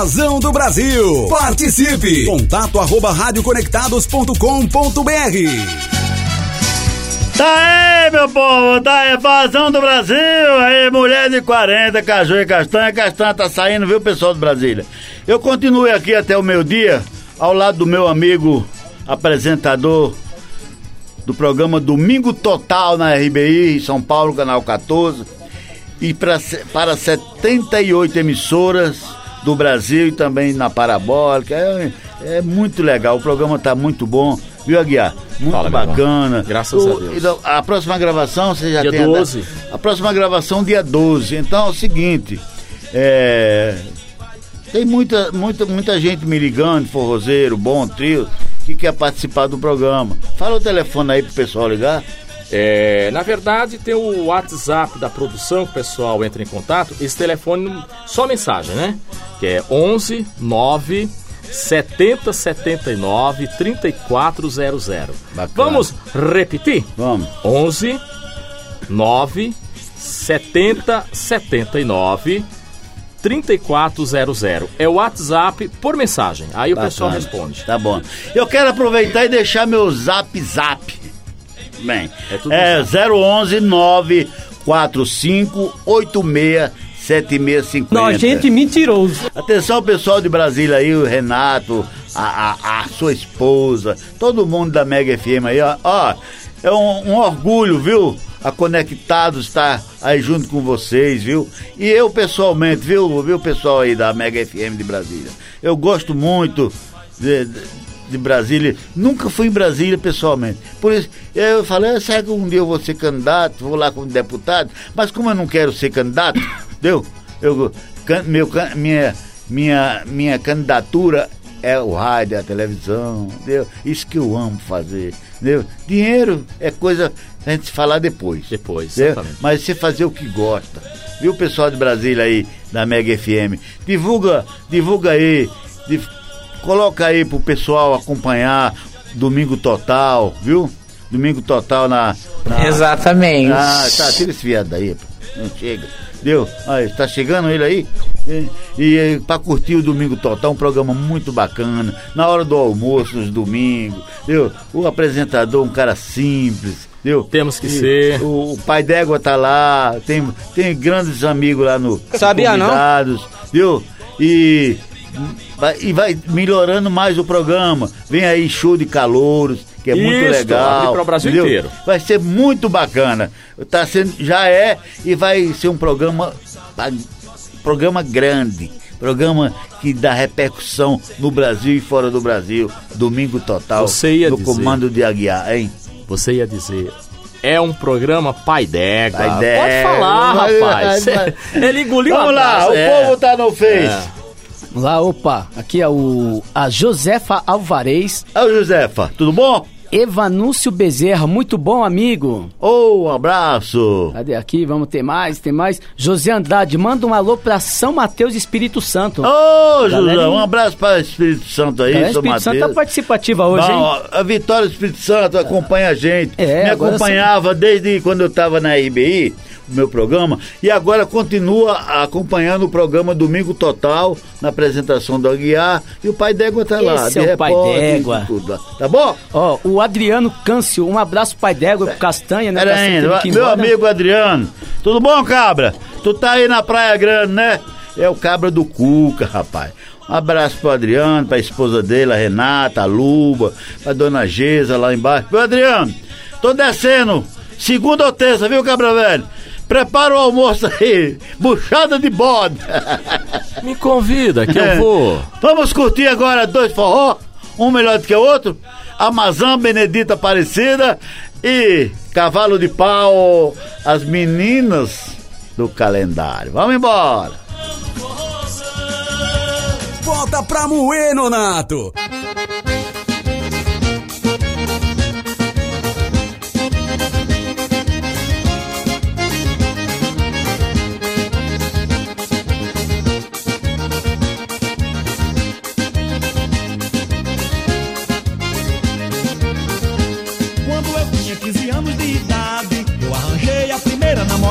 Forrozão do Brasil. Participe. Contato arroba radioconectados.com.br.
Tá aí, meu povo, tá aí, Fazão do Brasil, aí, mulher de 40, caju e castanha, castanha tá saindo, viu, pessoal de Brasília? Eu continuo aqui até o meio-dia, ao lado do meu amigo apresentador do programa Domingo Total na RBI, São Paulo, canal 14, e pra, para 78 emissoras do Brasil e também na Parabólica. É, é muito legal, o programa tá muito bom, viu, Aguiar? Muito
Fala,
bacana.
Graças
O-
a Deus.
então, A próxima gravação você já
Dia
tem. a
12.
data? A próxima gravação, dia 12. Então é o seguinte. É. Tem muita, muita, muita gente me ligando, forrozeiro, bom, trio, que quer participar do programa. Fala o telefone aí pro pessoal ligar.
É, na verdade, tem o WhatsApp da produção que o pessoal entra em contato. Esse telefone, só mensagem, né? Que é 11 9 70 79 3400. Vamos repetir?
Vamos.
11 9 7079 3400. É o WhatsApp por mensagem. Aí o pessoal
Bacana.
responde.
Tá bom. Eu quero aproveitar e deixar meu zap zap. Bem, é, 011 945 86 7650.
Nojento e mentiroso.
Atenção, pessoal de Brasília aí, o Renato, a, a, a sua esposa, todo mundo da Mega FM aí, ó. ó é um, um orgulho, viu? A Conectados está aí junto com vocês, viu? E eu pessoalmente, viu, viu, pessoal aí da Mega FM de Brasília? Eu gosto muito de, de- de Brasília. Nunca fui em Brasília pessoalmente. Por isso, eu falei, será que um dia eu vou ser candidato? Vou lá como deputado? Mas como eu não quero ser candidato, entendeu? Eu, meu, minha, minha, minha candidatura é o rádio, é a televisão, entendeu? Isso que eu amo fazer, entendeu? Dinheiro é coisa a gente falar depois.
Depois,
entendeu?
exatamente.
Mas você fazer o que gosta. Viu, pessoal de Brasília aí, da Mega FM? Divulga, divulga aí, div- coloca aí pro pessoal acompanhar Domingo Total, viu? Domingo Total na... na-
Exatamente.
Ah, tá, tira esse viado daí, pô. não chega. Deu? Aí, tá chegando ele aí? E, e, pra curtir o Domingo Total, um programa muito bacana, na hora do almoço, nos domingos, deu? O apresentador, um cara simples, deu?
Temos que
E
ser.
O, o pai d'égua tá lá, tem, tem grandes amigos lá no
Sabia não?
Viu? E vai, e vai melhorando mais o programa. Vem aí show de calouros, que é muito
Isso,
legal.
abre pro Brasil
entendeu?
inteiro.
Vai ser muito bacana. Tá sendo, já é e vai ser um programa programa grande. Programa que dá repercussão no Brasil e fora do Brasil. Domingo total.
Você ia
no
dizer.
comando de Aguiar, hein?
Você ia dizer. É um programa pai d'égua. Pode falar, rapaz. Ele engoliu
Vamos lá, o povo tá no Face.
É.
Lá, opa. Aqui é o a Josefa Alvarez.
Ô, Josefa, tudo bom?
Evanúcio Bezerra, muito bom, amigo.
Ô, um abraço.
Cadê aqui? Vamos ter mais, tem mais. José Andrade, manda um alô pra São Mateus Espírito Santo.
Ô, José,
Galerinha-
um abraço para Espírito Santo aí,
Galera,
São
Espírito Santo
Mateus.
tá participativa hoje,
Não,
hein?
a Vitória Espírito Santo acompanha a gente.
É,
Me acompanhava desde quando eu estava na RBI, o meu programa, e agora continua acompanhando o programa Domingo Total, na apresentação do Aguiar, e o Pai d'Égua tá lá.
Esse
de
é o Pai d'Égua.
tudo. Tá bom?
Ó, o Adriano Câncio, um abraço pai d'égua pro Castanha, né?
Pera
ir
meu amigo Adriano. Tudo bom, cabra? Tu tá aí na Praia Grande, né? É o cabra do Cuca, rapaz. Um abraço pro Adriano, pra esposa dele, a Renata, a Luba, pra dona Geza lá embaixo. Meu Adriano, tô descendo. Segunda ou terça, viu, cabra velho? Prepara o almoço aí. Buchada de bode.
Me convida que
É.
eu vou.
Vamos curtir agora dois forró, um melhor do que o outro. Amazã Benedita Aparecida e Cavalo de Pau, as meninas do calendário. Vamos embora.
Bota pra moer, Nonato.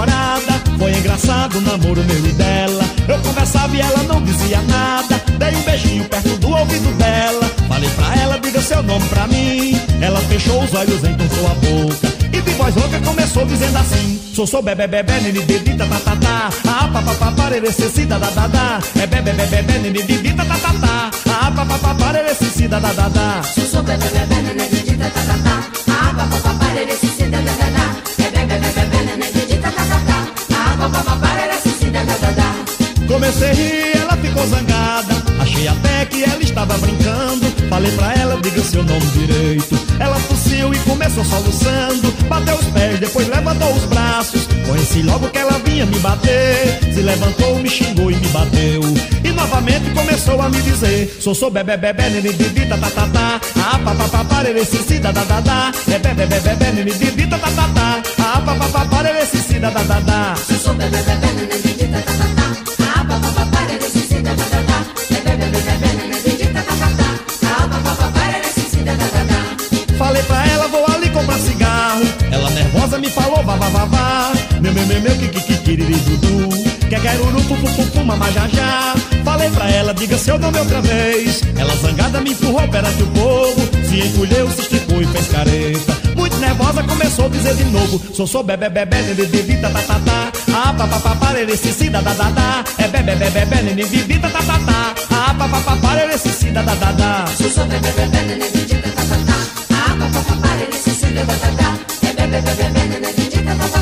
Namorada. Foi engraçado o namoro meu e dela. Eu conversava e ela não dizia nada. Dei um beijinho perto do ouvido dela. Falei pra ela, diga seu nome pra mim. Ela fechou os olhos, entortou a boca. E de voz rouca começou dizendo assim: Sou sou bebê bebê, nini dedita tá tá tá. Ah, papapá, pareressecida da da da. É bebê bebê bebê, nini dedita tá tá tá. Ah, papapá, pareressecida da da da.
Sou sou bebê bebê nenê didita tá tá tá. Ah, pa pa pa parere si si da da da
Comecei a rir, ela ficou zangada. Achei até que ela estava brincando. Falei pra ela, diga seu nome direito. Ela tossiu e começou soluçando. Bateu os pés, depois levantou os braços. Conheci logo que ela vinha me bater. Se levantou, me xingou e me bateu. E novamente começou a me dizer: Sou sou bebê bebê, nene didita tá tá tá. Ah, pa pa pa parere si si da da da. É bebê bebê bebê, nene didita tá tá tá. Ah, pa pa pa parere si si da da da.
Sou sou bebê bebê nenê didita tá tá tá.
Fuma mais já já. Falei pra ela, diga seu nome outra vez. Ela zangada me empurrou perante o povo. Se encolheu, se esticou e fez careta. Muito nervosa, começou a dizer de novo: Sou sou bebê bebê, nene vivi tá tá tá tá. Ah, pa para ele se si da da da. É bebê bebê bebê, nene vivi tá tá tá tá. Ah, pa para ele se si da da da.
Sou só bebê bebê, neném vivi tá tá tá tá. Ah, pa para ele se si da da da. É bebê bebê bebê, tá tá tá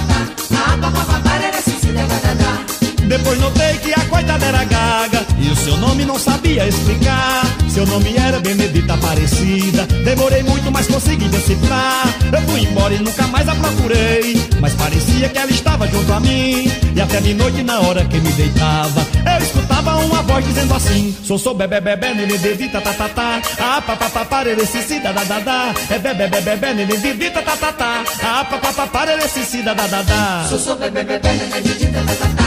Depois notei que a coitada era gaga E o seu nome não sabia explicar Seu nome era Benedita Aparecida Demorei muito, mas consegui decifrar Eu fui embora e nunca mais a procurei Mas parecia que ela estava junto a mim E até de noite na hora que me deitava Eu escutava uma voz dizendo assim Sou sou bebê bebê, nenê devita tá tá tá Ah, pa pa pa si da da da É bebê bebê devita tá tá tá Ah, pa pa pa si da da da
Sou só bebê bebê, vivi tá tá tá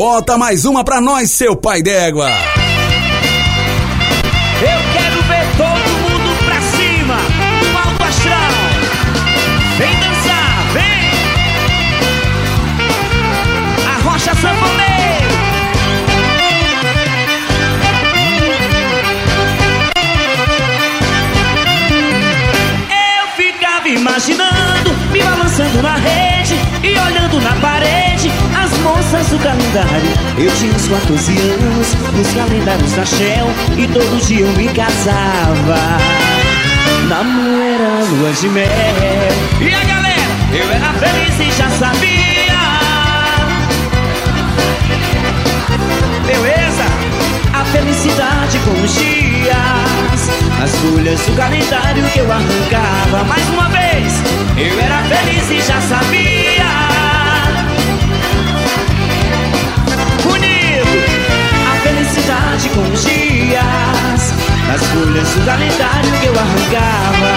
Bota mais uma pra nós, seu pai d'égua.
Imaginando, me balançando na rede e olhando na parede as moças do calendário. Eu tinha uns 14 anos nos calendários da Shell e todo dia eu me casava. Namoro era lua de mel. E a galera, eu era feliz e já sabia. Beleza? A felicidade com os dias. As folhas do calendário que eu arrancava. Mais uma vez, eu era feliz e já sabia. Unido, a felicidade com os dias. As folhas do calendário que eu arrancava.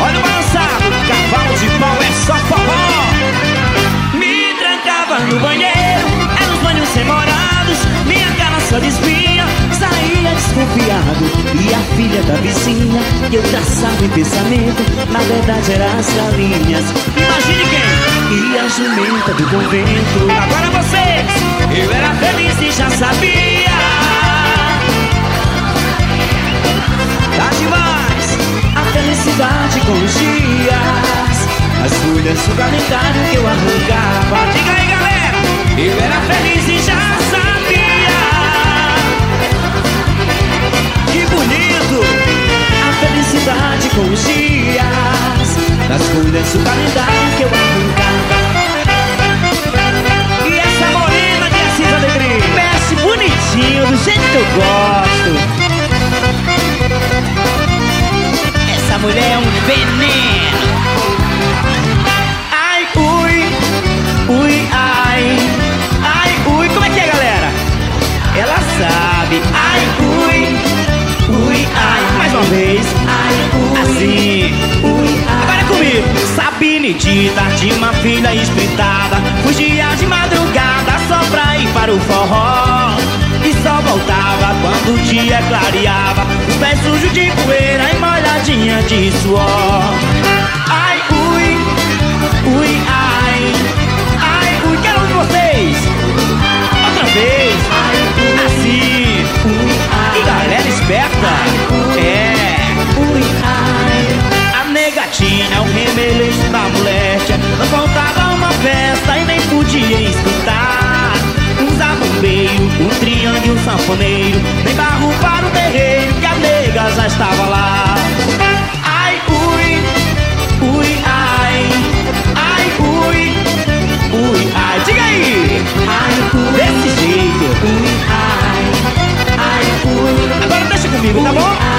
Olha o balançado, cavalo de pau é só forró. Me trancava no banheiro, eram os banhos demorados. Só despia, saía desconfiado. E a filha da vizinha, que eu traçava em pensamento, na verdade era as galinhas. Imagine quem? E a jumenta do convento. Agora vocês, eu era feliz e já sabia. Tá demais a felicidade com os dias. As folhas do calendário que eu arrancava. Diga aí, galera, eu era feliz e já sabia. Felicidade com os dias. Das folhas do calendário que eu arrancava. E essa morena de Assis Alegria. Mexe bonitinho, do jeito que eu gosto. Essa mulher é um veneno. Ui. Assim. Ui, ai. Agora é comigo. Sabine dita, tinha uma filha espreitada. Fugia de madrugada só pra ir para o forró. E só voltava quando o dia clareava. Os pés sujos de poeira e molhadinha de suor. Ai, ui, ui, ai. Ai, ui, quero de vocês. Outra vez. Assim. E galera esperta. É. A negatinha é o remeleixo da moléstia. Não faltava uma festa e nem podia escutar. Usava um meio, um triângulo e um sanfoneiro. Nem barro para o terreiro que a nega já estava lá. Ai, ui, ui, ai. Ai, ui, ui, ai. Diga aí. Ai, ui. Desse jeito. Ui, ai. Ai, ui. Agora deixa comigo, tá bom?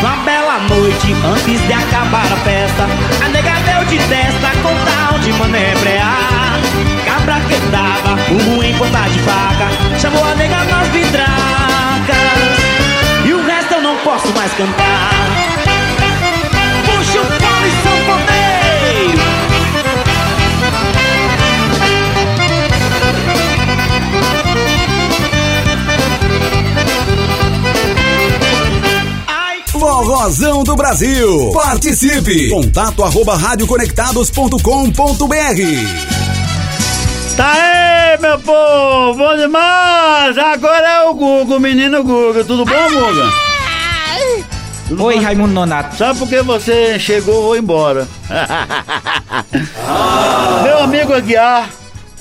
Uma bela noite antes de acabar a festa. A nega deu de testa com tal de manebrear Cabra que tava, burro em ponta de faca. Chamou a nega nas vidracas. E o resto eu não posso mais
Forrozão do Brasil. Participe! Contato arroba radioconectados.com.br
Tá aí, meu povo! Bom demais! Agora é o Guga, o menino Guga. Tudo bom, Guga?
Oi, Raimundo Nonato.
Sabe por que você chegou vou embora? Meu amigo Aguiar.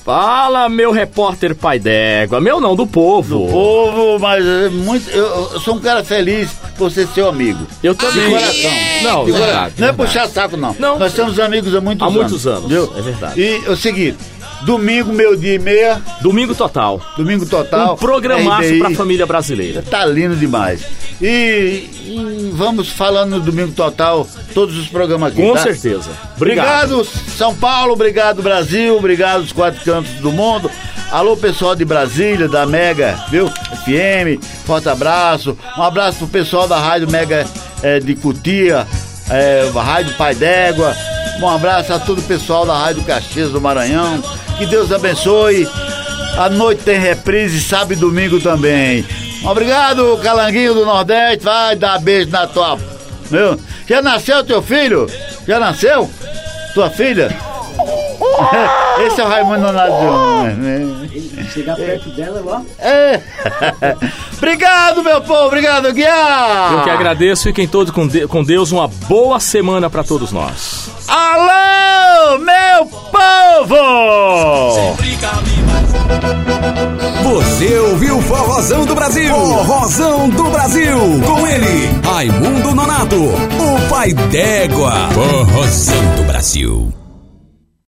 Fala, meu repórter pai d'égua. Meu não, do povo.
Do povo, mas é muito, eu, eu sou um cara feliz por ser seu amigo.
Eu também.
De coração.
Não,
De
verdade,
coração. Não é
verdade.
puxar saco, não.
Não.
Nós somos amigos há muitos
Há
anos.
muitos anos,
viu?
é verdade.
E é o seguinte, domingo, meio dia e meia.
Domingo total.
Domingo total.
Um programaço
RBI.
pra família brasileira.
Tá lindo demais. E, e vamos falando no Domingo Total, todos os programas aqui.
Com
tá?
certeza. Obrigado.
Obrigado, São Paulo, obrigado, Brasil, obrigado os quatro cantos do mundo. Alô, pessoal de Brasília, da Mega, viu? FM, forte abraço. Um abraço pro pessoal da Rádio Mega eh, de Cutia, eh, Rádio Pai d'Égua. Um abraço a todo o pessoal da Rádio Caxias do Maranhão. Que Deus abençoe. A noite tem reprise, sábado e domingo também. Obrigado, Calanguinho do Nordeste. Vai dar beijo na tua. Meu, já nasceu teu filho? Já nasceu? Tua filha? Esse é o Raimundo Nonato.
Chegar perto dela, ó.
É. obrigado, meu povo. Obrigado, Guiar.
Eu que agradeço. Fiquem todos com, de- com Deus. Uma boa semana pra todos nós.
Alô, meu povo!
Você ouviu Forrozão do Brasil? Forrozão do Brasil. Com ele, Raimundo Nonato, o pai d'égua. Forrozão do Brasil.